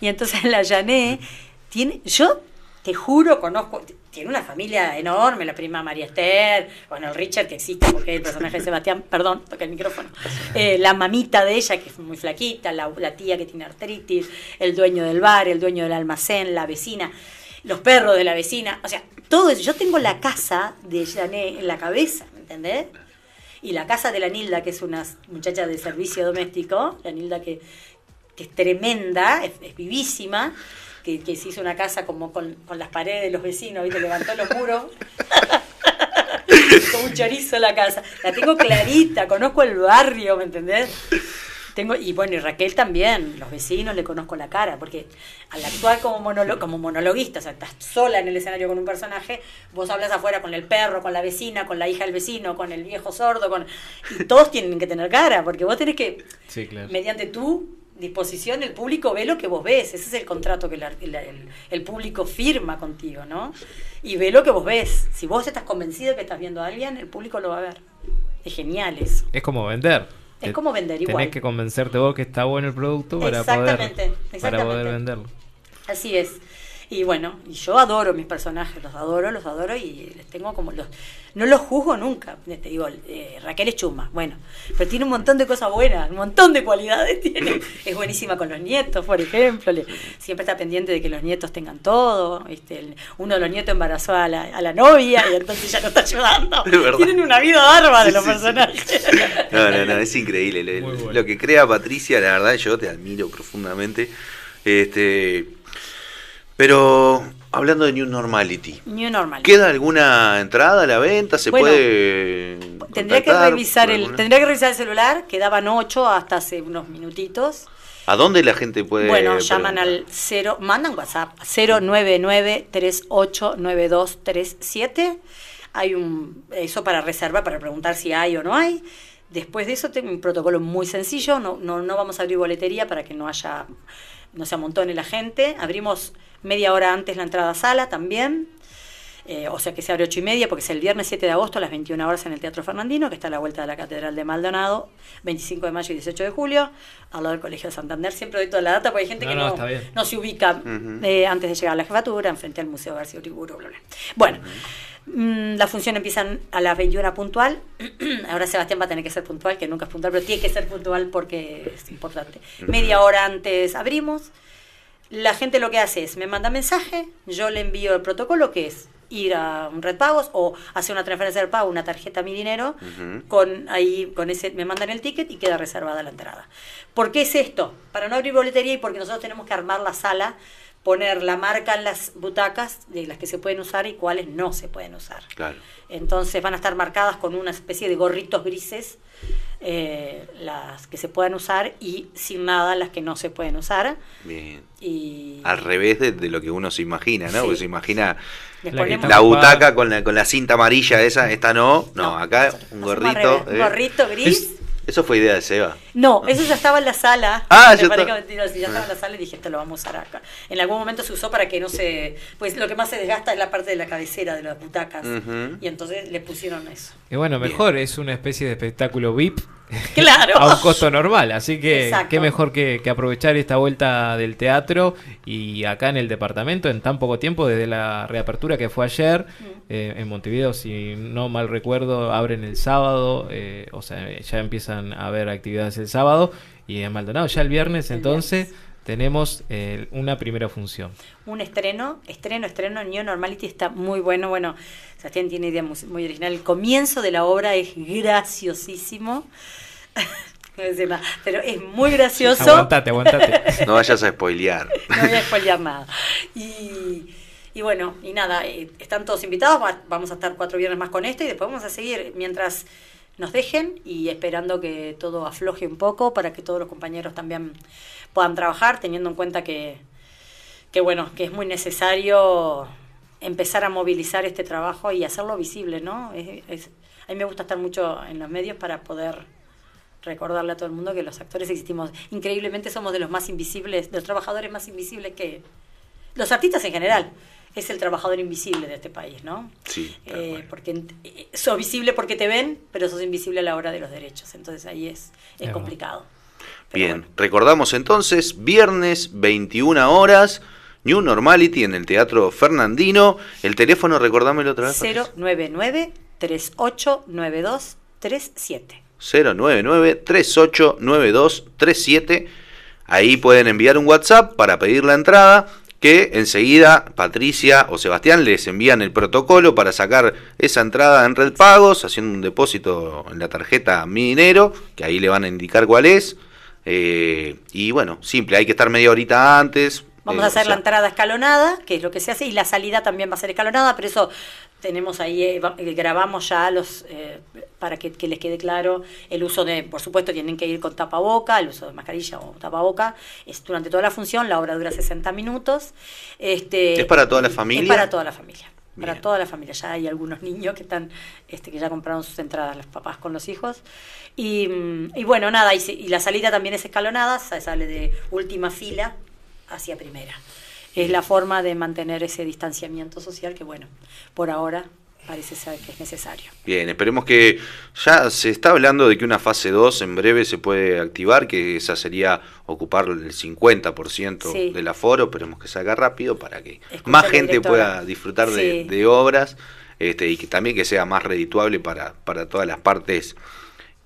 Y entonces la Yané tiene, yo te juro, conozco, tiene una familia enorme, la prima María Esther, bueno, el Richard que existe porque el personaje de Sebastián, perdón, toca el micrófono, Eh, la mamita de ella que es muy flaquita, la, tía que tiene artritis, el dueño del bar, el dueño del almacén, la vecina, los perros de la vecina, o sea, todo eso. Yo tengo la casa de Jané en la cabeza, ¿me entendés? Y la casa de la Nilda, que es una muchacha de servicio doméstico, la Nilda que, que es tremenda, es vivísima, que, que se hizo una casa como con, con las paredes de los vecinos, ¿viste? Levantó los muros. como un chorizo la casa. La tengo clarita, conozco el barrio, ¿me entendés? Tengo, y bueno, y Raquel también, los vecinos le conozco la cara, porque al actuar como, monolo- como monologuista, o sea, estás sola en el escenario con un personaje, vos hablas afuera con el perro, con la vecina, con la hija del vecino, con el viejo sordo, con y todos tienen que tener cara, porque vos tenés que, Sí, claro. mediante tu disposición, el público ve lo que vos ves, ese es el contrato que el, el- el público firma contigo, ¿no? Y ve lo que vos ves. Si vos estás convencido que estás viendo a alguien, el público lo va a ver. Es genial eso. Es como vender. Es como vender igual. Tenés que convencerte vos que está bueno el producto para poder, Exactamente, para exactamente. poder venderlo. Así es. Y bueno, y yo adoro mis personajes, los adoro, los adoro y les tengo como los... No los juzgo nunca. Te digo, eh, Raquel es chuma, bueno, pero tiene un montón de cosas buenas, un montón de cualidades tiene. Es buenísima con los nietos, por ejemplo. le- siempre está pendiente de que los nietos tengan todo. ¿viste? El- uno de los nietos embarazó a la, a la novia y entonces ya no está ayudando. Es. Tienen una vida bárbara Sí, los sí, sí. personajes. No, no, no, es increíble. Lo, lo que crea Patricia, la verdad, yo te admiro profundamente. Este, pero hablando de New Normality, New. ¿queda alguna entrada a la venta? ¿Se Bueno, puede Tendría que revisar el, tendría que revisar el celular, quedaban ocho hasta hace unos minutitos. ¿A dónde la gente puede bueno, llaman al 0, mandan WhatsApp 099389237. Hay un eso para reserva para preguntar si hay o no hay. Después de eso tengo un protocolo muy sencillo, no, no, no vamos a abrir boletería para que no haya no se amontone la gente. Abrimos media hora antes la entrada a sala también. Eh, o sea que se abre ocho y media porque es el viernes 7 de agosto a las 21 horas en el Teatro Fernandino, que está a la vuelta de la Catedral de Maldonado, 25 de mayo y 18 de julio, al lado del Colegio de Santander. Siempre doy toda la data porque hay gente No, que no, no, no se ubica Ujú. eh, antes de llegar a la jefatura, enfrente al Museo García Uriburu, bla, bla. Bueno, mm, la función empiezan a las 21 puntual. Ahora Sebastián va a tener que ser puntual, que nunca es puntual, pero tiene que ser puntual porque es importante. Media hora antes abrimos. La gente lo que hace es, me manda mensaje, yo le envío el protocolo, que es ir a un red pagos o hacer una transferencia de pago, una tarjeta mi dinero, con ahí con ese me mandan el ticket y queda reservada la entrada. ¿Por qué es esto? Para no abrir boletería y porque nosotros tenemos que armar la sala, poner la marca en las butacas de las que se pueden usar y cuáles no se pueden usar. Claro. Entonces van a estar marcadas con una especie de gorritos grises eh, las que se puedan usar y sin nada las que no se pueden usar. Bien. Y Al revés de, de lo que uno se imagina, ¿no? Sí. Porque se imagina la, butaca con la, con la cinta amarilla esa, esta no. No, acá un gorrito. un ¿eh? gorrito gris. Es- eso fue idea de Seba. No, eso ya estaba en la sala. Ah, Me ya está. mentira, sí, ya estaba en la sala y dije, esto lo vamos a usar acá. En algún momento se usó para que no se... Pues lo que más se desgasta es la parte de la cabecera de las butacas. Y entonces le pusieron eso. Y bueno, mejor, es una especie de espectáculo VIP Claro. a un costo normal. Así que Exacto. qué mejor que, que aprovechar esta vuelta del teatro y acá en el departamento en tan poco tiempo, desde la reapertura que fue ayer, eh, en Montevideo, si no mal recuerdo, abren el sábado, eh, o sea, ya empiezan a haber actividades el sábado y en Maldonado ya el viernes, entonces tenemos eh, una primera función. un estreno, estreno, estreno, New Normality está muy bueno. Bueno, Sebastián tiene idea muy, muy original. El comienzo de la obra es graciosísimo. Pero es muy gracioso. Aguantate, aguantate. No vayas a spoilear. No voy a spoilear nada. Y, y bueno, y nada, eh, están todos invitados. va- Vamos a estar cuatro viernes más con esto y después vamos a seguir mientras nos dejen y esperando que todo afloje un poco para que todos los compañeros también puedan trabajar, teniendo en cuenta que, que bueno, que es muy necesario empezar a movilizar este trabajo y hacerlo visible, ¿no? Es- es- a mí me gusta estar mucho en los medios para poder recordarle a todo el mundo que los actores existimos. Increíblemente somos de los más invisibles, de los trabajadores más invisibles que los artistas en general. Es el trabajador invisible de este país, ¿no? Sí. Eh, porque eh, sos visible porque te ven, pero sos invisible a la hora de los derechos. Entonces ahí es, es Es complicado. Bien, recordamos entonces, viernes 21 horas, New Normality en el Teatro Fernandino. El teléfono, recordámelo otra vez. Patricia. 099 389237 099-389237. Ahí pueden enviar un WhatsApp para pedir la entrada, que enseguida Patricia o Sebastián les envían el protocolo para sacar esa entrada en Red Pagos, haciendo un depósito en la tarjeta Mi Dinero, que ahí le van a indicar cuál es. Eh, y bueno, simple, hay que estar media horita antes, Vamos Eh, a hacer o sea, la entrada escalonada, que es lo que se hace, y la salida también va a ser escalonada, pero eso tenemos ahí, eh, eh, grabamos ya los eh, para que, que les quede claro el uso de, por supuesto, tienen que ir con tapaboca, el uso de mascarilla o tapaboca, es durante toda la función, la obra dura 60 minutos. Este, ¿Es para toda la familia? Es para toda la familia. Para toda la familia. Ya hay algunos niños que están, este, que ya compraron sus entradas, los papás con los hijos. Y, mm, y bueno, nada, y, la salida también es escalonada, sa- sale de última fila hacia primera. Es la forma de mantener ese distanciamiento social que, bueno, por ahora parece ser que es necesario. Bien, esperemos que ya se está hablando de que una fase 2 en breve se puede activar, que esa sería ocupar el 50% Sí. del aforo, esperemos que salga rápido para que Escucha más gente directora. pueda disfrutar de, de obras este, y que también que sea más redituable para, para todas las partes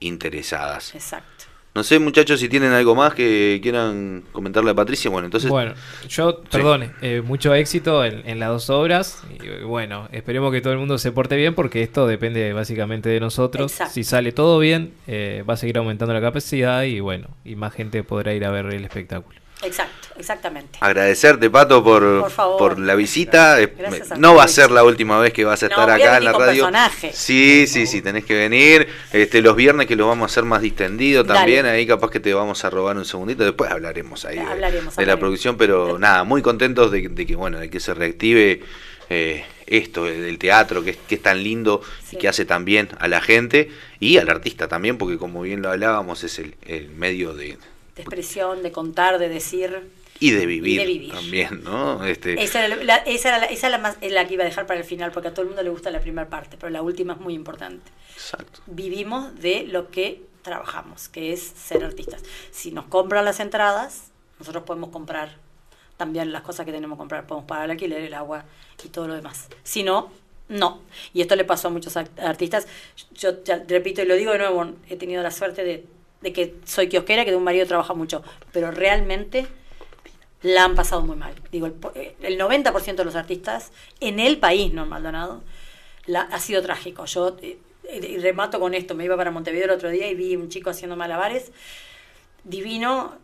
interesadas. Exacto. No sé, muchachos, si tienen algo más que quieran comentarle a Patricia. Bueno, entonces. Bueno, yo, perdone, eh, mucho éxito en, en las dos obras. Y eh, bueno, esperemos que todo el mundo se porte bien porque esto depende básicamente de nosotros. Exacto. Si sale todo bien, eh, va a seguir aumentando la capacidad y bueno, y más gente podrá ir a ver el espectáculo. Exacto, exactamente. Agradecerte, Pato, por, Por favor. por la visita. Eh, Gracias a no va a ser la última vez que vas a estar acá en la radio. personaje. Sí, sí, sí, tenés que venir. Este, los viernes que lo vamos a hacer más distendido Dale. también. Ahí capaz que te vamos a robar un segundito. Después hablaremos ahí de, Hablaremos, de la producción. Pero nada, muy contentos de, de que bueno, de que se reactive eh, esto del teatro, que es, que es tan lindo y que hace tan bien a la gente y al artista también, porque como bien lo hablábamos, es el, el medio de De expresión, de contar, de decir. Y de vivir, de vivir. también, ¿no? Este, Esa era, la, esa era, la, esa era la más, es la que iba a dejar para el final, porque a todo el mundo le gusta la primera parte, pero la última es muy importante. Exacto. Vivimos de lo que trabajamos, que es ser artistas. Si nos compran las entradas, nosotros podemos comprar también las cosas que tenemos que comprar, podemos pagar el alquiler, el agua y todo lo demás. Si no, no. Y esto le pasó a muchos artistas. Yo ya repito y lo digo de nuevo, he tenido la suerte de, de que soy kiosquera, que de un marido trabaja mucho, pero realmente la han pasado muy mal. Digo, el, eh, el 90% de los artistas en el país, no en Maldonado, la, ha sido trágico. Yo eh, eh, y remato con esto, me iba para Montevideo el otro día y vi un chico haciendo malabares, divino,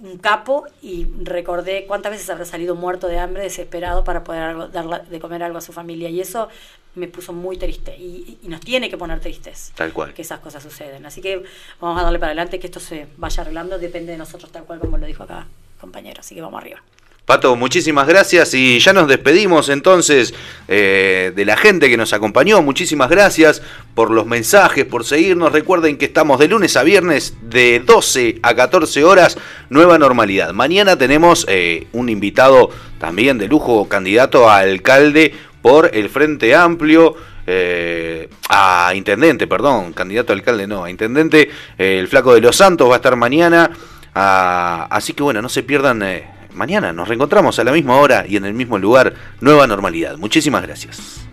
un capo, y recordé cuántas veces habrá salido muerto de hambre, desesperado para poder algo- de comer algo a su familia. Y eso me puso muy triste y, y nos tiene que poner tristes Tal cual. que esas cosas suceden. Así que vamos a darle para adelante, que esto se vaya arreglando, depende de nosotros tal cual como lo dijo acá compañero. Así que vamos arriba. Pato, muchísimas gracias y ya nos despedimos entonces eh, de la gente que nos acompañó. Muchísimas gracias por los mensajes, por seguirnos. Recuerden que estamos de lunes a viernes de 12 a 14 horas, nueva normalidad. Mañana tenemos eh, un invitado también de lujo, candidato a alcalde por el Frente Amplio. eh, a intendente, perdón, candidato a alcalde no, a intendente, el flaco de los Santos va a estar mañana, Ah, así que bueno, no se pierdan eh, mañana. Nos reencontramos a la misma hora y en el mismo lugar. Nueva normalidad. Muchísimas gracias.